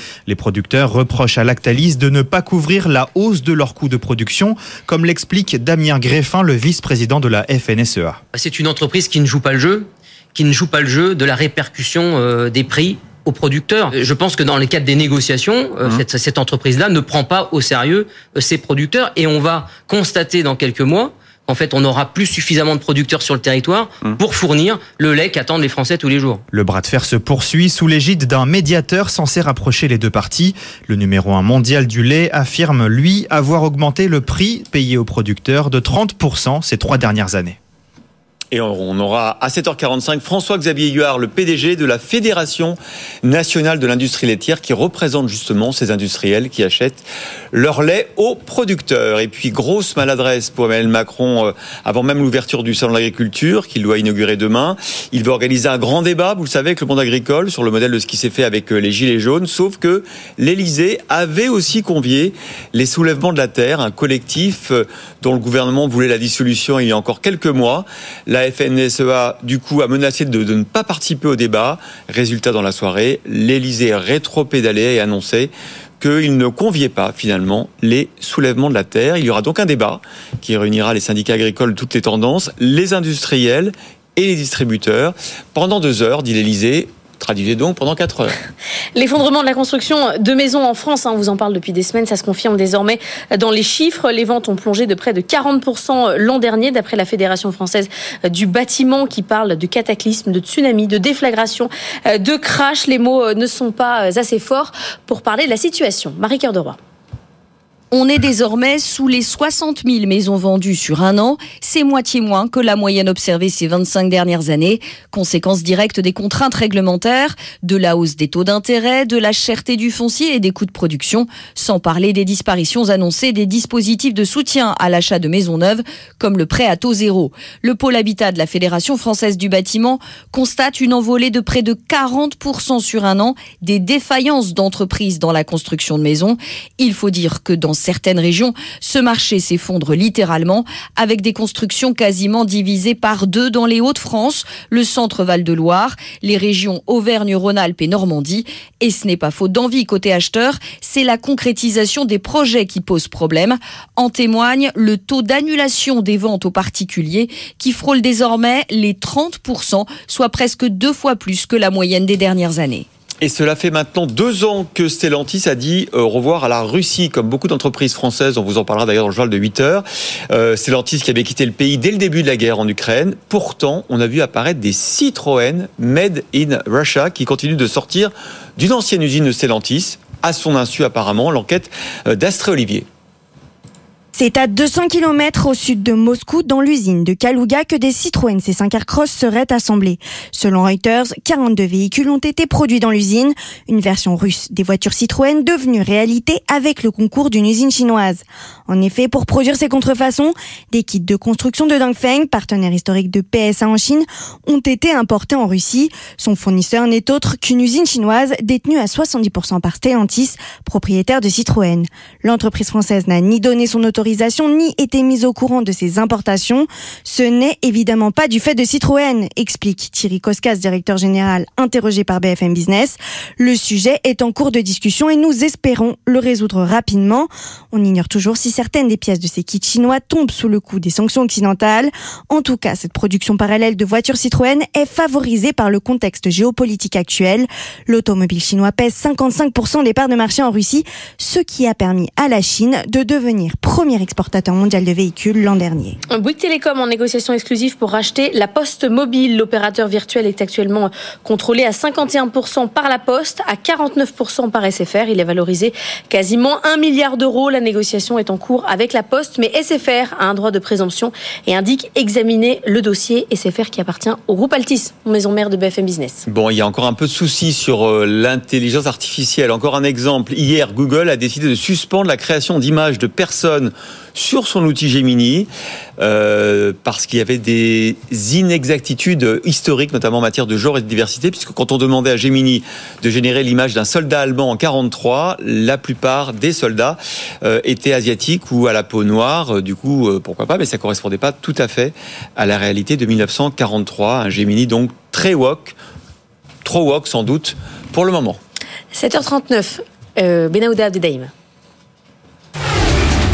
Reprochent à Lactalis de ne pas couvrir la hausse de leurs coûts de production, comme l'explique Damien Greffin, le vice-président de la FNSEA. C'est une entreprise qui ne joue pas le jeu, qui ne joue pas le jeu de la répercussion euh, des prix aux producteurs. Je pense que dans le cadre des négociations, euh, cette, cette entreprise-là ne prend pas au sérieux euh, ses producteurs et on va constater dans quelques mois en fait, on n'aura plus suffisamment de producteurs sur le territoire pour fournir le lait qu'attendent les Français tous les jours. Le bras de fer se poursuit sous l'égide d'un médiateur censé rapprocher les deux parties. Le numéro 1 mondial du lait affirme, lui, avoir augmenté le prix payé aux producteurs de 30% ces trois dernières années. Et on aura à 7h45 François-Xavier Huard, le PDG de la Fédération nationale de l'industrie laitière, qui représente justement ces industriels qui achètent leur lait aux producteurs. Et puis, grosse maladresse pour Emmanuel Macron, euh, avant même l'ouverture du Salon de l'agriculture, qu'il doit inaugurer demain. Il veut organiser un grand débat, vous le savez, avec le monde agricole, sur le modèle de ce qui s'est fait avec euh, les Gilets jaunes, sauf que l'Élysée avait aussi convié les soulèvements de la terre, un collectif euh, dont le gouvernement voulait la dissolution il y a encore quelques mois. La FNSEA, du coup, a menacé de, de ne pas participer au débat. Résultat dans la soirée, l'Elysée rétro-pédalé et annoncé qu'il ne conviait pas finalement les soulèvements de la terre. Il y aura donc un débat qui réunira les syndicats agricoles, toutes les tendances, les industriels et les distributeurs. Pendant deux heures, dit l'Elysée, traduisez donc pendant quatre heures. L'effondrement de la construction de maisons en France, hein, on vous en parle depuis des semaines, ça se confirme désormais dans les chiffres. Les ventes ont plongé de près de 40% l'an dernier, d'après la Fédération française du bâtiment qui parle de cataclysme, de tsunami, de déflagration, euh, de crash. Les mots euh, ne sont pas euh, assez forts pour parler de la situation. Marie-Cœur de Roy. On est désormais sous les 60 000 maisons vendues sur un an. C'est moitié moins que la moyenne observée ces 25 dernières années. Conséquence directe des contraintes réglementaires, de la hausse des taux d'intérêt, de la cherté du foncier et des coûts de production, sans parler des disparitions annoncées des dispositifs de soutien à l'achat de maisons neuves, comme le prêt à taux zéro. Le pôle habitat de la Fédération française du bâtiment constate une envolée de près de 40% sur un an des défaillances d'entreprises dans la construction de maisons. Il faut dire que dans certaines régions, ce marché s'effondre littéralement avec des constructions quasiment divisées par deux dans les Hauts-de-France, le centre Val-de-Loire, les régions Auvergne-Rhône-Alpes et Normandie. Et ce n'est pas faute d'envie côté acheteur, c'est la concrétisation des projets qui pose problème. En témoigne le taux d'annulation des ventes aux particuliers qui frôle désormais les 30%, soit presque deux fois plus que la moyenne des dernières années. Et cela fait maintenant deux ans que Stellantis a dit au revoir à la Russie, comme beaucoup d'entreprises françaises. On vous en parlera d'ailleurs dans le journal de 8 heures. Euh, Stellantis qui avait quitté le pays dès le début de la guerre en Ukraine. Pourtant, on a vu apparaître des Citroën Made in Russia qui continuent de sortir d'une ancienne usine de Stellantis. À son insu, apparemment, l'enquête d'Astré Olivier. C'est à 200 km au sud de Moscou, dans l'usine de Kalouga, que des Citroën C5 Aircross seraient assemblés. Selon Reuters, 42 véhicules ont été produits dans l'usine, une version russe des voitures Citroën devenue réalité avec le concours d'une usine chinoise. En effet, pour produire ces contrefaçons, des kits de construction de Dongfeng, partenaire historique de PSA en Chine, ont été importés en Russie. Son fournisseur n'est autre qu'une usine chinoise détenue à 70% par Stellantis, propriétaire de Citroën. L'entreprise française n'a ni donné son autorisation ni été mise au courant de ces importations. Ce n'est évidemment pas du fait de Citroën, explique Thierry Koskas, directeur général interrogé par BFM Business. Le sujet est en cours de discussion et nous espérons le résoudre rapidement. On ignore toujours si certaines des pièces de ces kits chinois tombent sous le coup des sanctions occidentales. En tout cas, cette production parallèle de voitures Citroën est favorisée par le contexte géopolitique actuel. L'automobile chinois pèse 55% des parts de marché en Russie, ce qui a permis à la Chine de devenir premier exportateur mondial de véhicules l'an dernier. Bouygues Télécom en négociation exclusive pour racheter la Poste Mobile. L'opérateur virtuel est actuellement contrôlé à 51% par la Poste, à 49% par SFR. Il est valorisé quasiment 1 milliard d'euros. La négociation est en cours avec la Poste, mais SFR a un droit de présomption et indique examiner le dossier SFR qui appartient au groupe Altis, maison mère de BFM Business. Bon, il y a encore un peu de soucis sur euh, l'intelligence artificielle. Encore un exemple. Hier, Google a décidé de suspendre la création d'images de personnes sur son outil Gemini euh, parce qu'il y avait des inexactitudes historiques, notamment en matière de genre et de diversité, puisque quand on demandait à Gemini de générer l'image d'un soldat allemand en 43, la plupart des soldats euh, étaient asiatiques ou à la peau noire. Euh, du coup, pourquoi pas, mais ça correspondait pas tout à fait à la réalité de 1943. Un Gemini donc très woke, trop woke sans doute pour le moment. 7h39, euh, Benahouda Abdedaïm.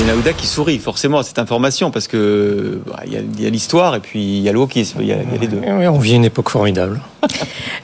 Et Naouda qui sourit forcément à cette information parce que bah, il y a- il l'histoire et puis il y a le wokisme, il y a, il y a les deux. Oui, on vit une époque formidable.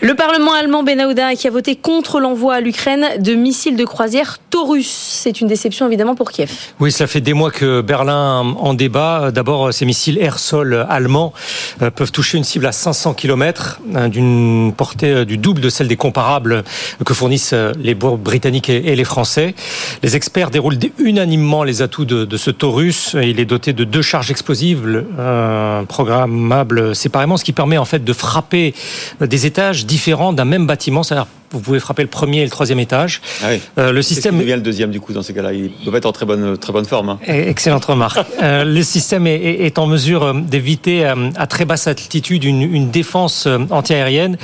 Le Parlement allemand Benahouda qui a voté contre l'envoi à l'Ukraine de missiles de croisière Taurus. C'est une déception évidemment pour Kiev. Oui, cela fait des mois que Berlin en débat. D'abord, ces missiles air-sol allemands euh, peuvent toucher une cible à 500 km, d'une portée euh, du double de celle des comparables que fournissent euh, les Britanniques et les Français. Les experts déroulent dé- unanimement les atouts de, de ce Taurus. Il est doté de deux charges explosives euh, programmables séparément, ce qui permet en fait de frapper des étages différents d'un même bâtiment. C'est-à-dire, vous pouvez frapper le premier et le troisième étage. Ah oui. Euh, le système devient le deuxième du coup dans ces cas-là? Il doit être en très bonne, très bonne forme. hein. Eh, Excellente remarque. Euh, le système est, en mesure euh, d'éviter à très basse altitude une, une défense antiaérienne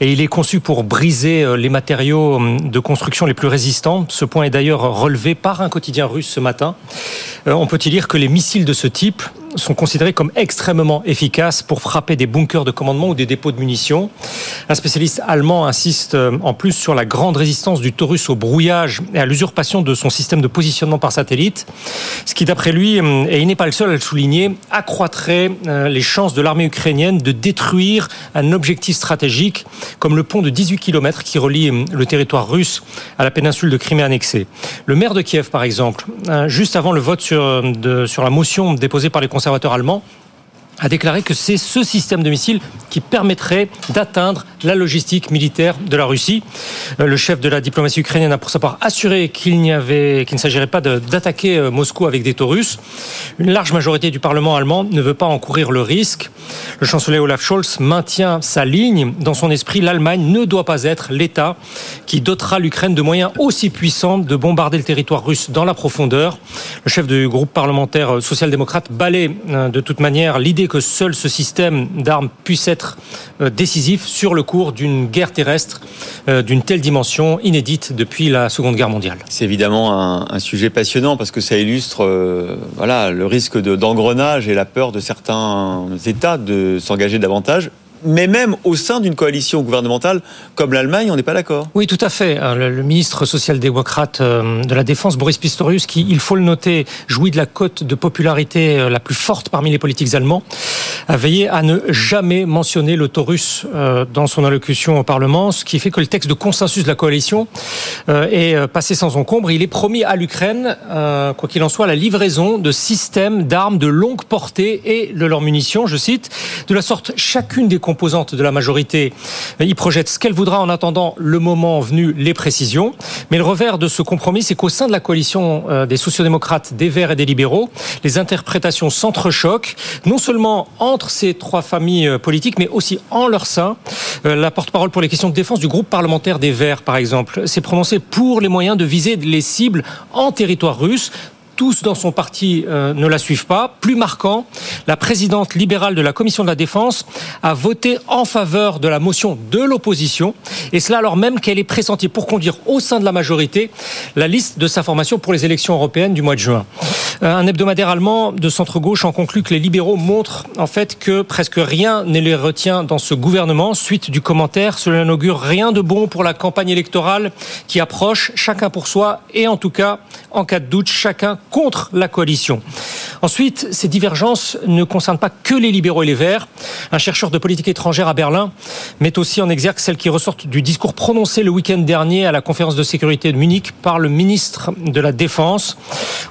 et il est conçu pour briser les matériaux de construction les plus résistants. Ce point est d'ailleurs relevé par un quotidien russe ce matin. Euh, On peut y lire que les missiles de ce type sont considérés comme extrêmement efficaces pour frapper des bunkers de commandement ou des dépôts de munitions. Un spécialiste allemand insiste euh, en plus sur la grande résistance du Taurus au brouillage et à l'usurpation de son système de positionnement par satellite, ce qui d'après lui, euh, et il n'est pas le seul à le souligner, accroîtrait les chances de l'armée ukrainienne de détruire un objectif stratégique comme le pont de 18 km qui relie le territoire russe à la péninsule de Crimée annexée. Le maire de Kiev, par exemple, juste avant le vote sur, euh, sur la motion déposée par les conservateurs allemands, a déclaré que c'est ce système de missiles qui permettrait d'atteindre la logistique militaire de la Russie. Euh, Le chef de la diplomatie ukrainienne a pour sa part assuré qu'il n'y avait, qu'il ne s'agirait pas d'attaquer euh, Moscou avec des Taurus. Une large majorité du Parlement allemand ne veut pas encourir le risque. Le chancelier Olaf Scholz maintient sa ligne. Dans son esprit, l'Allemagne ne doit pas être l'État qui dotera l'Ukraine de moyens aussi puissants de bombarder le territoire russe dans la profondeur. Le chef du groupe parlementaire euh, social-démocrate balaie euh, de toute manière l'idée que seul ce système d'armes puisse être euh, décisif sur le cours d'une guerre terrestre euh, d'une telle dimension inédite depuis la Seconde Guerre mondiale. C'est évidemment un, sujet passionnant parce que ça illustre euh, le risque de- d'engrenage et la peur de certains États de s'engager davantage. Mais même au sein d'une coalition gouvernementale comme l'Allemagne, on n'est pas d'accord. Oui, tout à fait. Euh, Le, ministre social-démocrate euh, de la Défense, Boris Pistorius, qui, il faut le noter, jouit de la cote de popularité euh, la plus forte parmi les politiques allemands, a veillé à ne jamais mentionner le Taurus dans son allocution au Parlement, ce qui fait que le texte de consensus de la coalition est passé sans encombre. Il est promis à l'Ukraine, quoi qu'il en soit, la livraison de systèmes d'armes de longue portée et de leurs munitions, je cite, de la sorte chacune des composantes de la majorité euh, y projette ce qu'elle voudra en attendant le moment venu les précisions. Mais le revers de ce compromis, c'est qu'au sein de la coalition euh, des sociodémocrates, des Verts et des libéraux, les interprétations s'entrechoquent, non seulement entre ces trois familles euh, politiques, mais aussi en leur sein. La porte-parole pour les questions de défense du groupe parlementaire des Verts, par exemple, s'est prononcée pour les moyens de viser les cibles en territoire russe tous dans son parti euh, ne la suivent pas. Plus marquant, la présidente libérale de la commission de la défense a voté en faveur de la motion de l'opposition, et cela alors même qu'elle est pressentie pour conduire au sein de la majorité la liste de sa formation pour les élections européennes du mois de juin. Euh, Un hebdomadaire allemand de centre-gauche en conclut que les libéraux montrent en fait que presque rien ne les retient dans ce gouvernement. Suite du commentaire, cela n'augure rien de bon pour la campagne électorale qui approche, chacun pour soi, et en tout cas, en cas de doute, chacun contre la coalition. Ensuite, ces divergences ne concernent pas que les libéraux et les verts. Un chercheur de politique étrangère à Berlin met aussi en exergue celles qui ressortent du discours prononcé le week-end dernier à la conférence de sécurité de Munich par le ministre de la Défense.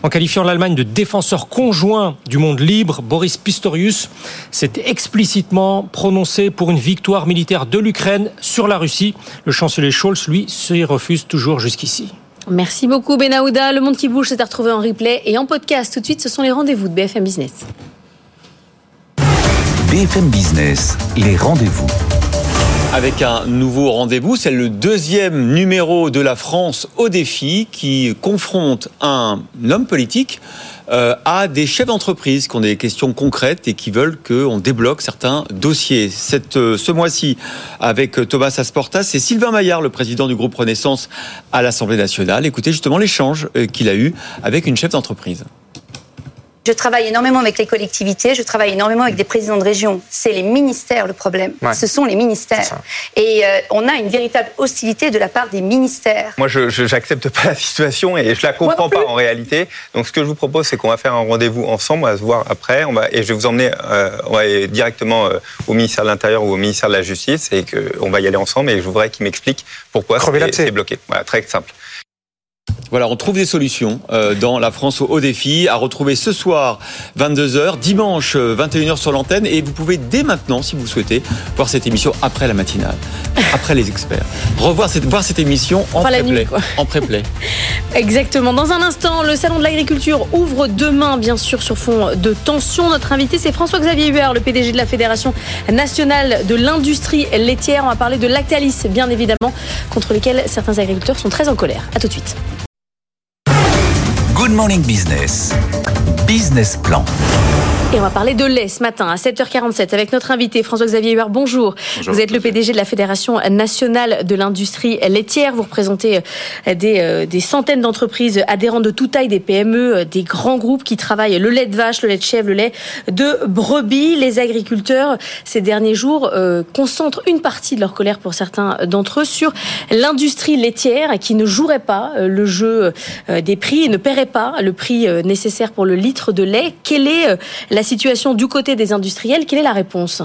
En qualifiant l'Allemagne de défenseur conjoint du monde libre, Boris Pistorius s'est explicitement prononcé pour une victoire militaire de l'Ukraine sur la Russie. Le chancelier Scholz, lui, s'y refuse toujours jusqu'ici. Merci beaucoup Benahouda. Le monde qui bouge, c'est à retrouver en replay et en podcast. Tout de suite, ce sont les rendez-vous de BFM Business. BFM Business, les rendez-vous. Avec un nouveau rendez-vous, c'est le deuxième numéro de la France au défi qui confronte un homme politique euh, à des chefs d'entreprise qui ont des questions concrètes et qui veulent qu'on débloque certains dossiers. Cette, euh, ce mois-ci, avec Thomas Asportas, c'est Sylvain Maillard, le président du groupe Renaissance à l'Assemblée nationale. Écoutez justement l'échange euh, qu'il a eu avec une chef d'entreprise. Je travaille énormément avec les collectivités, je travaille énormément avec des présidents de région. C'est les ministères le problème. Ouais. Ce sont les ministères. Et euh, on a une véritable hostilité de la part des ministères. Moi, je j'accepte pas la situation et je la comprends pas en réalité. Donc, ce que je vous propose, c'est qu'on va faire un rendez-vous ensemble, on va se voir après, on va, et je vais vous emmener euh, on va aller directement euh, au ministère de l'Intérieur ou au ministère de la Justice et qu'on va y aller ensemble et je voudrais qu'il m'explique pourquoi c'est c'est bloqué. Voilà, très simple. Voilà, on trouve des solutions euh, dans la France au haut défi à retrouver ce soir 22h, dimanche 21h sur l'antenne et vous pouvez dès maintenant, si vous souhaitez, voir cette émission après la matinale, après les experts. Revoir cette, voir cette émission en Enfin, pré-play. quoi. En pré-play. Exactement. Dans un instant, le salon de l'agriculture ouvre demain, bien sûr, sur fond de tension. Notre invité, c'est François-Xavier Huard, le PDG de la Fédération nationale de l'industrie laitière. On va parler de Lactalis, bien évidemment, contre lesquels certains agriculteurs sont très en colère. À tout de suite. Good Morning Business. Business Plan. Et on va parler de lait ce matin à 7h47 avec notre invité François-Xavier Huard. Bonjour. Bonjour. Vous êtes le PDG de la Fédération nationale de l'industrie laitière. Vous représentez euh, des, euh, des centaines d'entreprises adhérentes de toute taille, des PME, euh, des grands groupes qui travaillent le lait de vache, le lait de chèvre, le lait de brebis. Les agriculteurs, ces derniers jours, euh, concentrent une partie de leur colère pour certains d'entre eux sur l'industrie laitière qui ne jouerait pas le jeu des prix et ne paierait pas le prix nécessaire pour le litre de lait. Quelle est euh, la situation du côté des industriels Quelle est la réponse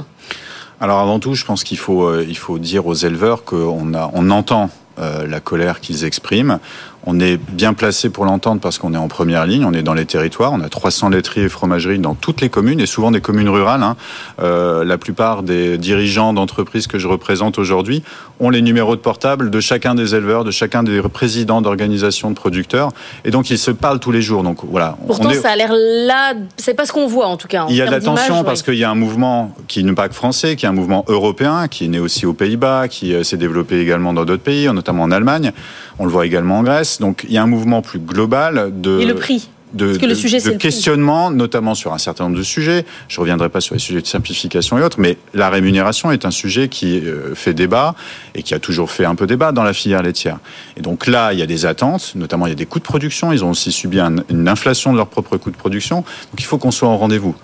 Alors avant tout, je pense qu'il faut, euh, dire aux éleveurs qu'on on entend euh, la colère qu'ils expriment. On est bien placé pour l'entendre parce qu'on est en première ligne, on est dans les territoires, on a 300 laiteries et fromageries dans toutes les communes et souvent des communes rurales. hein. Euh, la plupart des dirigeants d'entreprises que je représente aujourd'hui ont les numéros de portable de chacun des éleveurs, de chacun des présidents d'organisations de producteurs et donc ils se parlent tous les jours. Donc voilà, on Pourtant, est- ça a l'air là. C'est pas ce qu'on voit en tout cas. en il y a de la termes d'image, tension ouais. parce qu'il y a un mouvement qui n'est pas que français, qui est un mouvement européen, qui est né aussi aux Pays-Bas, qui euh, s'est développé également dans d'autres pays, notamment en Allemagne. On le voit également en Grèce. Donc il y a un mouvement plus global de Et le prix de, Parce que le de- sujet, de prix. questionnement, notamment sur un certain nombre de sujets. Je reviendrai pas sur les sujets de simplification et autres, mais la rémunération est un sujet qui euh, fait débat et qui a toujours fait un peu débat dans la filière laitière. Et donc là, il y a des attentes, notamment il y a des coûts de production. Ils ont aussi subi un- une inflation de leurs propres coûts de production. Donc il faut qu'on soit au rendez-vous.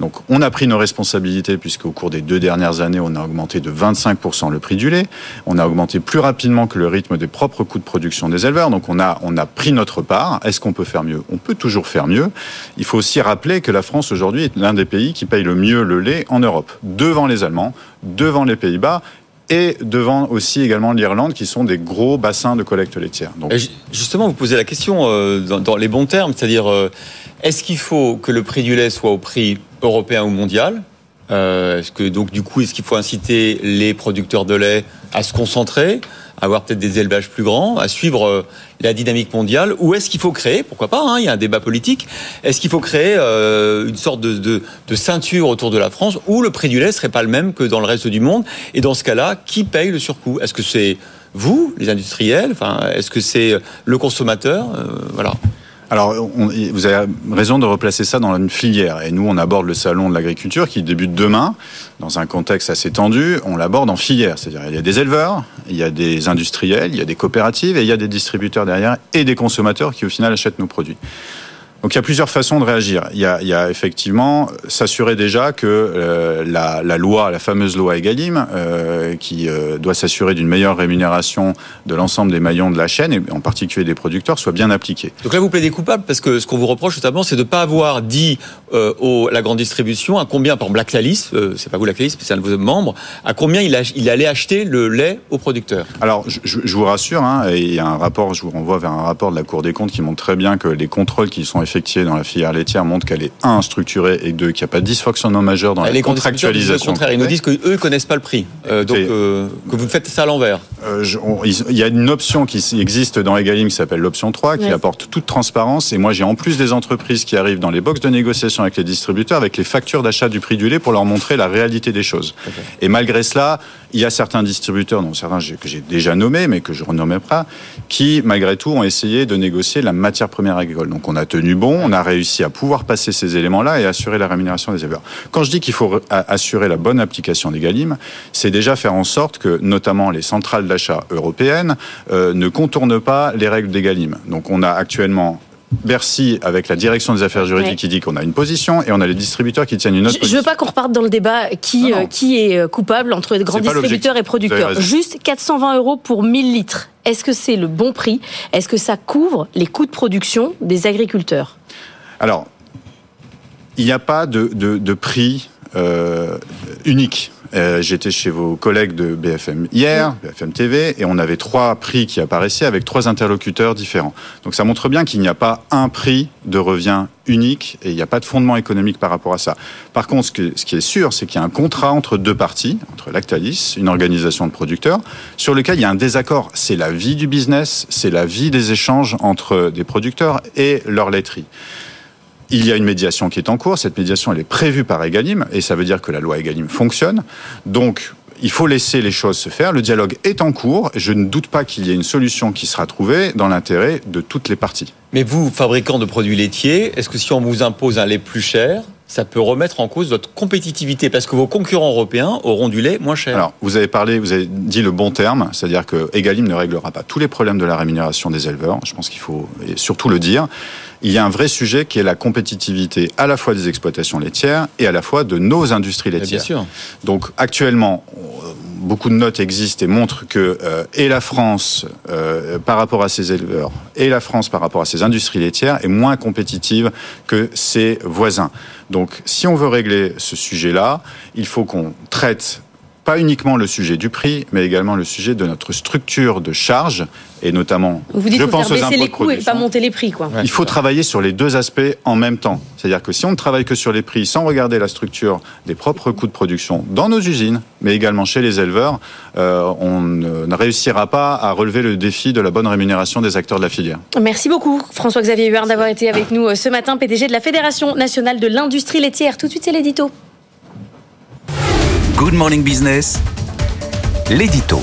Donc, on a pris nos responsabilités puisqu'au cours des deux dernières années, on a augmenté de 25% le prix du lait. On a augmenté plus rapidement que le rythme des propres coûts de production des éleveurs. Donc, on a, on a pris notre part. Est-ce qu'on peut faire mieux? On peut toujours faire mieux. Il faut aussi rappeler que la France aujourd'hui est l'un des pays qui paye le mieux le lait en Europe, devant les Allemands, devant les Pays-Bas et devant aussi également l'Irlande, qui sont des gros bassins de collecte laitière. Justement, vous posez la question euh, dans, dans les bons termes, c'est-à-dire euh, est-ce qu'il faut que le prix du lait soit au prix européen ou mondial Euh, Est-ce que donc du coup, est-ce qu'il faut inciter les producteurs de lait à se concentrer, à avoir peut-être des élevages plus grands, à suivre euh, la dynamique mondiale, ou est-ce qu'il faut créer, pourquoi pas, hein, il y a un débat politique, est-ce qu'il faut créer euh, une sorte de, de, de ceinture autour de la France où le prix du lait serait pas le même que dans le reste du monde? Et dans ce cas-là, qui paye le surcoût? Est-ce que c'est vous, les industriels? Enfin, est-ce que c'est le consommateur? Euh, Voilà. Alors, vous avez raison de replacer ça dans une filière. Et nous, on aborde le salon de l'agriculture qui débute demain, dans un contexte assez tendu. On l'aborde en filière. C'est-à-dire, il y a des éleveurs, il y a des industriels, il y a des coopératives et il y a des distributeurs derrière et des consommateurs qui, au final, achètent nos produits. Donc il y a plusieurs façons de réagir. Il y a, il y a effectivement s'assurer déjà que euh, la, la loi, la fameuse loi Egalim, euh, qui euh, doit s'assurer d'une meilleure rémunération de l'ensemble des maillons de la chaîne, et en particulier des producteurs, soit bien appliquée. Donc là, vous plaidez coupable parce que ce qu'on vous reproche notamment, c'est de ne pas avoir dit euh, au, la grande distribution à combien, par exemple, Lactalis, euh, c'est pas vous Lactalis, mais c'est un de vos membres, à combien il, a- il allait acheter le lait aux producteurs. Alors, je, je- je vous rassure, hein, et il y a un rapport, je vous renvoie vers un rapport de la Cour des comptes qui montre très bien que les contrôles qui sont effectués dans la filière laitière montrent qu'elle est, un, structurée, et deux, qu'il n'y a pas de dysfonctionnement majeur dans les la contractualisation. contraire, ils nous disent qu'eux ne connaissent pas le prix, Euh, donc euh, que vous faites ça à l'envers. Euh, il y a une option qui existe dans Egalim qui s'appelle l'option 3, qui apporte toute transparence. Et moi, j'ai en plus des entreprises qui arrivent dans les box de négociation avec les distributeurs, avec les factures d'achat du prix du lait pour leur montrer la réalité des choses. Et malgré cela, il y a certains distributeurs, dont certains que j'ai déjà nommés, mais que je renommais pas, qui, malgré tout, ont essayé de négocier la matière première agricole. Donc, on a tenu bon, on a réussi à pouvoir passer ces éléments-là et assurer la rémunération des éleveurs. Quand je dis qu'il faut assurer la bonne application des Galim, c'est déjà faire en sorte que, notamment les centrales d'achat européennes, euh, ne contournent pas les règles des Galim. Donc, on a actuellement Bercy avec la direction des affaires juridiques Ouais. qui dit qu'on a une position et on a les distributeurs qui tiennent une autre Je ne veux pas qu'on reparte dans le débat qui, euh, qui est euh, coupable entre grands distributeurs et producteurs. Juste 420 euros pour 1000 litres. Est-ce que c'est le bon prix? Est-ce que ça couvre les coûts de production des agriculteurs? Alors, il n'y a pas de, de- de prix euh, unique. Euh, J'étais chez vos collègues de BFM hier, BFM TV, et on avait trois prix qui apparaissaient avec trois interlocuteurs différents. Donc ça montre bien qu'il n'y a pas un prix de revient unique et il n'y a pas de fondement économique par rapport à ça. Par contre, ce, que- ce qui est sûr, c'est qu'il y a un contrat entre deux parties, entre Lactalis, une organisation de producteurs, sur lequel il y a un désaccord. C'est la vie du business, c'est la vie des échanges entre des producteurs et leur laiterie. Il y a une médiation qui est en cours. Cette médiation, elle est prévue par Egalim, et ça veut dire que la loi Egalim fonctionne. Donc, il faut laisser les choses se faire. Le dialogue est en cours. Je ne doute pas qu'il y ait une solution qui sera trouvée dans l'intérêt de toutes les parties. Mais vous, fabricant de produits laitiers, est-ce que si on vous impose un lait plus cher, ça peut remettre en cause votre compétitivité? Parce que vos concurrents européens auront du lait moins cher. Alors, vous avez parlé, vous avez dit le bon terme, c'est-à-dire que Egalim ne réglera pas tous les problèmes de la rémunération des éleveurs. Je pense qu'il faut surtout le dire. Il y a un vrai sujet qui est la compétitivité à la fois des exploitations laitières et à la fois de nos industries laitières. bien sûr. Donc, actuellement, euh, beaucoup de notes existent et montrent que euh, et la France euh, par rapport à ses éleveurs et la France par rapport à ses industries laitières est moins compétitive que ses voisins. Donc si on veut régler ce sujet-là, il faut qu'on traite pas uniquement le sujet du prix, mais également le sujet de notre structure de charge, et notamment, Vous dites je faut pense faire aux baisser impôts les de coûts et pas monter les prix, quoi. Il faut travailler sur les deux aspects en même temps. C'est-à-dire que si on ne travaille que sur les prix sans regarder la structure des propres coûts de production dans nos usines, mais également chez les éleveurs, euh, on ne ne réussira pas à relever le défi de la bonne rémunération des acteurs de la filière. Merci beaucoup, François-Xavier Huard, d'avoir été avec nous euh, ce matin, PDG de la Fédération nationale de l'industrie laitière. Tout de suite, c'est l'édito. Good Morning Business, l'édito.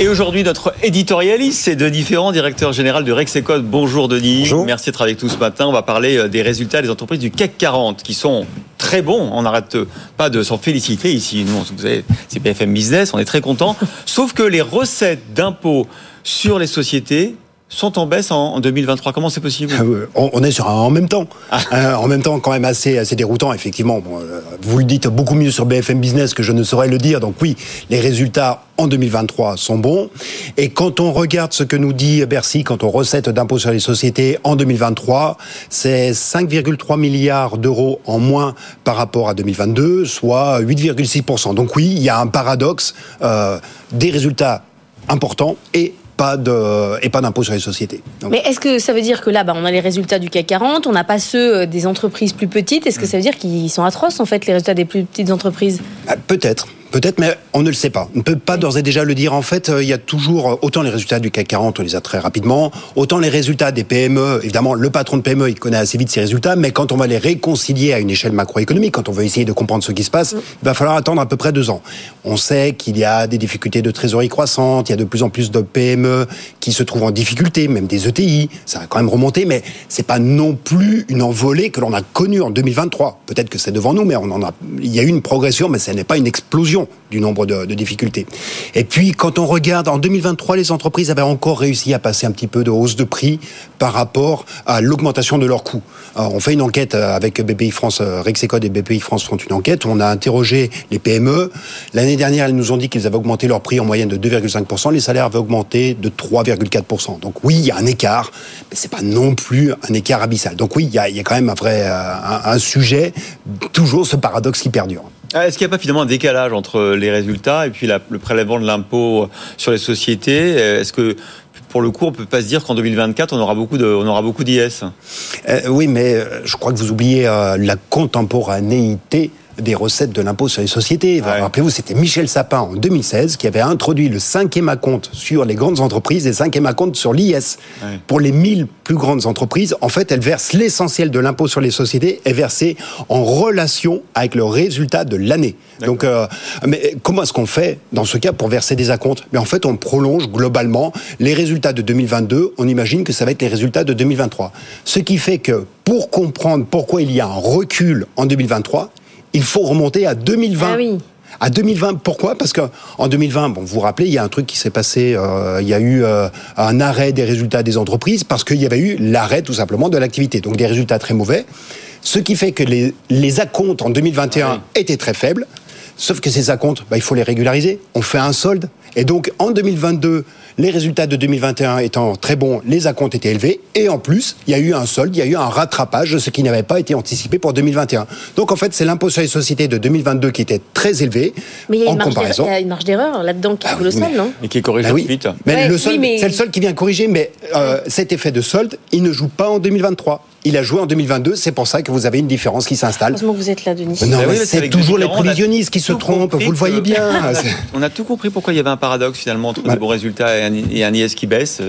Et aujourd'hui, notre éditorialiste, c'est Denis Ferrand, directeur général de Rexecode. Bonjour Denis. Bonjour. Merci d'être avec nous ce matin. On va parler euh, des résultats des entreprises du CAC 40 qui sont très bons. On n'arrête pas de s'en féliciter ici. Nous, vous savez, c'est BFM Business, on est très contents. Sauf que les recettes d'impôts sur les sociétés sont en baisse en en 2023. Comment c'est possible Euh, on, est sur un en même temps. Euh, en même temps, quand même assez, assez déroutant, effectivement. Bon, euh, vous le dites beaucoup mieux sur BFM Business que je ne saurais le dire. Donc oui, les résultats en 2023 sont bons. Et quand on regarde ce que nous dit Bercy, quand on recette d'impôt sur les sociétés en 2023, c'est 5,3 milliards d'euros en moins par rapport à 2022, soit 8,6%. Donc oui, il y a un paradoxe euh, des résultats importants et pas de et pas d'impôt sur les sociétés. Donc, Mais est-ce que ça veut dire que là, bah, on a les résultats du CAC 40, on n'a pas ceux euh, des entreprises plus petites? Est-ce que ça veut dire qu'ils sont atroces, en fait, les résultats des plus petites entreprises? Ah, Peut-être. Peut-être, mais on ne le sait pas. On ne peut pas d'ores et déjà le dire. En fait, euh, il y a toujours, euh, autant les résultats du CAC 40, on les a très rapidement, autant les résultats des PME, évidemment, le patron de PME, il connaît assez vite ses résultats, mais quand on va les réconcilier à une échelle macroéconomique, quand on veut essayer de comprendre ce qui se passe, il va falloir attendre à peu près deux ans. On sait qu'il y a des difficultés de trésorerie croissantes, il y a de plus en plus de PME qui se trouvent en difficulté, même des ETI, ça a quand même remonté, mais c'est pas non plus une envolée que l'on a connue en 2023. Peut-être que c'est devant nous, mais on en a, il y a eu une progression, mais ce n'est pas une explosion du nombre de, difficultés. Et puis, quand on regarde, en 2023, les entreprises avaient encore réussi à passer un petit peu de hausse de prix par rapport à l'augmentation de leurs coûts. On fait une enquête euh, avec BPI France, euh, Rexecode et BPI France font une enquête. On a interrogé les PME. L'année dernière, elles nous ont dit qu'ils avaient augmenté leur prix en moyenne de 2,5%. Les salaires avaient augmenté de 3,4%. Donc oui, il y a un écart, mais c'est pas non plus un écart abyssal. Donc oui, il y a, quand même un vrai euh, un sujet, toujours ce paradoxe qui perdure. Ah, Est-ce qu'il n'y a pas finalement un décalage entre les résultats et puis le prélèvement de l'impôt sur les sociétés? Est-ce que pour le coup, on peut pas se dire qu'en 2024, on aura beaucoup d'IS? Euh, oui, mais euh, je crois que vous oubliez euh, la contemporanéité des recettes de l'impôt sur les sociétés. Rappelez-vous, c'était Michel Sapin en 2016 qui avait introduit le cinquième acompte sur les grandes entreprises et le cinquième acompte sur l'IS. Pour les 1000 plus grandes entreprises, en fait, elles versent l'essentiel de l'impôt sur les sociétés est versé en relation avec le résultat de l'année. Donc, euh, mais comment est-ce qu'on fait dans ce cas pour verser des acomptes? Mais en fait, on prolonge globalement les résultats de 2022. On imagine que ça va être les résultats de 2023. Ce qui fait que pour comprendre pourquoi il y a un recul en 2023, il faut remonter à 2020. À 2020, pourquoi? Parce que en 2020, bon, vous vous rappelez, il y a un truc qui s'est passé. euh, il y a eu euh, un arrêt des résultats des entreprises parce qu'il y avait eu l'arrêt tout simplement de l'activité. Donc des résultats très mauvais. Ce qui fait que les, les acomptes en 2021 étaient très faibles. Sauf que ces acomptes, bah, il faut les régulariser. On fait un solde. Et donc en 2022, les résultats de 2021 étant très bons, les acomptes étaient élevés. Et en plus, il y a eu un solde, il y a eu un rattrapage de ce qui n'avait pas été anticipé pour 2021. Donc en fait, c'est l'impôt sur les sociétés de 2022 qui était très élevé Mais il y a une marge d'erreur- une marge là-dedans qui est colossale, non Et qui corrige Ah oui. ensuite. Mais Ouais, le solde, oui, mais- c'est le solde qui vient corriger, mais euh, cet effet de solde, il ne joue pas en 2023. Il a joué en 2022, c'est pour ça que vous avez une différence qui s'installe. Heureusement que vous êtes là, Denis. Non, Bah mais oui, c'est toujours les prévisionnistes qui se trompent, compris vous le voyez bien. On a tout compris pourquoi il y avait un paradoxe finalement entre des bons résultats et un, et un IS qui baisse.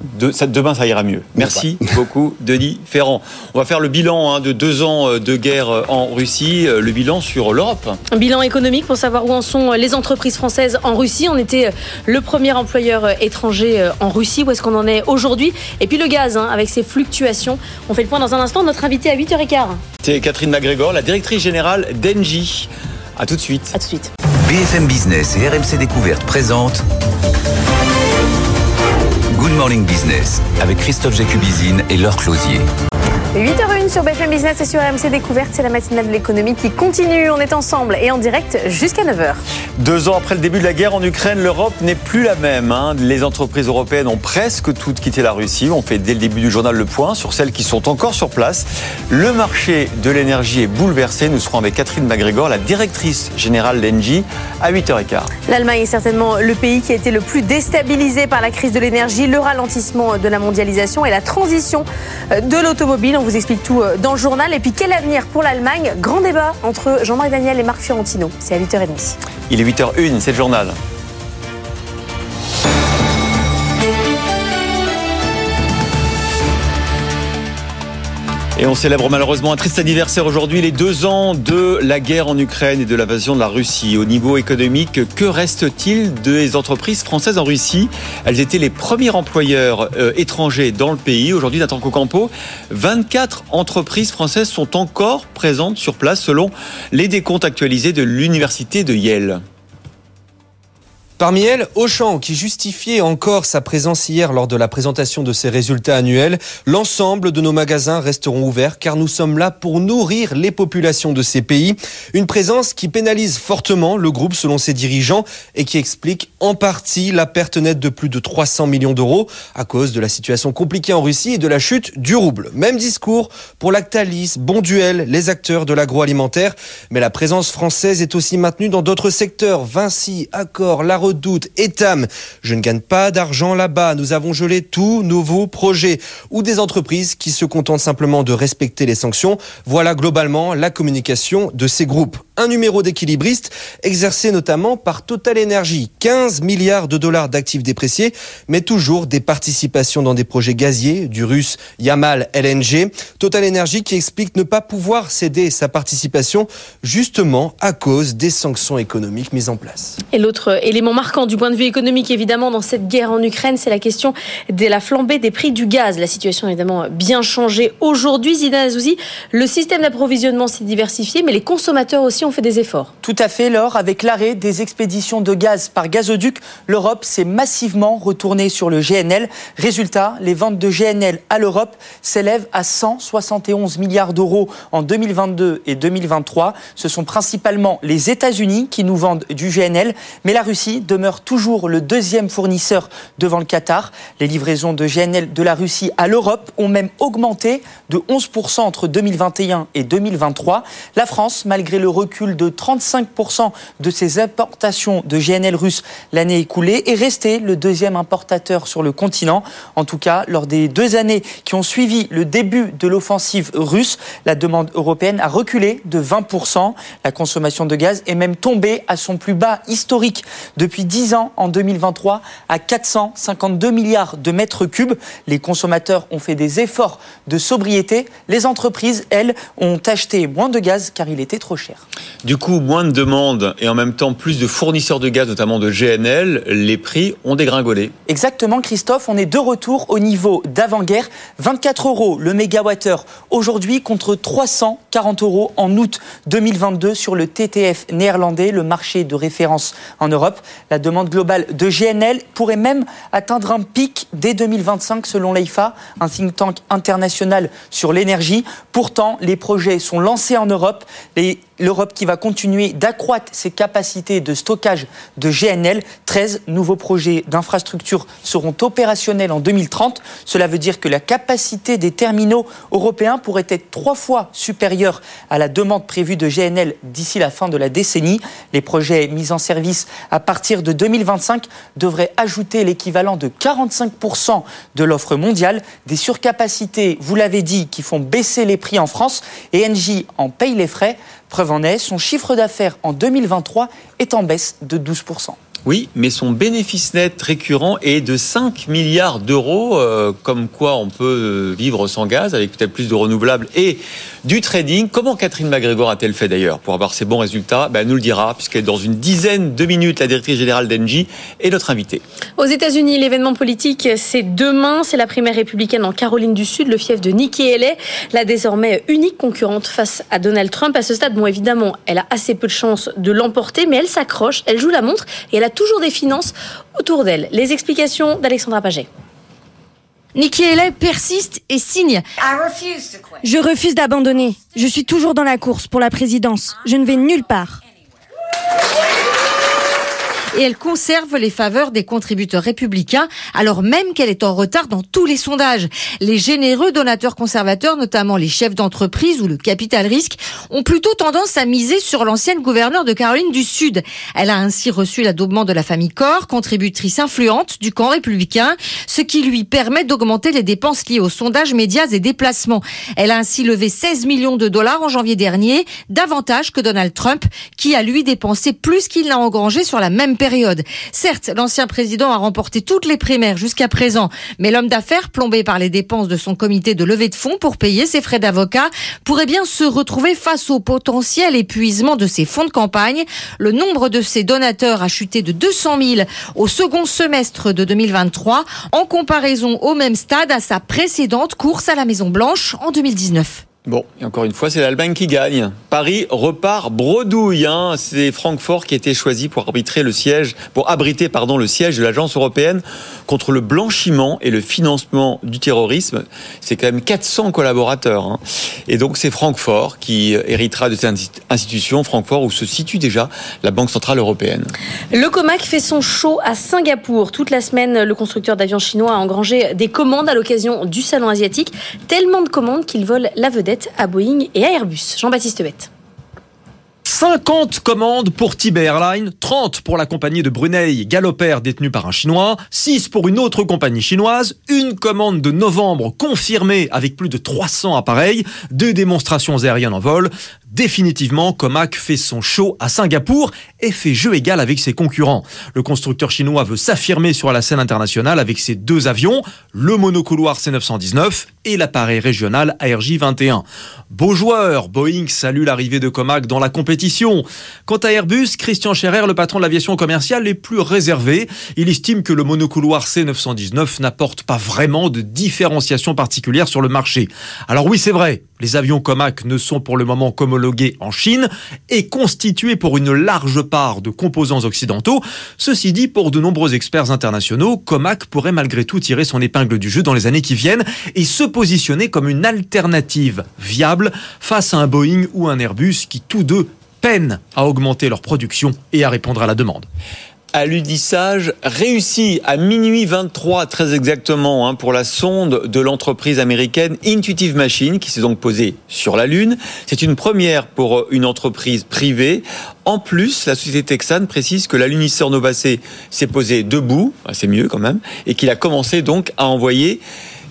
De, ça, demain, ça ira mieux. Merci beaucoup, Denis Ferrand. On va faire le bilan hein, de deux ans euh, de guerre euh, en Russie, euh, le bilan sur l'Europe. Un bilan économique pour savoir où en sont les entreprises françaises en Russie. On était le premier employeur étranger en Russie. Où est-ce qu'on en est aujourd'hui? Et puis le gaz, hein, avec ses fluctuations. On fait le point dans un instant. Notre invité à 8h15. C'est Catherine MacGregor, la directrice générale d'Engie. A tout de suite. À tout de suite. BFM Business et RMC Découverte présentent Good Morning Business avec Christophe Jacubizine et Laure Closier. 8h01 sur BFM Business et sur RMC Découverte. C'est la matinale de l'économie qui continue. On est ensemble et en direct jusqu'à 9h. Deux ans après le début de la guerre en Ukraine, l'Europe n'est plus la même. hein. Les entreprises européennes ont presque toutes quitté la Russie. On fait dès le début du journal le point sur celles qui sont encore sur place. Le marché de l'énergie est bouleversé. Nous serons avec Catherine MacGregor, la directrice générale d'Engie, à 8h15. L'Allemagne est certainement le pays qui a été le plus déstabilisé par la crise de l'énergie, le ralentissement de la mondialisation et la transition euh, de l'automobile. On vous explique tout euh, dans le journal. Et puis quel avenir pour l'Allemagne? Grand débat entre Jean-Marc Daniel et Marc Fiorentino. C'est à 8h30. Il est 8h01, c'est le journal. Et on célèbre malheureusement un triste anniversaire aujourd'hui, les deux ans de la guerre en Ukraine et de l'invasion de la Russie. Au niveau économique, que reste-t-il des entreprises françaises en Russie? Elles étaient les premiers employeurs euh, étrangers dans le pays. Aujourd'hui, Nathan Cocampo, 24 entreprises françaises sont encore présentes sur place selon les décomptes actualisés de l'université de Yale. Parmi elles, Auchan, qui justifiait encore sa présence hier lors de la présentation de ses résultats annuels. L'ensemble de nos magasins resteront ouverts car nous sommes là pour nourrir les populations de ces pays. Une présence qui pénalise fortement le groupe selon ses dirigeants et qui explique en partie la perte nette de plus de 300 millions d'euros à cause de la situation compliquée en Russie et de la chute du rouble. Même discours pour Lactalis, Bonduel, les acteurs de l'agroalimentaire. Mais la présence française est aussi maintenue dans d'autres secteurs. Vinci, Accor, Redoute, Etam. Je ne gagne pas d'argent là-bas. Nous avons gelé tous nouveaux projets. Ou des entreprises qui se contentent simplement de respecter les sanctions. Voilà globalement la communication de ces groupes. Un numéro d'équilibriste exercé notamment par Total Energy. 15 milliards de dollars d'actifs dépréciés, mais toujours des participations dans des projets gaziers du russe Yamal LNG. Total Energy qui explique ne pas pouvoir céder sa participation justement à cause des sanctions économiques mises en place. Et l'autre élément marquant du point de vue économique, évidemment, dans cette guerre en Ukraine, c'est la question de la flambée des prix du gaz. La situation évidemment bien changé aujourd'hui. Zidane Azouzi, le système d'approvisionnement s'est diversifié, mais les consommateurs aussi ont fait des efforts. Tout à fait, Laure. Avec l'arrêt des expéditions de gaz par gazoduc, l'Europe s'est massivement retournée sur le GNL. Résultat, les ventes de GNL à l'Europe s'élèvent à 171 milliards d'euros en 2022 et 2023. Ce sont principalement les États-Unis qui nous vendent du GNL, mais la Russie demeure toujours le deuxième fournisseur devant le Qatar. Les livraisons de GNL de la Russie à l'Europe ont même augmenté de 11% entre 2021 et 2023. La France, malgré le recul de 35% de ses importations de GNL russe l'année écoulée, est resté le deuxième importateur sur le continent. En tout cas, lors des deux années qui ont suivi le début de l'offensive russe, la demande européenne a reculé de 20%. La consommation de gaz est même tombée à son plus bas historique depuis 10 ans en 2023 à 452 milliards de mètres cubes. Les consommateurs ont fait des efforts de sobriété. Les entreprises, elles, ont acheté moins de gaz car il était trop cher. Du coup, moins de demandes et en même temps plus de fournisseurs de gaz, notamment de GNL, les prix ont dégringolé. Exactement, Christophe. On est de retour au niveau d'avant-guerre. 24 euros le mégawattheure aujourd'hui contre 300 40 euros en août 2022 sur le TTF néerlandais, le marché de référence en Europe. La demande globale de GNL pourrait même atteindre un pic dès 2025 selon l'EIFA, un think tank international sur l'énergie. Pourtant, les projets sont lancés en Europe. L'Europe qui va continuer d'accroître ses capacités de stockage de GNL. 13 nouveaux projets d'infrastructures seront opérationnels en 2030. Cela veut dire que la capacité des terminaux européens pourrait être trois fois supérieure à la demande prévue de GNL d'ici la fin de la décennie. Les projets mis en service à partir de 2025 devraient ajouter l'équivalent de 45% de l'offre mondiale. Des surcapacités, vous l'avez dit, qui font baisser les prix en France et Engie en paye les frais. Preuve en est, son chiffre d'affaires en 2023 est en baisse de 12%. Oui, mais son bénéfice net récurrent est de 5 milliards d'euros, euh, comme quoi on peut euh, vivre sans gaz, avec peut-être plus de renouvelables et du trading. Comment Catherine McGregor a-t-elle fait d'ailleurs pour avoir ces bons résultats? Ben, Elle nous le dira, puisqu'elle est dans une dizaine de minutes, la directrice générale d'Engie est notre invitée. Aux États-Unis, l'événement politique, c'est demain. C'est la primaire républicaine en Caroline du Sud, le fief de Nikki Haley, la désormais unique concurrente face à Donald Trump. À ce stade, bon, évidemment, elle a assez peu de chances de l'emporter, mais elle s'accroche, elle joue la montre et elle a toujours des finances autour d'elle. Les explications d'Alexandra Paget. Nikki Haley persiste et signe. Je refuse d'abandonner. Je suis toujours dans la course pour la présidence. Je ne vais nulle part et elle conserve les faveurs des contributeurs républicains, alors même qu'elle est en retard dans tous les sondages. Les généreux donateurs conservateurs, notamment les chefs d'entreprise ou le capital risque, ont plutôt tendance à miser sur l'ancienne gouverneure de Caroline du Sud. Elle a ainsi reçu l'adoubement de la famille Corr, contributrice influente du camp républicain, ce qui lui permet d'augmenter les dépenses liées aux sondages, médias et déplacements. Elle a ainsi levé 16 millions de dollars en janvier dernier, davantage que Donald Trump, qui a lui dépensé plus qu'il n'a engrangé sur la même Certes, l'ancien président a remporté toutes les primaires jusqu'à présent, mais l'homme d'affaires, plombé par les dépenses de son comité de levée de fonds pour payer ses frais d'avocat, pourrait bien se retrouver face au potentiel épuisement de ses fonds de campagne. Le nombre de ses donateurs a chuté de 200 000 au second semestre de 2023, en comparaison au même stade à sa précédente course à la Maison Blanche en 2019. Bon, et encore une fois, c'est l'Allemagne qui gagne. Paris repart bredouille. Hein. C'est Francfort qui a été choisi pour arbitrer le siège, pour abriter pardon le siège de l'agence européenne contre le blanchiment et le financement du terrorisme. C'est quand même 400 collaborateurs. Hein. Et donc c'est Francfort qui héritera de cette institution, Francfort où se situe déjà la Banque centrale européenne. Le Comac fait son show à Singapour. Toute la semaine, le constructeur d'avions chinois a engrangé des commandes à l'occasion du salon asiatique. Tellement de commandes qu'il vole la vedette à Boeing et Airbus. Jean-Baptiste Bette. 50 commandes pour Tiber Airlines, 30 pour la compagnie de Brunei Galoper détenue par un Chinois, 6 pour une autre compagnie chinoise, une commande de novembre confirmée avec plus de 300 appareils, deux démonstrations aériennes en vol, Définitivement, Comac fait son show à Singapour et fait jeu égal avec ses concurrents. Le constructeur chinois veut s'affirmer sur la scène internationale avec ses deux avions, le monocouloir C919 et l'appareil régional ARJ21. Beau joueur, Boeing salue l'arrivée de Comac dans la compétition. Quant à Airbus, Christian Scherer, le patron de l'aviation commerciale, est plus réservé. Il estime que le monocouloir C919 n'apporte pas vraiment de différenciation particulière sur le marché. Alors oui, c'est vrai, les avions Comac ne sont pour le moment qu'homologués en Chine et constitués pour une large part de composants occidentaux. Ceci dit, pour de nombreux experts internationaux, Comac pourrait malgré tout tirer son épingle du jeu dans les années qui viennent et se positionner comme une alternative viable face à un Boeing ou un Airbus qui tous deux peinent à augmenter leur production et à répondre à la demande aludissage réussi à minuit 23 très exactement hein, pour la sonde de l'entreprise américaine Intuitive Machine qui s'est donc posée sur la Lune. C'est une première pour une entreprise privée. En plus, la société texane précise que l'alunisseur Novacé s'est posé debout, c'est mieux quand même, et qu'il a commencé donc à envoyer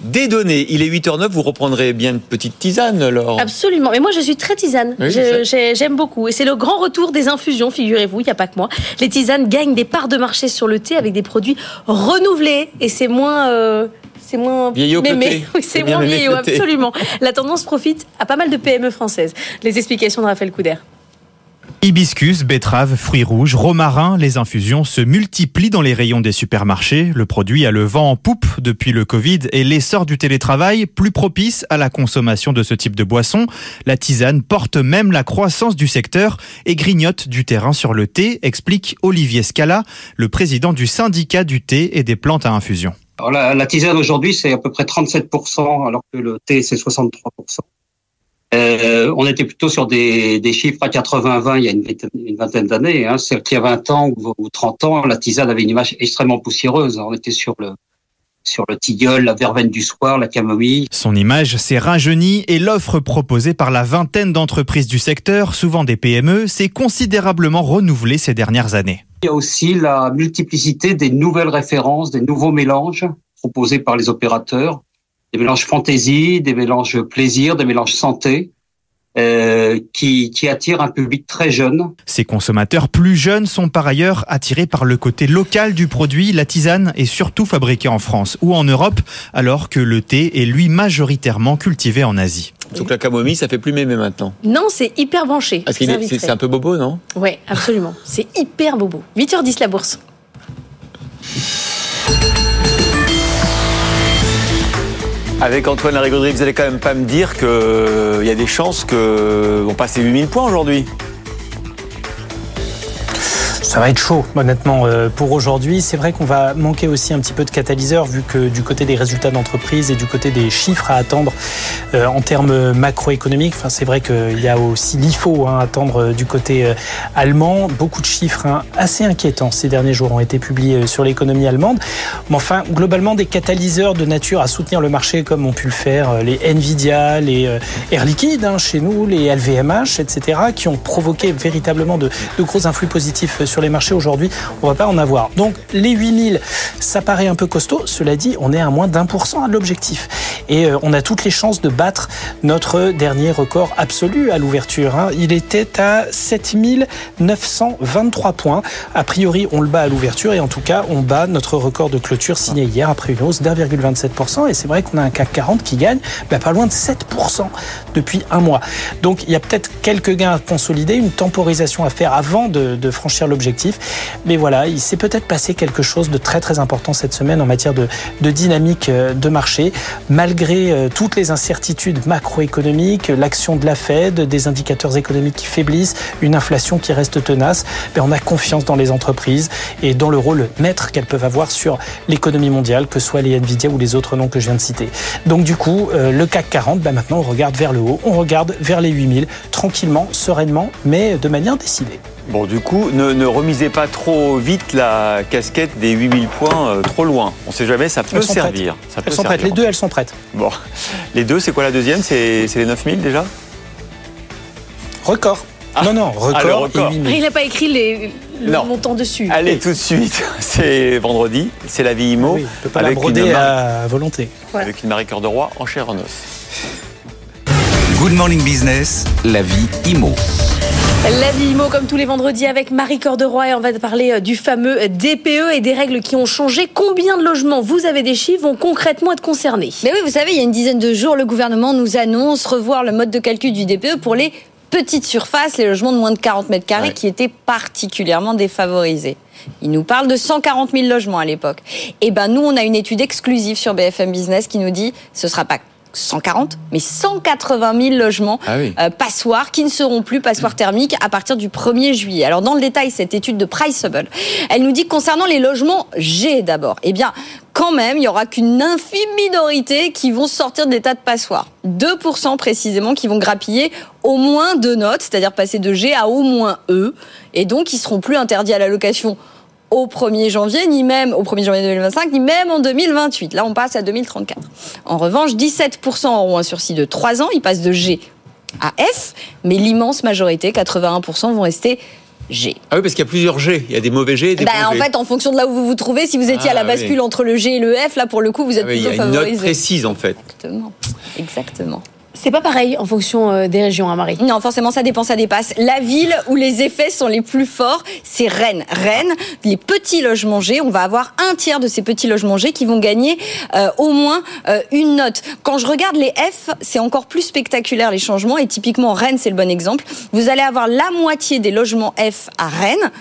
des données. Il est 8h09, vous reprendrez bien une petite tisane, Laure Absolument. Mais moi, je suis très tisane. J'aime beaucoup. Et c'est le grand retour des infusions, figurez-vous, il n'y a pas que moi. Les tisanes gagnent des parts de marché sur le thé avec des produits renouvelés. Et c'est moins... Euh, c'est moins vieillot mémé. Oui, c'est moins vieillot, absolument. La tendance profite à pas mal de PME françaises. Les explications de Raphaël Couder. Hibiscus, betterave, fruits rouges, romarin, les infusions se multiplient dans les rayons des supermarchés. Le produit a le vent en poupe depuis le Covid et l'essor du télétravail, plus propice à la consommation de ce type de boisson. La tisane porte même la croissance du secteur et grignote du terrain sur le thé, explique Olivier Scala, le président du syndicat du thé et des plantes à infusion. La tisane aujourd'hui, c'est à peu près 37%, alors que le thé, c'est 63%. Euh, on était plutôt sur des, des chiffres à 80-20 il y a une, une vingtaine d'années. Hein. C'est qu'il y a 20 ans ou, ou 30 ans, la tisane avait une image extrêmement poussiéreuse. On était sur le, sur le tilleul, la verveine du soir, la camomille. Son image s'est rajeunie et l'offre proposée par la vingtaine d'entreprises du secteur, souvent des PME, s'est considérablement renouvelée ces dernières années. Il y a aussi la multiplicité des nouvelles références, des nouveaux mélanges proposés par les opérateurs, des mélanges fantaisie, des mélanges plaisir, des mélanges santé. Euh, qui, qui attirent un public très jeune. Ces consommateurs plus jeunes sont par ailleurs attirés par le côté local du produit. La tisane est surtout fabriquée en France ou en Europe, alors que le thé est lui majoritairement cultivé en Asie. Donc la camomille, ça fait plus mémé maintenant. Non, c'est hyper branché. Parce qu'il est- c'est c'est un peu bobo, non? Ouais, absolument. c'est hyper bobo. 8h10 la bourse. Avec Antoine Larigauderie, vous allez quand même pas me dire qu'il y a des chances qu'on passe les 8000 points aujourd'hui Ça va être chaud, honnêtement, euh, pour aujourd'hui. C'est vrai qu'on va manquer aussi un petit peu de catalyseur, vu que du côté des résultats d'entreprise et du côté des chiffres à attendre euh, en termes macroéconomiques, enfin, c'est vrai qu'il y a aussi l'IFO hein, à attendre euh, du côté allemand. Beaucoup de chiffres hein, assez inquiétants ces derniers jours ont été publiés sur l'économie allemande. Mais enfin, globalement, des catalyseurs de nature à soutenir le marché, comme ont pu le faire les Nvidia, les Air Liquide hein, chez nous, les LVMH, etc., qui ont provoqué véritablement de, de gros influx positifs sur les marchés aujourd'hui. On va pas en avoir. Donc les 8000, ça paraît un peu costaud. Cela dit, on est à moins d'un pour cent de l'objectif. Et euh, on a toutes les chances de battre notre dernier record absolu à l'ouverture. hein. Il était à 7923 points. A priori, on le bat à l'ouverture et en tout cas, on bat notre record de clôture signé hier après une hausse d'1,27%. Et c'est vrai qu'on a un CAC 40 qui gagne bah, pas loin de 7% depuis un mois. Donc il y a peut-être quelques gains à consolider, une temporisation à faire avant de franchir l'objectif. Mais voilà, il s'est peut-être passé quelque chose de très très important cette semaine en matière de, dynamique euh, de marché, malgré euh, toutes les incertitudes macroéconomiques, l'action de la Fed, des indicateurs économiques qui faiblissent, une inflation qui reste tenace. Ben, on a confiance dans les entreprises et dans le rôle maître qu'elles peuvent avoir sur l'économie mondiale, que ce soit les Nvidia ou les autres noms que je viens de citer. Donc du coup, euh, le CAC 40, ben, maintenant on regarde vers le haut, on regarde vers les 8000, tranquillement, sereinement, mais de manière décidée. Bon, du coup, ne, ne remisez pas trop vite la casquette des 8000 points euh, trop loin. On sait jamais, ça peut Elles servir. prêtes. Ça peut Elles sont prêtes, les deux elles sont prêtes. Bon, les deux, c'est quoi la deuxième? C'est les 9000 déjà? Record. non, non, record, Ah, le record. et 8000. Il n'a pas écrit les, le Non. montant dessus. Allez, tout de suite, c'est vendredi, c'est la vie IMO. Oui, on peut pas la avec, une broder Marie, à volonté. avec une Marie Cœur de Roi en chair et en os. Good Morning Business, la vie IMO. La vie IMO comme tous les vendredis avec Marie Corderoy et on va parler euh, du fameux DPE et des règles qui ont changé. Combien de logements, vous avez des chiffres, vont concrètement être concernés? Mais oui, vous savez, il y a une dizaine de jours, le gouvernement nous annonce revoir le mode de calcul du DPE pour les petites surfaces, les logements de moins de 40 mètres carrés qui étaient particulièrement défavorisés. Il nous parle de 140 000 logements à l'époque. Et ben nous, on a une étude exclusive sur BFM Business qui nous dit ce sera pas 140, mais 180 000 logements Ah oui. euh, passoires qui ne seront plus passoires thermiques à partir du 1er juillet. Alors dans le détail, cette étude de Priceable, elle nous dit que concernant les logements G d'abord, eh bien quand même, il y aura qu'une infime minorité qui vont sortir de l'état de passoire. 2% précisément qui vont grappiller au moins deux notes, c'est-à-dire passer de G à au moins E, et donc ils seront plus interdits à la location au 1er janvier, ni même au 1er janvier 2025, ni même en 2028. Là, on passe à 2034. En revanche, 17% auront un sursis de 3 ans, ils passent de G à F, mais l'immense majorité, 81%, vont rester G. Ah oui, parce qu'il y a plusieurs G. Il y a des mauvais G et des Bah, bons en G. fait, en fonction de là où vous vous trouvez, si vous étiez Ah, à la oui. bascule entre le G et le F, là, pour le coup, vous êtes Ah oui, il y plutôt a une note favorisé. précise en fait. Exactement. Exactement. C'est pas pareil en fonction euh, des régions, hein, Marie. Non, forcément, ça dépend, ça dépasse. La ville où les effets sont les plus forts, c'est Rennes. Rennes, les petits logements G, on va avoir un tiers de ces petits logements G qui vont gagner euh, au moins euh, une note. Quand je regarde les F, c'est encore plus spectaculaire les changements et typiquement Rennes, c'est le bon exemple. Vous allez avoir la moitié des logements F à Rennes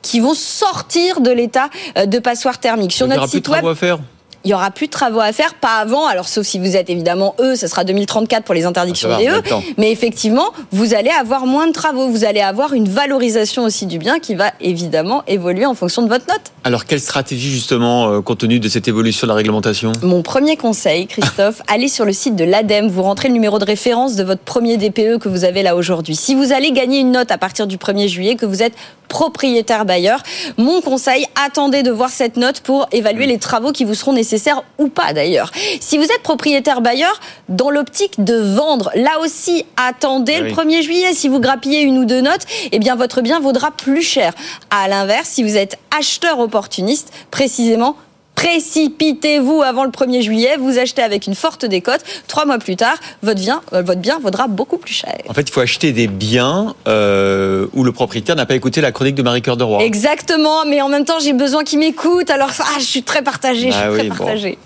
qui vont sortir de l'état de passoire thermique. Sur notre site web, à faire il y aura plus de travaux à faire, pas avant. Alors sauf si vous êtes évidemment eux, ce sera 2034 pour les interdictions ah, DE. Mais effectivement, vous allez avoir moins de travaux, vous allez avoir une valorisation aussi du bien qui va évidemment évoluer en fonction de votre note. Alors quelle stratégie justement euh, compte tenu de cette évolution de la réglementation? Mon premier conseil, Christophe, allez sur le site de l'ADEME, vous rentrez le numéro de référence de votre premier DPE que vous avez là aujourd'hui. Si vous allez gagner une note à partir du 1er juillet, que vous êtes propriétaire bailleur, mon conseil, attendez de voir cette note pour évaluer les travaux qui vous seront nécessaires ou pas d'ailleurs. Si vous êtes propriétaire bailleur, dans l'optique de vendre, là aussi, attendez le 1er juillet. Si vous grappillez une ou deux notes, eh bien votre bien vaudra plus cher. À l'inverse, si vous êtes acheteur opportuniste, précisément, Précipitez-vous avant le 1er juillet, vous achetez avec une forte décote. Trois mois plus tard, votre bien, euh, votre bien vaudra beaucoup plus cher. En fait, il faut acheter des biens euh, où le propriétaire n'a pas écouté la chronique de Marie-Cœur de Roy. Exactement, mais en même temps, j'ai besoin qu'il m'écoute. Alors, ah, je suis très partagée, je suis bah très partagée.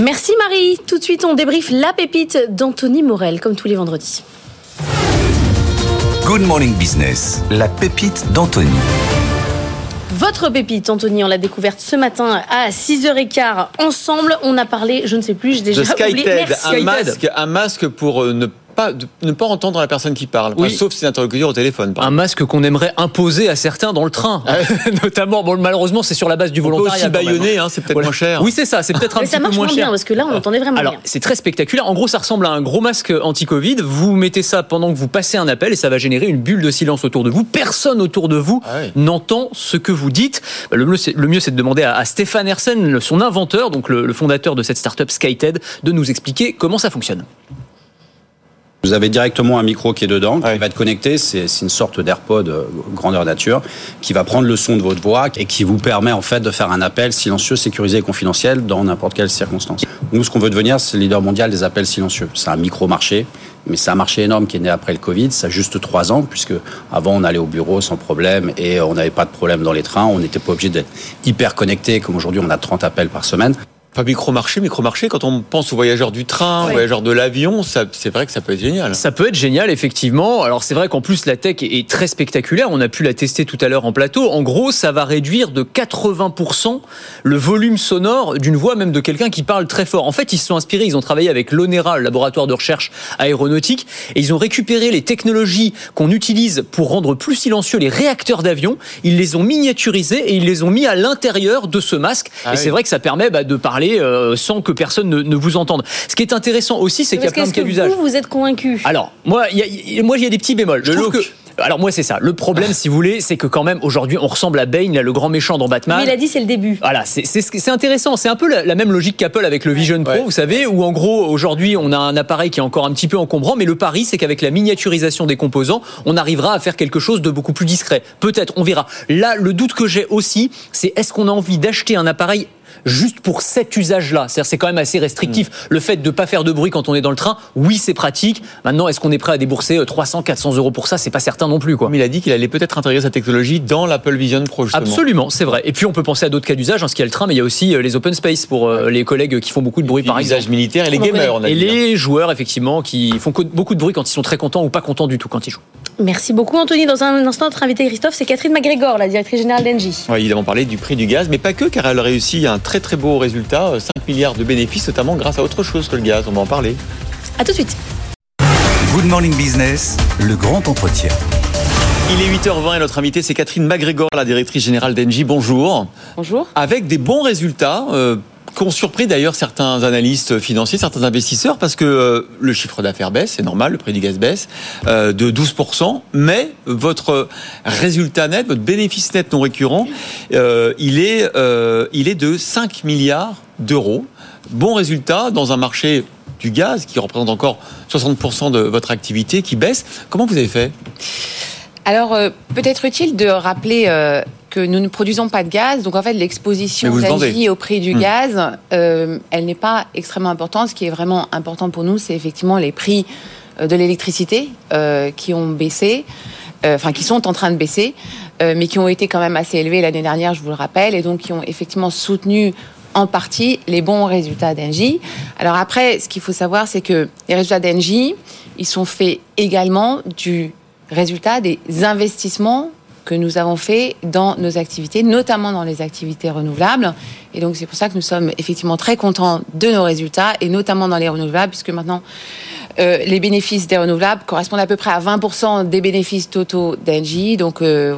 Merci Marie. Tout de suite, on débriefe la pépite d'Anthony Morel, comme tous les vendredis. Good Morning Business, la pépite d'Anthony. Votre pépite, Anthony, on l'a découverte ce matin à 6h15 ensemble. On a parlé, je ne sais plus, j'ai déjà oublié. un masque, un masque pour euh, ne pas, de ne pas entendre la personne qui parle, oui. sauf ses interlocuteurs au téléphone. Un masque qu'on aimerait imposer à certains dans le train, ah notamment. Bon, malheureusement, c'est sur la base du volontariat. On peut aussi baïonner, hein. hein, c'est peut-être moins cher. Oui, c'est ça, c'est peut-être un petit peu moins cher. Ça marche bien parce que là, on entendait vraiment Alors, c'est très spectaculaire. En gros, ça ressemble à un gros masque anti-Covid. Vous mettez ça pendant que vous passez un appel et ça va générer une bulle de silence autour de vous. Personne autour de vous ah n'entend ce que vous dites. Le mieux, c'est de demander à, Stéphane Hersen, son inventeur, donc le, le fondateur de cette startup SkyTED, de nous expliquer comment ça fonctionne. Vous avez directement un micro qui est dedans, qui va être connecté. C'est une sorte d'AirPod euh, grandeur nature qui va prendre le son de votre voix et qui vous permet en fait de faire un appel silencieux, sécurisé et confidentiel dans n'importe quelle circonstance. Nous, ce qu'on veut devenir, c'est le leader mondial des appels silencieux. C'est un micro-marché, mais c'est un marché énorme qui est né après le Covid. Ça a juste trois ans, puisque avant on allait au bureau sans problème et on n'avait pas de problème dans les trains. On n'était pas obligé d'être hyper connecté, comme aujourd'hui on a 30 appels par semaine. Pas micro-marché, micro-marché, quand on pense aux voyageurs du train, aux voyageurs de l'avion, c'est vrai que ça peut être génial. Ça peut être génial, effectivement. Alors c'est vrai qu'en plus la tech est très spectaculaire, on a pu la tester tout à l'heure en plateau. En gros, ça va réduire de 80% le volume sonore d'une voix même de quelqu'un qui parle très fort. En fait, ils se sont inspirés, ils ont travaillé avec l'ONERA, le laboratoire de recherche aéronautique, et ils ont récupéré les technologies qu'on utilise pour rendre plus silencieux les réacteurs d'avion, ils les ont miniaturisés et ils les ont mis à l'intérieur de ce masque. Ah et c'est vrai que ça permet bah, de parler euh, sans que personne ne, vous entende. Ce qui est intéressant aussi, c'est qu'il y a plein de cas d'usage. Vous, vous êtes convaincu? Alors, moi, il y a, moi, il y a des petits bémols. Je trouve que alors moi c'est ça. Le problème, si vous voulez, c'est que quand même aujourd'hui on ressemble à Bane, le grand méchant dans Batman. Mais il a dit c'est le début. Voilà, c'est intéressant. C'est un peu la, même logique qu'Apple avec le Vision Pro, vous savez, où en gros aujourd'hui on a un appareil qui est encore un petit peu encombrant, mais le pari c'est qu'avec la miniaturisation des composants, on arrivera à faire quelque chose de beaucoup plus discret. Peut-être, on verra. Là, le doute que j'ai aussi, c'est est-ce qu'on a envie d'acheter un appareil juste pour cet usage-là. C'est-à-dire c'est quand même assez restrictif. Mm. Le fait de ne pas faire de bruit quand on est dans le train, oui, c'est pratique. Maintenant, est-ce qu'on est prêt à débourser 300, euh, 400 euros pour ça? C'est pas certain non plus. Quoi. Mais il a dit qu'il allait peut-être intégrer sa technologie dans l'Apple Vision Pro. Justement. Absolument, c'est vrai. Et puis on peut penser à d'autres cas d'usage. En ce qui est le train, mais il y a aussi euh, les open space pour euh, les collègues qui font beaucoup de bruit, par exemple. L'usage militaire et les gamers. On a et les hein. joueurs, effectivement, qui font beaucoup de bruit quand ils sont très contents ou pas contents du tout quand ils jouent. Merci beaucoup, Anthony. Dans un instant, notre invité Christophe, c'est Catherine McGregor, la directrice générale d'Engie. Oui, évidemment, parler du prix du gaz, mais pas que, car elle réussit un très très beau résultat 5 milliards de bénéfices, notamment grâce à autre chose que le gaz. On va en parler. A tout de suite. Good Morning Business, le grand entretien. Il est 8h20 et notre invité c'est Catherine McGregor, la directrice générale d'Engie. Bonjour. Bonjour. Avec des bons résultats. Euh, qu'ont surpris d'ailleurs certains analystes financiers, certains investisseurs, parce que euh, le chiffre d'affaires baisse, c'est normal, le prix du gaz baisse euh, de 12%, mais votre résultat net, votre bénéfice net non récurrent, euh, il, est, il est de 5 milliards d'euros. Bon résultat dans un marché du gaz qui représente encore 60% de votre activité qui baisse. Comment vous avez fait? Alors, peut-être utile de rappeler que nous ne produisons pas de gaz, donc en fait l'exposition d'Engie au prix du Hmm. gaz, euh, elle n'est pas extrêmement importante. Ce qui est vraiment important pour nous, c'est effectivement les prix euh, de l'électricité euh, qui ont baissé, euh, enfin qui sont en train de baisser, mais qui ont été quand même assez élevés l'année dernière, je vous le rappelle, et donc qui ont effectivement soutenu en partie les bons résultats d'Engie. Alors après, ce qu'il faut savoir, c'est que les résultats d'Engie, ils sont faits également du résultat des investissements que nous avons faits dans nos activités, notamment dans les activités renouvelables. Et donc c'est pour ça que nous sommes effectivement très contents de nos résultats, et notamment dans les renouvelables, puisque maintenant euh, les bénéfices des renouvelables correspondent à peu près à 20% des bénéfices totaux d'Engie. Euh,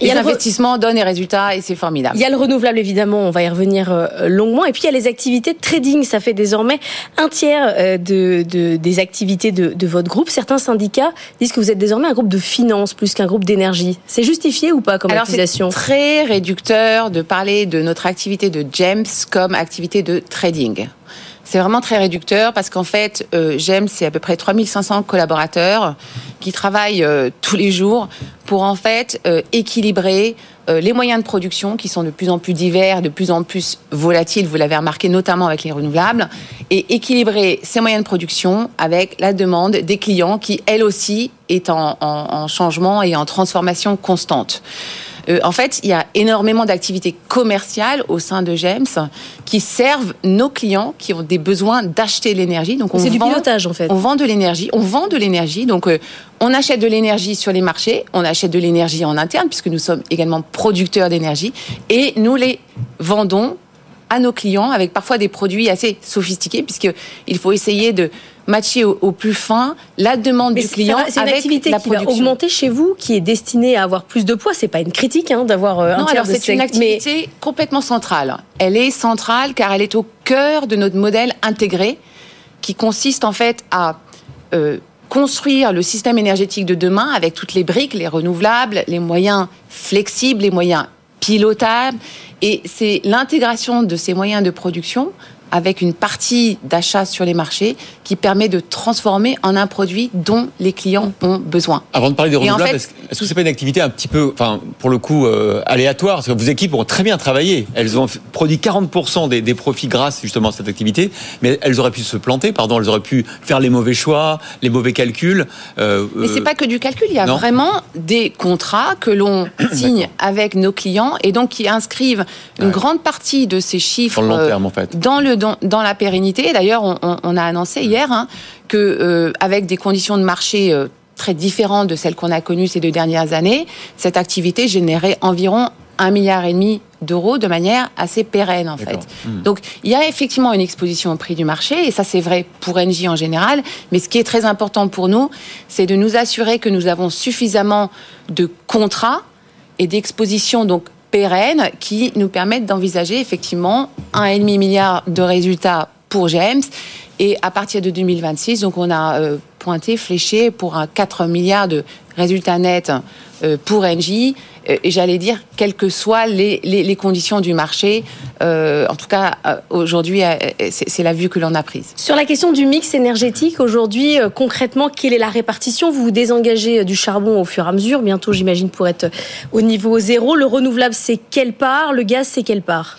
Il y les a le re- investissements donnent des résultats et c'est formidable. Il y a le renouvelable évidemment, on va y revenir euh, longuement. Et puis il y a les activités de trading, ça fait désormais un tiers euh, de, de- des activités de, de votre groupe. Certains syndicats disent que vous êtes désormais un groupe de finance plus qu'un groupe d'énergie. C'est justifié ou pas comme Alors c'est accusation? très réducteur de parler de notre activité de GEMS comme activité de trading. C'est vraiment très réducteur parce qu'en fait, euh, GEMS, c'est à peu près 3500 collaborateurs qui travaillent euh, tous les jours pour en fait euh, équilibrer euh, les moyens de production qui sont de plus en plus divers, de plus en plus volatiles, vous l'avez remarqué notamment avec les renouvelables, et équilibrer ces moyens de production avec la demande des clients qui, elle aussi, est en, en- en changement et en transformation constante. Euh, en fait, il y a énormément d'activités commerciales au sein de GEMS qui servent nos clients qui ont des besoins d'acheter de l'énergie. Donc, on C'est du pilotage en fait. On vend de l'énergie, on vend de l'énergie. Donc, euh, on achète de l'énergie sur les marchés, on achète de l'énergie en interne puisque nous sommes également producteurs d'énergie et nous les vendons à nos clients avec parfois des produits assez sophistiqués puisque il faut essayer de matcher au, au plus fin la demande Mais du client va- c'est une avec activité la qui va production. augmenter chez vous, qui est destinée à avoir plus de poids. C'est pas une critique hein, d'avoir euh, un Non, tiers alors c'est une mais- activité complètement centrale. Elle est centrale car elle est au cœur de notre modèle intégré qui consiste en fait à euh, construire le système énergétique de demain avec toutes les briques, les renouvelables, les moyens flexibles, les moyens pilotables. Et c'est l'intégration de ces moyens de production avec une partie d'achat sur les marchés qui permet de transformer en un produit dont les clients ont besoin. Avant de parler des en renouvelables, fait, est-ce que c'est pas une activité un petit peu, enfin, pour le coup, euh, aléatoire? Parce que vos équipes ont très bien travaillé. Elles ont produit 40% des, des profits grâce justement à cette activité, mais elles auraient pu se planter, pardon, elles auraient pu faire les mauvais choix, les mauvais calculs. euh, Mais c'est euh, pas que du calcul, il y a non? vraiment des contrats que l'on signe avec nos clients et donc qui inscrivent une grande partie de ces chiffres Dans le long euh, terme, en fait. dans, le, dans, dans la pérennité. D'ailleurs, on, a annoncé hier hein, que euh, avec des conditions de marché euh, très différentes de celles qu'on a connues ces deux dernières années, cette activité générait environ un milliard et demi d'euros de manière assez pérenne en fait. Hmm. Donc il y a effectivement une exposition au prix du marché et ça c'est vrai pour Engie en général, mais ce qui est très important pour nous, c'est de nous assurer que nous avons suffisamment de contrats et d'expositions donc qui nous permettent d'envisager effectivement un et demi milliard de résultats pour GEMS et à partir de 2026 donc on a euh, pointé fléché pour un 4 milliards de résultats nets euh, pour Engie Euh, et j'allais dire quelles que soient les, les, conditions du marché euh, en tout cas aujourd'hui c'est la vue que l'on a prise. Sur la question du mix énergétique, aujourd'hui, concrètement, quelle est la répartition? Vous vous désengagez du charbon au fur et à mesure, bientôt j'imagine pour être au niveau zéro. Le renouvelable, c'est quelle part? Le gaz, c'est quelle part?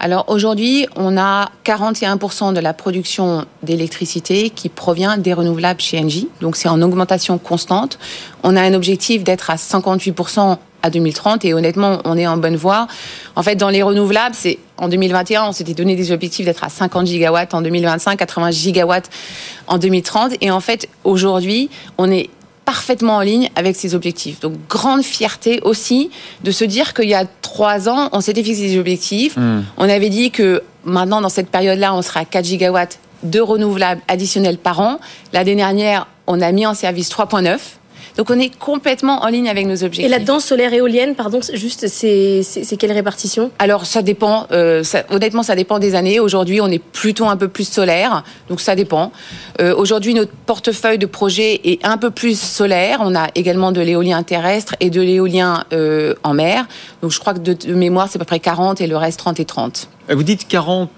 Alors aujourd'hui, on a 41% de la production d'électricité qui provient des renouvelables chez Engie. Donc c'est en augmentation constante. On a un objectif d'être à 58% à 2030 et honnêtement, on est en bonne voie. En fait, dans les renouvelables, c'est en 2021, on s'était donné des objectifs d'être à 50 gigawatts en 2025, 80 gigawatts en 2030 et en fait, aujourd'hui, on est parfaitement en ligne avec ces objectifs. Donc, grande fierté aussi de se dire qu'il y a trois ans, on s'était fixé des objectifs. Hmm. On avait dit que maintenant, dans cette période-là, on sera à 4 gigawatts de renouvelables additionnels par an. L'année dernière, on a mis en service 3,9. Donc, on est complètement en ligne avec nos objectifs. Et là-dedans, solaire éolienne, pardon, c'est juste, c'est c'est- c'est quelle répartition? Alors, ça dépend. euh, ça- honnêtement, ça dépend des années. Aujourd'hui, on est plutôt un peu plus solaire, donc ça dépend. Euh, Aujourd'hui, notre portefeuille de projets est un peu plus solaire. On a également de l'éolien terrestre et de l'éolien euh, en mer. Donc, je crois que de, de mémoire, c'est à peu près 40 et le reste 30 et 30. Euh, Vous dites 40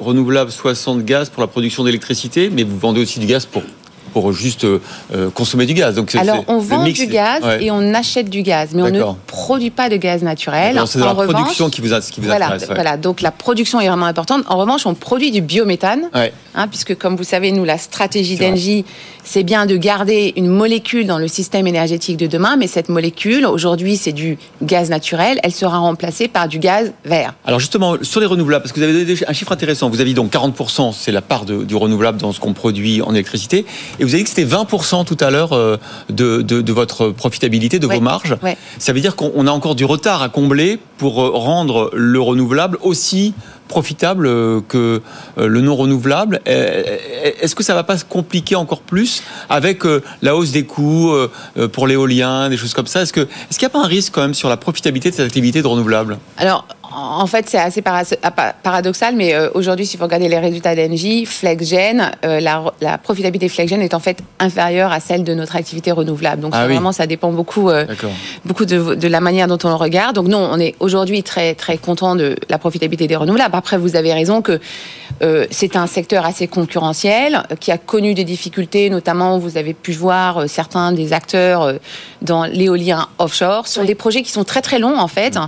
renouvelables, 60 gaz pour la production d'électricité, mais vous vendez aussi du gaz pour pour juste euh, consommer du gaz. Donc, Alors, on vend du gaz et on achète du gaz, mais on ne produit pas de gaz naturel. C'est la production qui vous, a, qui vous voilà, intéresse. Voilà, donc la production est vraiment importante. En revanche, on produit du biométhane, hein, puisque comme vous savez, nous, la stratégie d'Engie, c'est bien de garder une molécule dans le système énergétique de demain, mais cette molécule, aujourd'hui, c'est du gaz naturel, elle sera remplacée par du gaz vert. Alors justement, sur les renouvelables, parce que vous avez donné un chiffre intéressant, vous avez donc 40%, c'est la part du renouvelable dans ce qu'on produit en électricité, et vous avez dit que c'était 20% tout à l'heure euh, de, de, votre profitabilité, de vos marges. Ça veut dire qu'on a encore du retard à combler pour euh, rendre le renouvelable aussi profitable euh, que euh, le non renouvelable. Est-ce que ça va pas se compliquer encore plus avec euh, la hausse des coûts pour l'éolien, des choses comme ça? Est-ce qu'il est n'y a pas un risque quand même sur la profitabilité de cette activité de renouvelable? Alors, en fait, c'est assez paradoxal, mais euh, aujourd'hui, si vous regardez les résultats d'Engie, FlexGen, euh, la, profitabilité FlexGen est en fait inférieure à celle de notre activité renouvelable. Donc, ah vraiment, ça dépend beaucoup, euh, beaucoup de, la manière dont on le regarde. Donc, non, on est aujourd'hui très, très content de la profitabilité des renouvelables. Après, vous avez raison que c'est un secteur assez concurrentiel qui a connu des difficultés, notamment, vous avez pu voir certains des acteurs dans l'éolien offshore sur des projets qui sont très, très longs, en fait.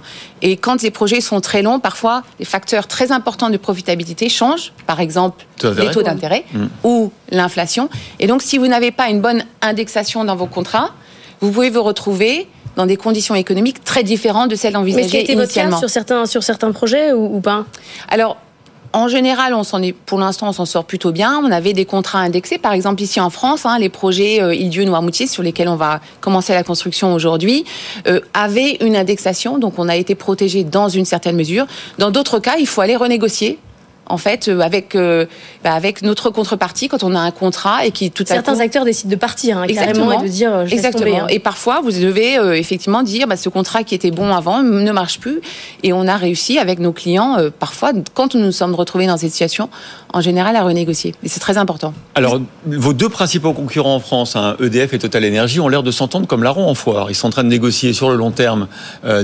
Et quand les projets sont très longs, parfois, les facteurs très importants de profitabilité changent. Par exemple, les taux d'intérêt mm. ou l'inflation. Et donc, si vous n'avez pas une bonne indexation dans vos contrats, vous pouvez vous retrouver dans des conditions économiques très différentes de celles envisagées Mais ce votre cas sur certains, sur certains projets ou, ou pas? Alors, en général, pour l'instant, on s'en sort plutôt bien. On avait des contrats indexés, par exemple ici en France, hein, les projets euh, Dieu Noirmoutier sur lesquels on va commencer la construction aujourd'hui, euh, avaient une indexation, donc on a été protégé dans une certaine mesure. Dans d'autres cas, il faut aller renégocier en fait, euh, avec euh, bah, avec notre contrepartie quand on a un contrat et qui tout à certains acteurs décident de partir hein, carrément et de dire euh, je exactement. Hein. Et parfois, vous devez effectivement dire bah, ce contrat qui était bon avant ne marche plus. Et on a réussi avec nos clients parfois quand nous nous sommes retrouvés dans cette situation, en général à renégocier. Et c'est très important. Alors, vos deux principaux concurrents en France, hein, EDF et Total Energy, ont l'air de s'entendre comme larron en foire. Ils sont en train de négocier sur le long terme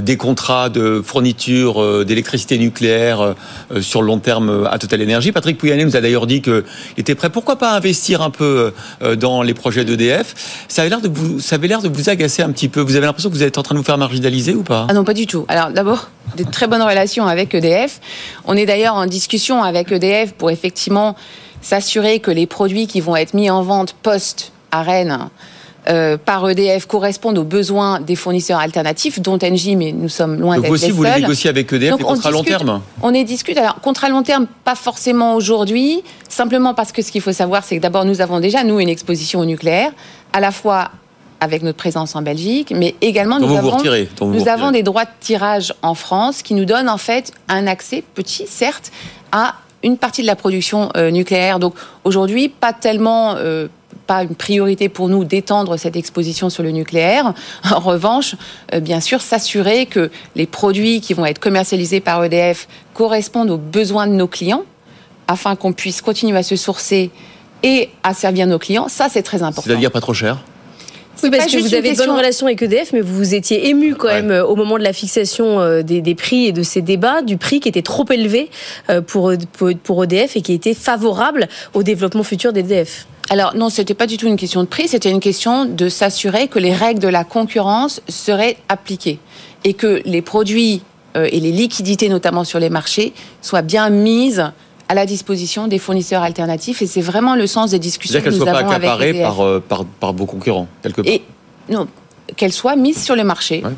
des contrats de fourniture d'électricité nucléaire sur le long terme à Total Energy. Patrick Pouyanné nous a d'ailleurs dit qu'il était prêt, pourquoi pas investir un peu euh, dans les projets d'EDF. Ça avait l'air de vous, ça l'air de vous agacer un petit peu. Vous avez l'impression que vous êtes en train de vous faire marginaliser ou pas? Ah non, pas du tout. Alors d'abord, de très bonnes relations avec EDF. On est d'ailleurs en discussion avec EDF pour effectivement s'assurer que les produits qui vont être mis en vente post à Rennes euh, par EDF correspondent aux besoins des fournisseurs alternatifs, dont Engie, mais nous sommes loin d'être les seuls. vous voulez négocier avec EDF contrats à long terme? On est discute. Alors, contrat long terme, pas forcément aujourd'hui, simplement parce que ce qu'il faut savoir, c'est que d'abord, nous avons déjà, nous, une exposition au nucléaire, à la fois avec notre présence en Belgique, mais également nous, avons, nous avons des droits de tirage en France qui nous donnent en fait un accès petit, certes, à une partie de la production euh, nucléaire. Donc aujourd'hui, pas tellement euh, pas une priorité pour nous d'étendre cette exposition sur le nucléaire. En revanche, euh, bien sûr, s'assurer que les produits qui vont être commercialisés par EDF correspondent aux besoins de nos clients, afin qu'on puisse continuer à se sourcer et à servir nos clients. Ça, c'est très important. C'est-à-dire pas trop cher? Oui, parce que vous avez une bonne relation avec EDF, mais vous vous étiez ému quand même euh, au moment de la fixation euh, des, prix et de ces débats, du prix qui était trop élevé pour, pour EDF et qui était favorable au développement futur d'EDF. Alors non, c'était pas du tout une question de prix, c'était une question de s'assurer que les règles de la concurrence seraient appliquées et que les produits euh, et les liquidités, notamment sur les marchés, soient bien mises à la disposition des fournisseurs alternatifs. Et c'est vraiment le sens des discussions que nous avons avec EDF. Par, euh, par, par vos concurrents, quelque part. Et non, qu'elles soient mises sur le marché. Euh,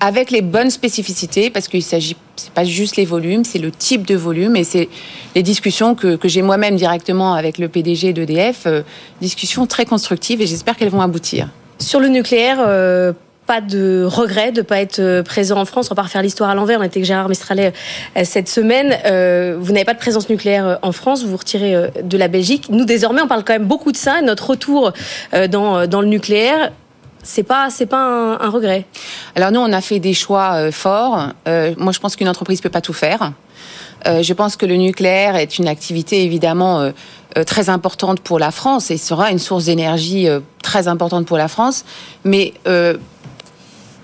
avec les bonnes spécificités, parce qu'il s'agit, c'est pas juste les volumes, c'est le type de volume et c'est les discussions que, j'ai moi-même directement avec le PDG d'EDF, euh, discussions très constructives et j'espère qu'elles vont aboutir. Sur le nucléaire, euh, pas de regret de ne pas être présent en France. On va refaire l'histoire à l'envers. On était avec Gérard Mestralet cette semaine. vous n'avez pas de présence nucléaire en France. Vous vous retirez de la Belgique. Nous, désormais, on parle quand même beaucoup de ça. Notre retour dans le nucléaire c'est pas c'est pas un, regret. Alors nous on a fait des choix euh, forts. Euh, moi je pense qu'une entreprise peut pas tout faire. Euh, je pense que le nucléaire est une activité évidemment très importante pour la France et sera une source d'énergie très importante pour la France, mais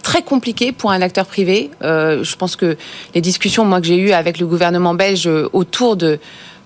très compliqué pour un acteur privé. je pense que les discussions moi que j'ai eues avec le gouvernement belge autour de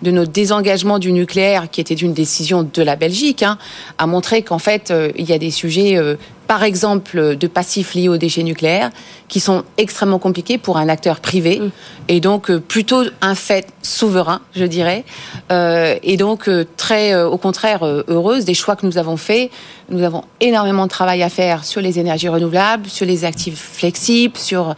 de notre désengagement du nucléaire, qui était une décision de la Belgique, hein, a montré qu'en fait, euh, il y a des sujets, euh, par exemple, de passifs liés aux déchets nucléaires, qui sont extrêmement compliqués pour un acteur privé, et donc euh, plutôt un fait souverain, je dirais, et donc très, au contraire, heureuse des choix que nous avons faits. Nous avons énormément de travail à faire sur les énergies renouvelables, sur les actifs flexibles, sur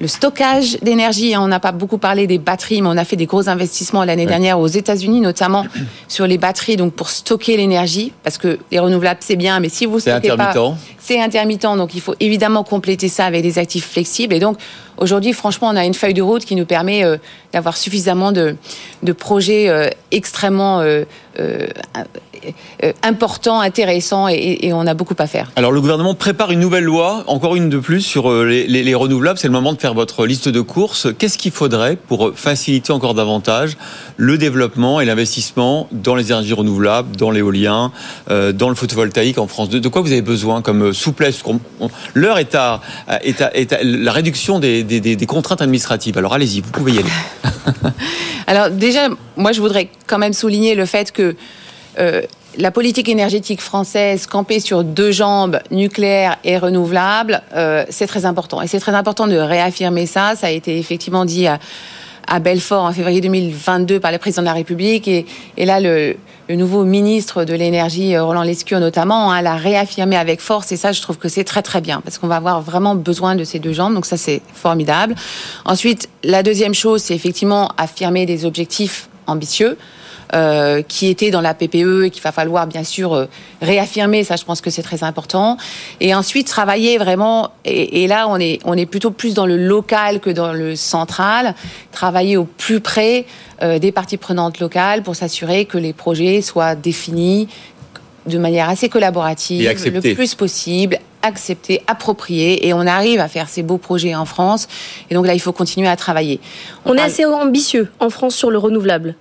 le stockage d'énergie. On n'a pas beaucoup parlé des batteries, mais on a fait des gros investissements l'année Ouais. dernière aux États-Unis, notamment sur les batteries, donc pour stocker l'énergie, parce que les renouvelables c'est bien, mais si vous C'est stockez pas, intermittent. c'est intermittent, donc il faut évidemment compléter ça avec des actifs flexibles. Et donc aujourd'hui, franchement, on a une feuille de route qui nous permet euh, d'avoir suffisamment de, de projets euh, extrêmement euh, euh, euh, importants, intéressants, et, et on a beaucoup à faire. Alors le gouvernement prépare une nouvelle loi, encore une de plus sur euh, les, les- les renouvelables. C'est le moment de faire votre liste de courses. Qu'est-ce qu'il faudrait pour faciliter encore davantage le développement et l'investissement dans les énergies renouvelables, dans l'éolien, euh, dans le photovoltaïque en France? De, de quoi vous avez besoin comme euh, souplesse? L'heure est à, est à- est à la réduction des, des- des- des contraintes administratives. Alors allez-y, vous pouvez y aller. Alors déjà, moi je voudrais quand même souligner le fait que euh, la politique énergétique française campée sur deux jambes, nucléaire et renouvelable, euh, c'est très important. Et c'est très important de réaffirmer ça. Ça a été effectivement dit à, Belfort en février 2022 par le président de la République. Et, là, le, le nouveau ministre de l'énergie, euh, Roland Lescure notamment, hein, l'a réaffirmé avec force. Et ça, je trouve que c'est très très bien parce qu'on va avoir vraiment besoin de ces deux jambes. Donc ça, c'est formidable. Ensuite, la deuxième chose, c'est effectivement affirmer des objectifs ambitieux. Euh, qui étaient dans la PPE et qu'il va falloir bien sûr euh, réaffirmer. Ça, je pense que c'est très important. Et ensuite, travailler vraiment. Et, et là, on est on est plutôt plus dans le local que dans le central. Travailler au plus près euh, des parties prenantes locales pour s'assurer que les projets soient définis de manière assez collaborative, le plus possible, accepté, approprié, et on arrive à faire ces beaux projets en France. Et donc là, il faut continuer à travailler. On est parle- assez ambitieux en France sur le renouvelable.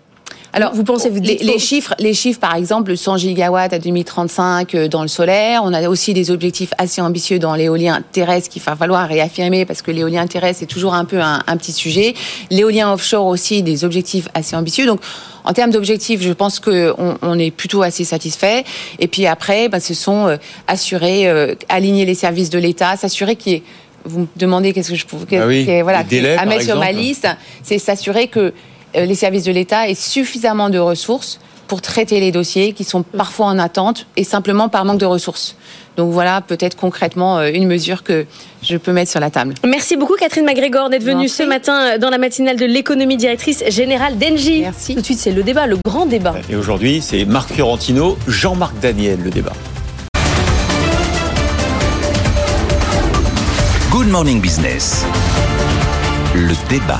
Alors, vous pensez, vous les, chiffres, les chiffres, par exemple, 100 gigawatts à 2035 euh, dans le solaire. On a aussi des objectifs assez ambitieux dans l'éolien terrestre qu'il va falloir réaffirmer parce que l'éolien terrestre c'est toujours un peu un, un petit sujet. L'éolien offshore aussi des objectifs assez ambitieux. Donc, en termes d'objectifs, je pense que on, on est plutôt assez satisfait. Et puis après, bah, ce sont euh, assurer, euh, aligner les services de l'État, s'assurer qu'il y ait vous me demandez qu'est-ce que je peux Ah oui, que- voilà, délais, à mettre sur ma liste, c'est s'assurer que les services de l'État aient suffisamment de ressources pour traiter les dossiers qui sont parfois en attente et simplement par manque de ressources. Donc voilà peut-être concrètement euh, une mesure que je peux mettre sur la table. Merci beaucoup Catherine MacGregor d'être venue ce matin dans la matinale de l'économie directrice générale d'Engie. Merci. Tout de suite, c'est le débat, le grand débat. Et aujourd'hui, c'est Marc Fiorentino, Jean-Marc Daniel, le débat. Good Morning Business. Le débat.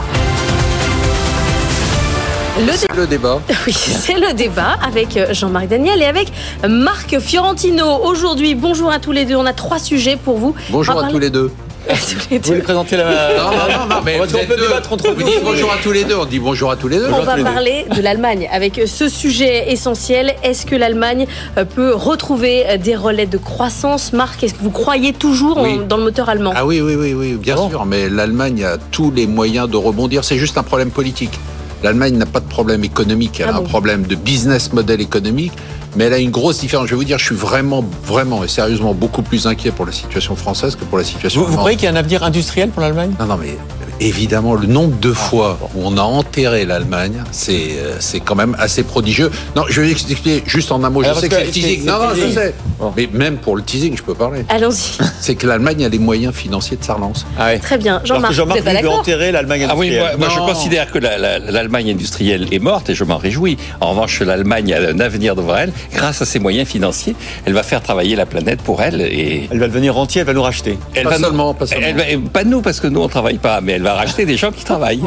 Le, dé- Le débat. Oui, c'est le débat avec euh, Jean-Marc Daniel et avec Marc Fiorentino. Aujourd'hui, bonjour à tous les deux. On a trois sujets pour vous. Bonjour On à tous les deux. Vous voulez présenter la. Non, non, non, non, mais Parce vous êtes peut deux. débattre entre Vous dites bonjour à tous les deux, on dit bonjour à tous les deux. On va parler de l'Allemagne avec ce sujet essentiel. Est-ce que l'Allemagne euh, peut retrouver euh, des relais de croissance? Marc, est-ce que vous croyez toujours en- dans le moteur allemand? Ah oui, oui, oui, oui, bien sûr, mais l'Allemagne a tous les moyens de rebondir, c'est juste un problème politique. L'Allemagne n'a pas de problème économique, elle Ah a un bon problème de business model économique, mais elle a une grosse différence. Je vais vous dire, je suis vraiment, vraiment et sérieusement beaucoup plus inquiet pour la situation française que pour la situation Vous, vous allemande. croyez qu'il y a un avenir industriel pour l'Allemagne? Non, non, mais évidemment, le nombre de fois où on a enterré l'Allemagne, c'est euh, c'est quand même assez prodigieux. Non, je vais expliquer juste en un mot. Je Alors, sais que c'est le teasing. Non, non, je sais. Bon. Mais même pour le teasing, je peux parler. Allons-y. C'est que l'Allemagne a les moyens financiers de sa relance. Ah ouais. Très bien. Jean-Marc, vous Jean-Marc veut enterrer l'Allemagne Ah oui, moi, industrielle. moi, je considère que la- la- l'Allemagne industrielle est morte et je m'en réjouis. En revanche, l'Allemagne a un avenir devant elle. Grâce à ses moyens financiers, elle va faire travailler la planète pour elle et Elle va devenir entière, elle va nous racheter. elle Pas va nous- seulement, pas seulement. elle va- pas nous parce que nous on travaille pas, mais elle va racheter des gens qui travaillent.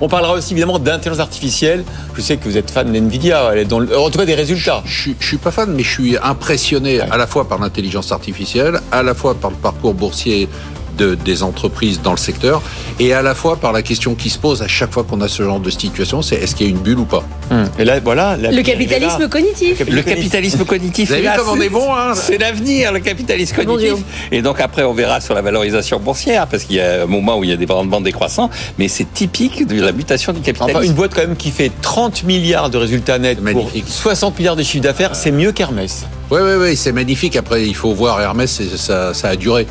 On parlera aussi évidemment d'intelligence artificielle. Je sais que vous êtes fan d'NVIDIA, elle est dans le- en tout cas des résultats. Je, suis- je suis pas fan, mais je suis impressionné à la fois par l'intelligence artificielle, à la fois par le parcours boursier de, des entreprises dans le secteur, et à la fois par la question qui se pose à chaque fois qu'on a ce genre de situation, c'est est-ce qu'il y a une bulle ou pas Et là, voilà. la- Le capitalisme cognitif. Le capitalisme cognitif. Vous avez c'est vu là, comme on est bon, hein C'est l'avenir, le capitalisme cognitif. Et donc après, on verra sur la valorisation boursière, parce qu'il y a un moment où il y a des rendements décroissants, mais c'est typique de la mutation du capitalisme. Enfin, une boîte quand même qui fait 30 milliards de résultats nets pour 60 milliards de chiffre d'affaires, c'est mieux qu'Hermès. Oui, oui, oui, c'est magnifique. Après, il faut voir Hermès, ça, ça a duré.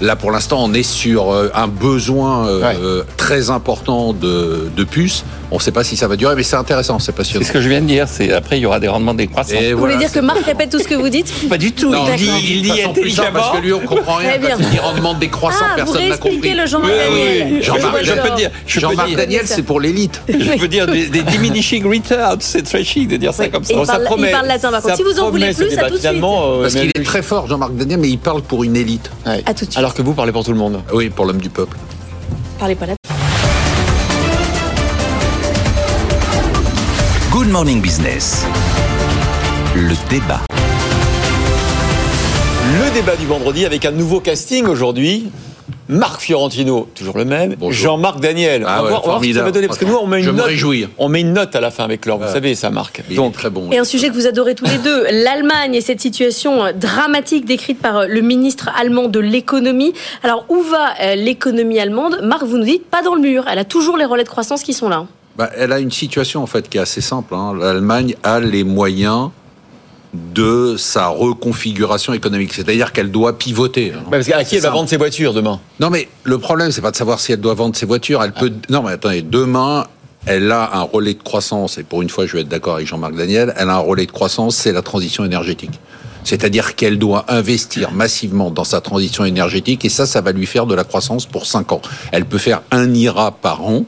Là, pour l'instant, on est sur euh, un besoin euh, euh, très important de, de puces. On ne sait pas si ça va durer, mais c'est intéressant, c'est passionnant. C'est ce que je viens de dire. C'est après, il y aura des rendements décroissants. Et Vous voulez dire que Marc répète tout ce que vous dites? Pas du tout. Non, il dit, il dit intelligemment. parce que lui, on comprend rien. Très bien. Quand il dit rendement décroissant, Ah, personne n'a compris. le Jean-Marc Oui, oui, Daniel. oui. Jean-Marc, Je peux dire. je peux Jean-Marc. Daniel, c'est pour l'élite. Je veux dire des, des diminishing returns, c'est très chic de dire ça comme ça. Il parle, il parle latin par contre. Si vous en voulez plus, à tout de suite. euh, Parce qu'il est très fort, Jean-Marc Daniel, mais il parle pour une élite. À tout de suite. Alors que vous parlez pour tout le monde. Oui, pour l'homme du peuple. Parlez pas là. Good Morning Business. Le débat. Le débat du vendredi avec un nouveau casting aujourd'hui. Marc Fiorentino, toujours le même. Jean-Marc Daniel. Ah on va ouais, voir, on va voir ce que ça va donner. Parce que nous, on met une Je me note. réjouis. On met une note à la fin avec l'or. Vous Ouais. savez, ça, Marc. Il Donc, est très bon. Et un sujet que vous adorez tous les deux, l'Allemagne et cette situation dramatique décrite par euh, le ministre allemand de l'économie. Alors où va euh, l'économie allemande? Marc, vous nous dites pas dans le mur. Elle a toujours les relais de croissance qui sont là. Bah, elle a une situation en fait qui est assez simple. hein. L'Allemagne a les moyens de sa reconfiguration économique, c'est-à-dire qu'elle doit pivoter. hein. parce qu'à qui elle va vendre ses voitures demain? Non, mais le problème, c'est pas de savoir si elle doit vendre ses voitures. Elle peut. Non, mais attendez, demain. Elle a un relais de croissance, et pour une fois, je vais être d'accord avec Jean-Marc Daniel, elle a un relais de croissance, c'est la transition énergétique. C'est-à-dire qu'elle doit investir massivement dans sa transition énergétique, et ça, ça va lui faire de la croissance pour 5 ans. Elle peut faire un IRA par an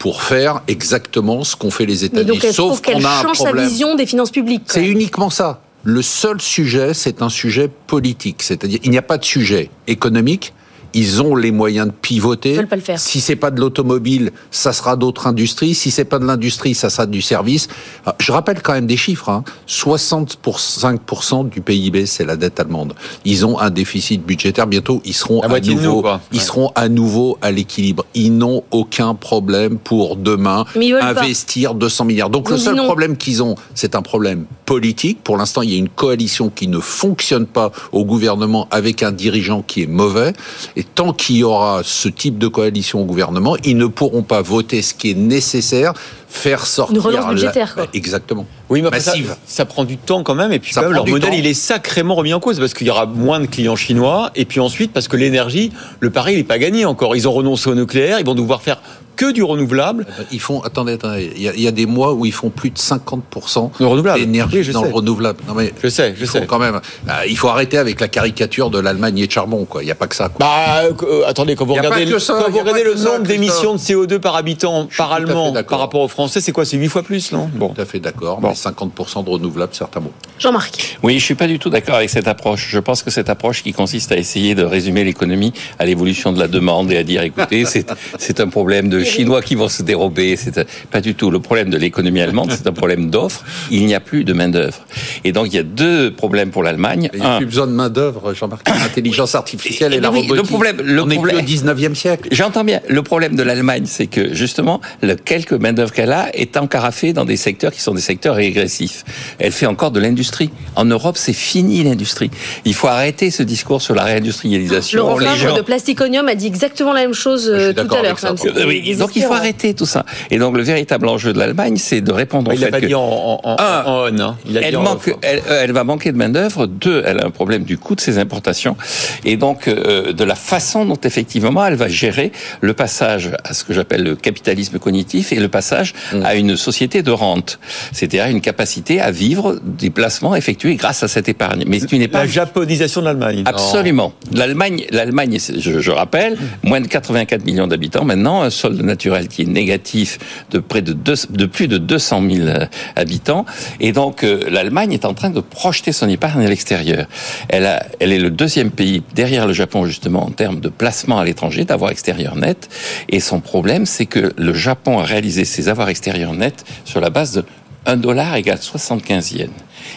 pour faire exactement ce qu'ont fait les États-Unis. Sauf qu'elle un change sa problème. vision des finances publiques. C'est uniquement ça. Le seul sujet, c'est un sujet politique. C'est-à-dire, il n'y a pas de sujet économique. Ils ont les moyens de pivoter. Ils veulent pas le faire. Si c'est pas de l'automobile, ça sera d'autres industries. Si c'est pas de l'industrie, ça sera du service. Ah, Je rappelle quand même des chiffres. Hein. 65% du PIB, c'est la dette allemande. Ils ont un déficit budgétaire. Bientôt, ils seront à nouveau, nous, quoi. ils Ouais. seront à nouveau à l'équilibre. Ils n'ont aucun problème pour demain pas. investir 200 milliards. Donc le seul non. problème qu'ils ont, c'est un problème politique. Pour l'instant, il y a une coalition qui ne fonctionne pas au gouvernement avec un dirigeant qui est mauvais. Et tant qu'il y aura ce type de coalition au gouvernement, ils ne pourront pas voter ce qui est nécessaire, faire sortir... Une relance la- budgétaire, quoi. Exactement. Oui, mais ça, Massive. ça prend du temps quand même. Et puis, quand même, leur modèle, temps. il est sacrément remis en cause parce qu'il y aura moins de clients chinois. Et puis ensuite, parce que l'énergie, le pari, il n'est pas gagné encore. Ils ont renoncé au nucléaire. Ils vont devoir faire que du renouvelable. Ils font, attendez, attendez, il y, a, il y a des mois où ils font plus de 50% De renouvelable. d'énergie Oui, dans sais. le renouvelable. Non mais Je sais, je sais. quand même. euh, il faut arrêter avec la caricature de l'Allemagne et de charbon, quoi. Il n'y a pas que ça. Quoi. Bah, euh, attendez, quand vous regardez, ça, quand vous le nombre d'émissions de CO2 par habitant, par allemand, par rapport aux Français, c'est quoi C'est 8 fois plus, non? Bon. Tout à fait d'accord. Mais 50% de renouvelable, certains mots. Jean-Marc. Oui, je suis pas du tout d'accord avec cette approche. Je pense que cette approche qui consiste à essayer de résumer l'économie à l'évolution de la demande et à dire, écoutez, c'est un problème de Chinois qui vont se dérober. C'est un- pas du tout. Le problème de l'économie allemande, c'est un problème d'offre. Il n'y a plus de main d'œuvre. Et donc il y a deux problèmes pour l'Allemagne. Il n'y a Un, plus besoin de main d'œuvre, Jean-Marc. L'intelligence artificielle et, Eh la oui, robotique. le problème, le On n'est plus problème- au 19e siècle. J'entends bien. Le problème de l'Allemagne, c'est que justement, le quelques main d'œuvre qu'elle a est encarafée dans des secteurs qui sont des secteurs régressifs. Elle fait encore de l'industrie. En Europe, c'est fini l'industrie. Il faut arrêter ce discours sur la réindustrialisation. Laurent Les Favre gens- de Plasticonium a dit exactement la même chose euh, tout à l'heure. Euh, oui, donc il faut arrêter tout ça. Et donc le véritable enjeu de l'Allemagne, c'est de répondre au Il l'a fait pas que dit en, en, en, Un, en on. Il a elle, dit en manque, off. elle, elle va manquer de main d'œuvre. Deux, elle a un problème du coût de ses importations et donc euh, de la façon dont effectivement elle va gérer le passage à ce que j'appelle le capitalisme cognitif et le passage Mm. à une société de rente, c'est-à-dire une capacité à vivre des placements effectués grâce à cette épargne. Mais c'est une La épargne japonisation de l'Allemagne. Absolument. L'Allemagne, l'Allemagne, je, je rappelle, moins de 84 millions d'habitants maintenant, un solde naturel qui est négatif de près de, deux- de plus de 200 000 euh, habitants, et donc euh, l'Allemagne est en train de projeter son épargne à l'extérieur. Elle, elle est le deuxième pays derrière le Japon justement en termes de placement à l'étranger, d'avoir extérieur net, et son problème, c'est que le Japon a réalisé ses avoirs extérieurs nets sur la base de 1 dollar égale 75 yens.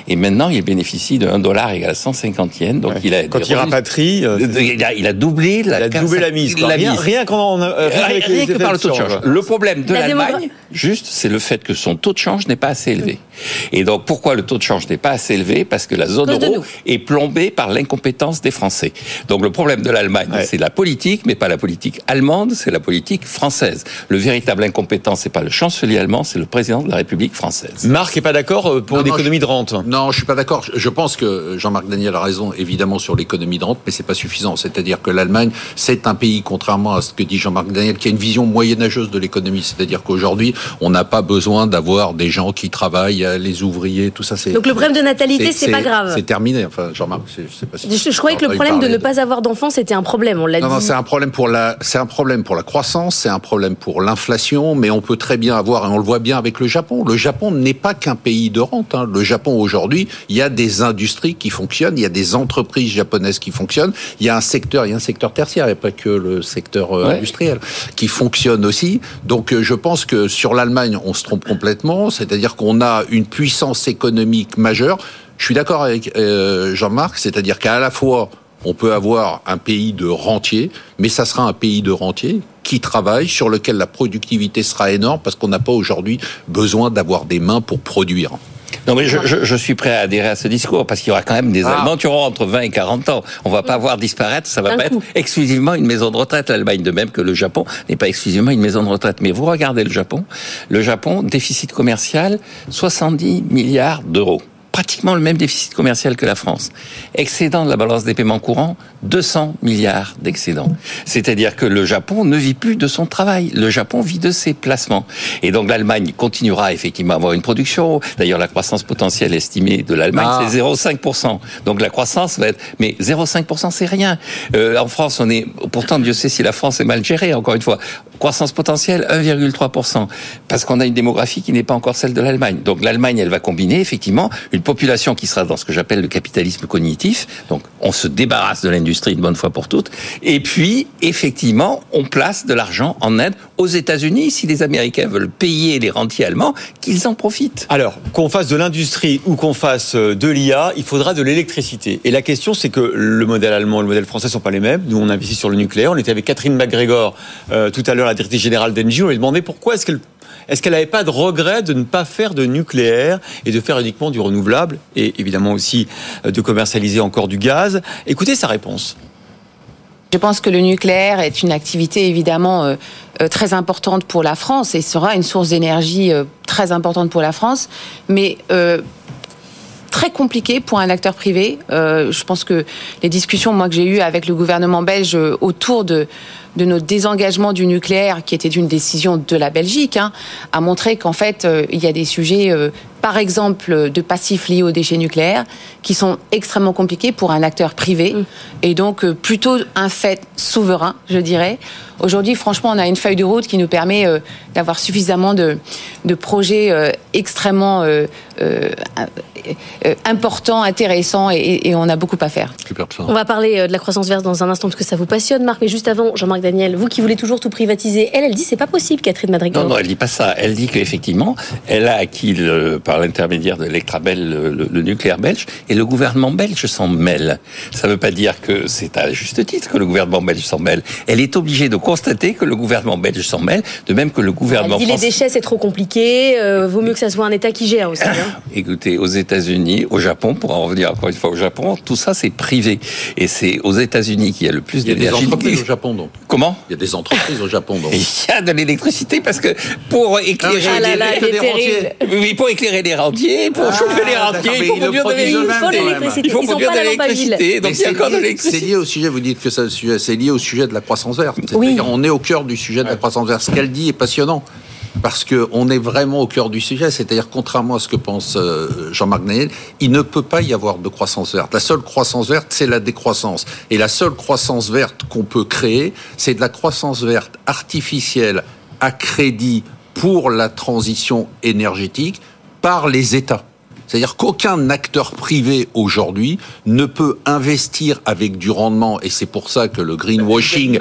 Et maintenant, il bénéficie de 1 dollar égal à 150 yens. Donc, il a Quand il rapatrie, euh, il a, il a doublé la, il a doublé la mise. la rien, mise. rien qu'en euh, rien Rien les que par le taux de change. change. Le problème de La l'Allemagne, juste, c'est le fait que son taux de change n'est pas assez élevé. Et donc, pourquoi le taux de change n'est pas assez élevé? Parce que la zone euro est plombée par l'incompétence des Français. Donc, le problème de l'Allemagne, c'est la politique, mais pas la politique allemande, c'est la politique française. Le véritable incompétent, c'est pas le chancelier allemand, c'est le président de la République française. Marc est pas d'accord euh, pour l'économie de rente. Non, je suis pas d'accord. Je- pense que Jean-Marc Daniel a raison, évidemment, sur l'économie de rente, mais c'est pas suffisant. C'est-à-dire que l'Allemagne, c'est un pays, contrairement à ce que dit Jean-Marc Daniel, qui a une vision moyenâgeuse de l'économie. C'est-à-dire qu'aujourd'hui, on n'a pas besoin d'avoir des gens qui travaillent, euh, les ouvriers, tout ça. Donc le problème de natalité, c'est pas grave. C'est terminé. Enfin, Jean-Marc, je sais pas si. Je, je croyais que le y problème de ne pas avoir d'enfants, c'était un problème. On l'a dit. non, non, c'est un problème pour la, c'est un problème pour la croissance, c'est un problème pour l'inflation, mais on peut très bien avoir, et on le voit bien avec le Japon. Le Japon n'est pas qu'un pays de rente. hein. Le Japon aujourd'hui, il y a des industries qui fonctionnent, il y a des entreprises japonaises qui fonctionnent, il y a un secteur, il y a un secteur tertiaire, il n'y a pas que le secteur euh, Ouais. industriel qui fonctionne aussi. Donc, euh, je pense que sur l'Allemagne, on se trompe complètement. C'est-à-dire qu'on a une puissance économique majeure. Je suis d'accord avec euh, Jean-Marc, c'est-à-dire qu'à la fois on peut avoir un pays de rentiers, mais ça sera un pays de rentiers qui travaille, sur lequel la productivité sera énorme, parce qu'on n'a pas aujourd'hui besoin d'avoir des mains pour produire. Non, mais je, je- je suis prêt à adhérer à ce discours parce qu'il y aura quand même des Ah. Allemands qui auront entre 20 et 40 ans. On va pas voir disparaître, ça va pas coup. être exclusivement une maison de retraite. L'Allemagne, de même que le Japon, n'est pas exclusivement une maison de retraite. Mais vous regardez le Japon, le Japon, déficit commercial, 70 milliards d'euros. Pratiquement le même déficit commercial que la France. Excédent de la balance des paiements courants, 200 milliards d'excédents. C'est-à-dire que le Japon ne vit plus de son travail. Le Japon vit de ses placements. Et donc l'Allemagne continuera effectivement à avoir une production. D'ailleurs, la croissance potentielle estimée de l'Allemagne, Ah. c'est 0,5%. Donc la croissance va être... Mais 0,5%, c'est rien. Euh, en France, on est... Pourtant, Dieu sait si la France est mal gérée, encore une fois. Croissance potentielle, 1,3%. Parce qu'on a une démographie qui n'est pas encore celle de l'Allemagne. Donc l'Allemagne, elle va combiner effectivement une population qui sera dans ce que j'appelle le capitalisme cognitif. Donc on se débarrasse de l'industrie une bonne fois pour toutes. Et puis, effectivement, on place de l'argent en aide aux États-Unis. Si les Américains veulent payer les rentiers allemands, qu'ils en profitent. Alors, qu'on fasse de l'industrie ou qu'on fasse euh, de l'IA, il faudra de l'électricité. Et la question, c'est que le modèle allemand et le modèle français sont pas les mêmes. Nous, on investit sur le nucléaire. On était avec Catherine McGregor euh, tout à l'heure, la directrice générale d'Engie. On lui demandait pourquoi est-ce qu'elle est-ce qu'elle n'avait pas de regret de ne pas faire de nucléaire et de faire uniquement du renouvelable et évidemment aussi euh, de commercialiser encore du gaz? Écoutez sa réponse. Je pense que le nucléaire est une activité évidemment euh, euh, très importante pour la France et sera une source d'énergie très importante pour la France, mais très compliqué pour un acteur privé. Je pense que les discussions moi que j'ai eues avec le gouvernement belge autour de de notre désengagement du nucléaire, qui était une décision de la Belgique, hein, a montré qu'en fait, euh, il y a des sujets, euh, par exemple, de passifs liés aux déchets nucléaires, qui sont extrêmement compliqués pour un acteur privé, et donc euh, plutôt un fait souverain, je dirais. Aujourd'hui, franchement, on a une feuille de route qui nous permet d'avoir suffisamment de, de projets euh, extrêmement euh, importants, intéressants, et, et on a beaucoup à faire. On va parler euh, de la croissance verte dans un instant parce que ça vous passionne, Marc. Mais juste avant, Jean-Marc Daniel, vous qui voulez toujours tout privatiser, elle, elle dit c'est pas possible, Catherine Madrigal. Non, non, elle dit pas ça. Elle dit qu'effectivement, elle a acquis, le- par l'intermédiaire de l'Electrabel, le, nucléaire belge, et le gouvernement belge s'en mêle. Ça ne veut pas dire que c'est à juste titre que le gouvernement belge s'en mêle. Elle est obligée de constater que le gouvernement belge s'en mêle, de même que le Elle gouvernement dit les français. déchets c'est trop compliqué, euh, vaut mieux que ça soit un État qui gère aussi. hein. Écoutez, aux États-Unis, au Japon, pour en revenir encore une fois au Japon, tout ça c'est privé. Et c'est aux États-Unis qu'il y a le plus Il y a des d'énergie. entreprises au Japon, donc. Comment Il y a des entreprises au Japon, donc. Il y a de l'électricité parce que pour éclairer Ah là là, les, terrible. oui, pour éclairer les rentiers, pour Ah, chauffer les rentiers, il faut produire de l'électricité. Il faut produire pas de l'électricité. Donc il y a c'est encore de C'est lié au sujet, vous dites que ça- c'est lié au sujet de la croissance verte. Oui. C'est-à-dire, on est au cœur du sujet de la croissance verte. Ce qu'elle dit est passionnant. Parce qu'on est vraiment au cœur du sujet. C'est-à-dire, contrairement à ce que pense euh, Jean-Marc Naël, il ne peut pas y avoir de croissance verte. La seule croissance verte, c'est la décroissance. Et la seule croissance verte qu'on peut créer, c'est de la croissance verte artificielle à crédit pour la transition énergétique par les États. C'est-à-dire qu'aucun acteur privé aujourd'hui ne peut investir avec du rendement, et c'est pour ça que le greenwashing,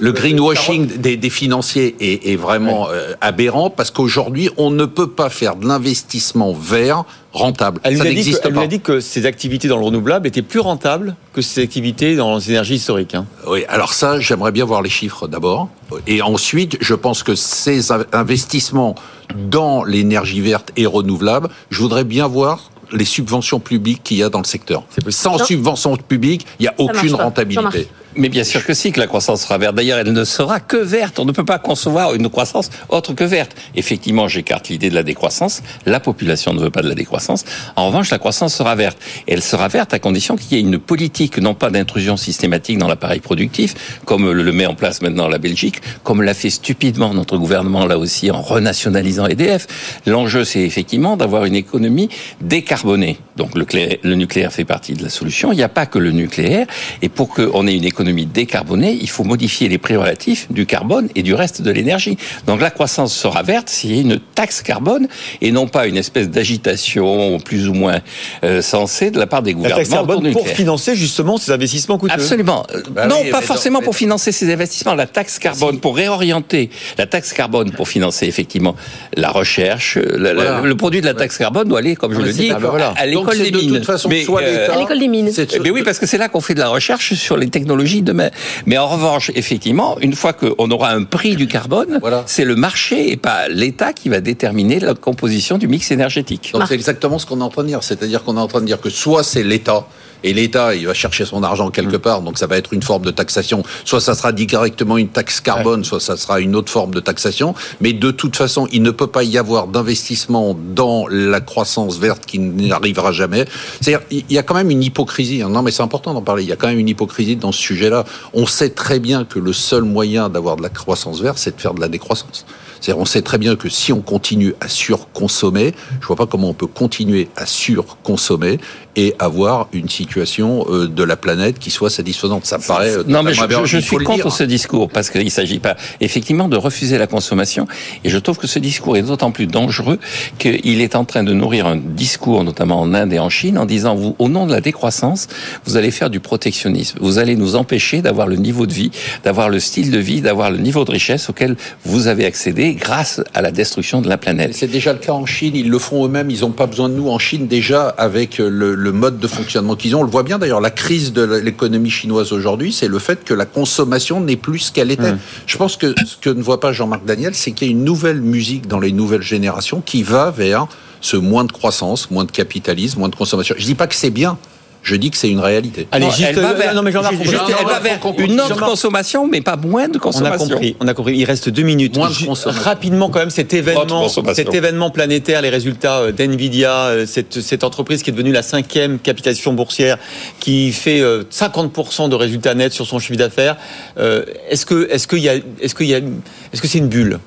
le greenwashing des, des financiers est, est vraiment euh, aberrant, parce qu'aujourd'hui, on ne peut pas faire de l'investissement vert rentable. Elle ça nous, a dit que, elle nous pas. a dit que ces activités dans le renouvelable étaient plus rentables que ces activités dans les énergies historiques. hein. Oui, alors ça, j'aimerais bien voir les chiffres d'abord. Et ensuite, je pense que ces in- investissements dans l'énergie verte et renouvelable, je voudrais bien voir les subventions publiques qu'il y a dans le secteur. Sans Non. subvention publique, il n'y a aucune rentabilité. Mais bien sûr que si, que la croissance sera verte. D'ailleurs, elle ne sera que verte. On ne peut pas concevoir une croissance autre que verte. Effectivement, j'écarte l'idée de la décroissance. La population ne veut pas de la décroissance. En revanche, la croissance sera verte. Et elle sera verte à condition qu'il y ait une politique, non pas d'intrusion systématique dans l'appareil productif, comme le met en place maintenant la Belgique, comme l'a fait stupidement notre gouvernement là aussi en renationalisant EDF. L'enjeu, c'est effectivement d'avoir une économie décarbonée. Donc le, clé- le nucléaire fait partie de la solution. Il n'y a pas que le nucléaire. Et pour qu'on ait une économie décarbonée, il faut modifier les prix relatifs du carbone et du reste de l'énergie. Donc la croissance sera verte s'il y a une taxe carbone et non pas une espèce d'agitation plus ou moins euh, sensée de la part des La gouvernements. taxe carbone pour financer justement ces investissements coûteux. Absolument. Euh, Bah non, oui, pas mais forcément non, pour financer ces investissements. La taxe carbone pour réorienter. La taxe carbone pour financer effectivement la recherche. la- la- Voilà. Le produit de la taxe carbone doit aller, comme je Ouais, le dis, à l'école des de toute mines. façon soit l'État- À l'école des mines. Eh bien oui, parce que c'est là qu'on fait de la recherche sur les technologies demain. Mais en revanche, effectivement, une fois qu'on aura un prix du carbone, c'est le marché et pas l'État qui va déterminer la composition du mix énergétique. Donc c'est exactement ce qu'on est en train de dire. C'est-à-dire qu'on est en train de dire que soit c'est l'État, et l'État, il va chercher son argent quelque part, donc ça va être une forme de taxation. Soit ça sera directement une taxe carbone, soit ça sera une autre forme de taxation. Mais de toute façon, il ne peut pas y avoir d'investissement dans la croissance verte qui n'arrivera jamais. C'est-à-dire, il y a quand même une hypocrisie. Non, mais c'est important d'en parler. Il y a quand même une hypocrisie dans ce sujet-là. On sait très bien que le seul moyen d'avoir de la croissance verte, c'est de faire de la décroissance. C'est-à-dire, on sait très bien que si on continue à surconsommer, je vois pas comment on peut continuer à surconsommer et avoir une situation euh, de la planète qui soit satisfaisante. Ça me paraît. euh, Non, mais je, suis contre ce discours parce qu'il ne s'agit pas effectivement de refuser la consommation. Et je trouve que ce discours est d'autant plus dangereux qu'il est en train de nourrir un discours, notamment en Inde et en Chine, en disant vous, au nom de la décroissance, vous allez faire du protectionnisme. Vous allez nous empêcher d'avoir le niveau de vie, d'avoir le style de vie, d'avoir le niveau de richesse auquel vous avez accédé grâce à la destruction de la planète. C'est déjà le cas en Chine, ils le font eux-mêmes, ils n'ont pas besoin de nous en Chine déjà avec le, le mode de fonctionnement qu'ils ont. On le voit bien d'ailleurs, la crise de l'économie chinoise aujourd'hui, c'est le fait que la consommation n'est plus ce qu'elle était. Je pense que ce que ne voit pas Jean-Marc Daniel, c'est qu'il y a une nouvelle musique dans les nouvelles générations qui va vers ce moins de croissance, moins de capitalisme, moins de consommation. Je dis pas que c'est bien. Je dis que c'est une réalité. Non, elle va vers, juste- elle va vers une autre consommation, mais pas moins de On a consommation. compris, on a compris. Il reste deux minutes. Moins de Ju- consommation. Rapidement, quand même, cet événement, consommation. cet événement planétaire, les résultats euh, d'Nvidia, euh, cette, cette entreprise qui est devenue la cinquième capitalisation boursière, qui fait euh, 50% de résultats nets sur son chiffre d'affaires. Euh, Est-ce que, est-ce qu'il y a, est-ce qu'il y a, est-ce que c'est une bulle?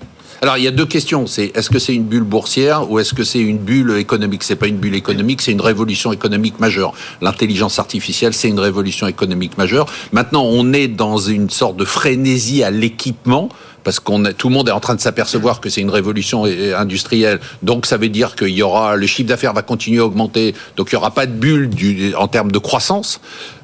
Alors il y a deux questions. C'est est-ce que c'est une bulle boursière ou est-ce que c'est une bulle économique? C'est pas une bulle économique, c'est une révolution économique majeure. L'intelligence artificielle, c'est une révolution économique majeure. Maintenant, on est dans une sorte de frénésie à l'équipement. Parce qu'on tout le monde est en train de s'apercevoir que c'est une révolution euh, industrielle, donc ça veut dire qu'il y aura le chiffre d'affaires va continuer à augmenter, donc il y aura pas de bulle du, en termes de croissance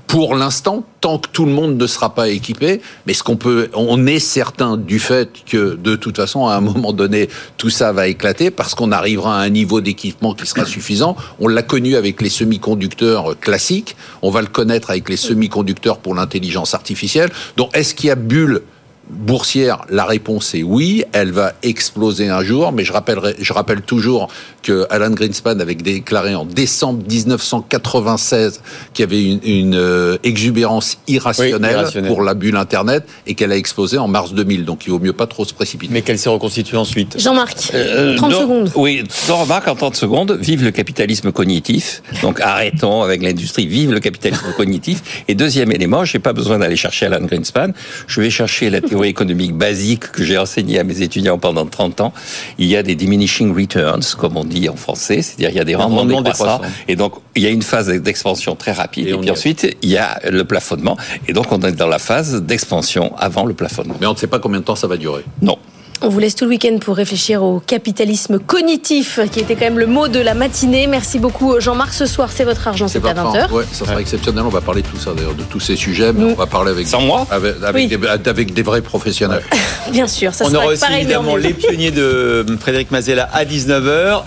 pour l'instant, tant que tout le monde ne sera pas équipé, mais ce qu'on peut, on est certain du fait que de toute façon, à un moment donné, tout ça va éclater parce qu'on arrivera à un niveau d'équipement qui sera suffisant. On l'a connu avec les semi-conducteurs classiques, on va le connaître avec les semi-conducteurs pour l'intelligence artificielle. Donc, est-ce qu'il y a bulle boursière, la réponse est oui, elle va exploser un jour, mais je rappellerai, je rappelle toujours que Alan Greenspan avait déclaré en décembre 1996 qu'il y avait une, une, euh, exubérance irrationnelle, Oui, irrationnelle. pour la bulle Internet et qu'elle a explosé en mars 2000. Donc il vaut mieux pas trop se précipiter. Mais qu'elle s'est reconstituée ensuite. Jean-Marc, Euh, 30 donc- secondes. Oui, deux remarques en 30 secondes. Vive le capitalisme cognitif. Donc arrêtons avec l'industrie. Vive le capitalisme cognitif. Et deuxième élément, j'ai pas besoin d'aller chercher Alan Greenspan. Je vais chercher la théorie économique basique que j'ai enseignée à mes étudiants pendant 30 ans. Il y a des diminishing returns, comme on dit en français. C'est-à-dire il y a des rendements décroissants. Et donc il y a une phase d'expansion très rapide. Et, y puis ensuite, il y a le plafonnement. Et donc on est dans la phase d'expansion avant le plafonnement. Mais on ne sait pas combien de temps ça va durer. Non. On vous laisse tout le week-end pour réfléchir au capitalisme cognitif, qui était quand même le mot de la matinée. Merci beaucoup, Jean-Marc. Ce soir, c'est votre argent, c'est à 20h. Ouais, ça sera exceptionnel. On va parler de tout ça, d'ailleurs, de tous ces sujets, mais on va parler avec, Sans moi avec, avec Oui. des, avec des vrais professionnels. Bien sûr, ça On sera aura aussi pareil, évidemment les pionniers de Frédéric Mazella à 19h,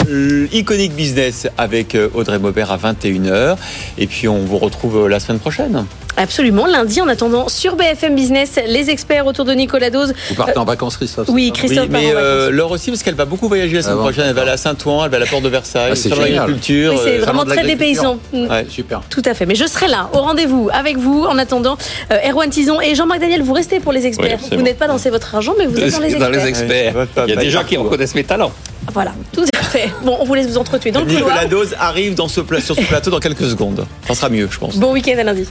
l'Iconic Business avec euh, Audrey Maubert à 21h. Et puis on vous retrouve euh, la semaine prochaine. Absolument. Lundi, en attendant, sur BFM Business, les experts autour de Nicolas Dose. Vous partez en vacances, Christophe Oui, Christophe Oui, mais euh. Laure aussi, parce qu'elle va beaucoup voyager la semaine Ah bon, prochaine. Elle va aller à Saint-Ouen, elle va à la Porte de Versailles, Ah, génial. l'agriculture. Oui, c'est euh, vraiment très dépaysant. Ouais. Super. Tout à fait. Mais je serai là, au rendez-vous, avec vous. En attendant, euh, Erwan Tison et Jean-Marc Daniel, vous restez pour les experts. Oui, vous n'êtes pas dans C'est votre argent, mais vous êtes dans les experts. experts. Ouais, pas- Il y a des gens qui reconnaissent mes talents. Voilà, tout à fait. Bon, on vous laisse vous entretuer dans le couloir. Nicolas Dose arrive dans ce pla- sur ce plateau dans quelques secondes. Ça sera mieux, je pense. Bon week-end à lundi.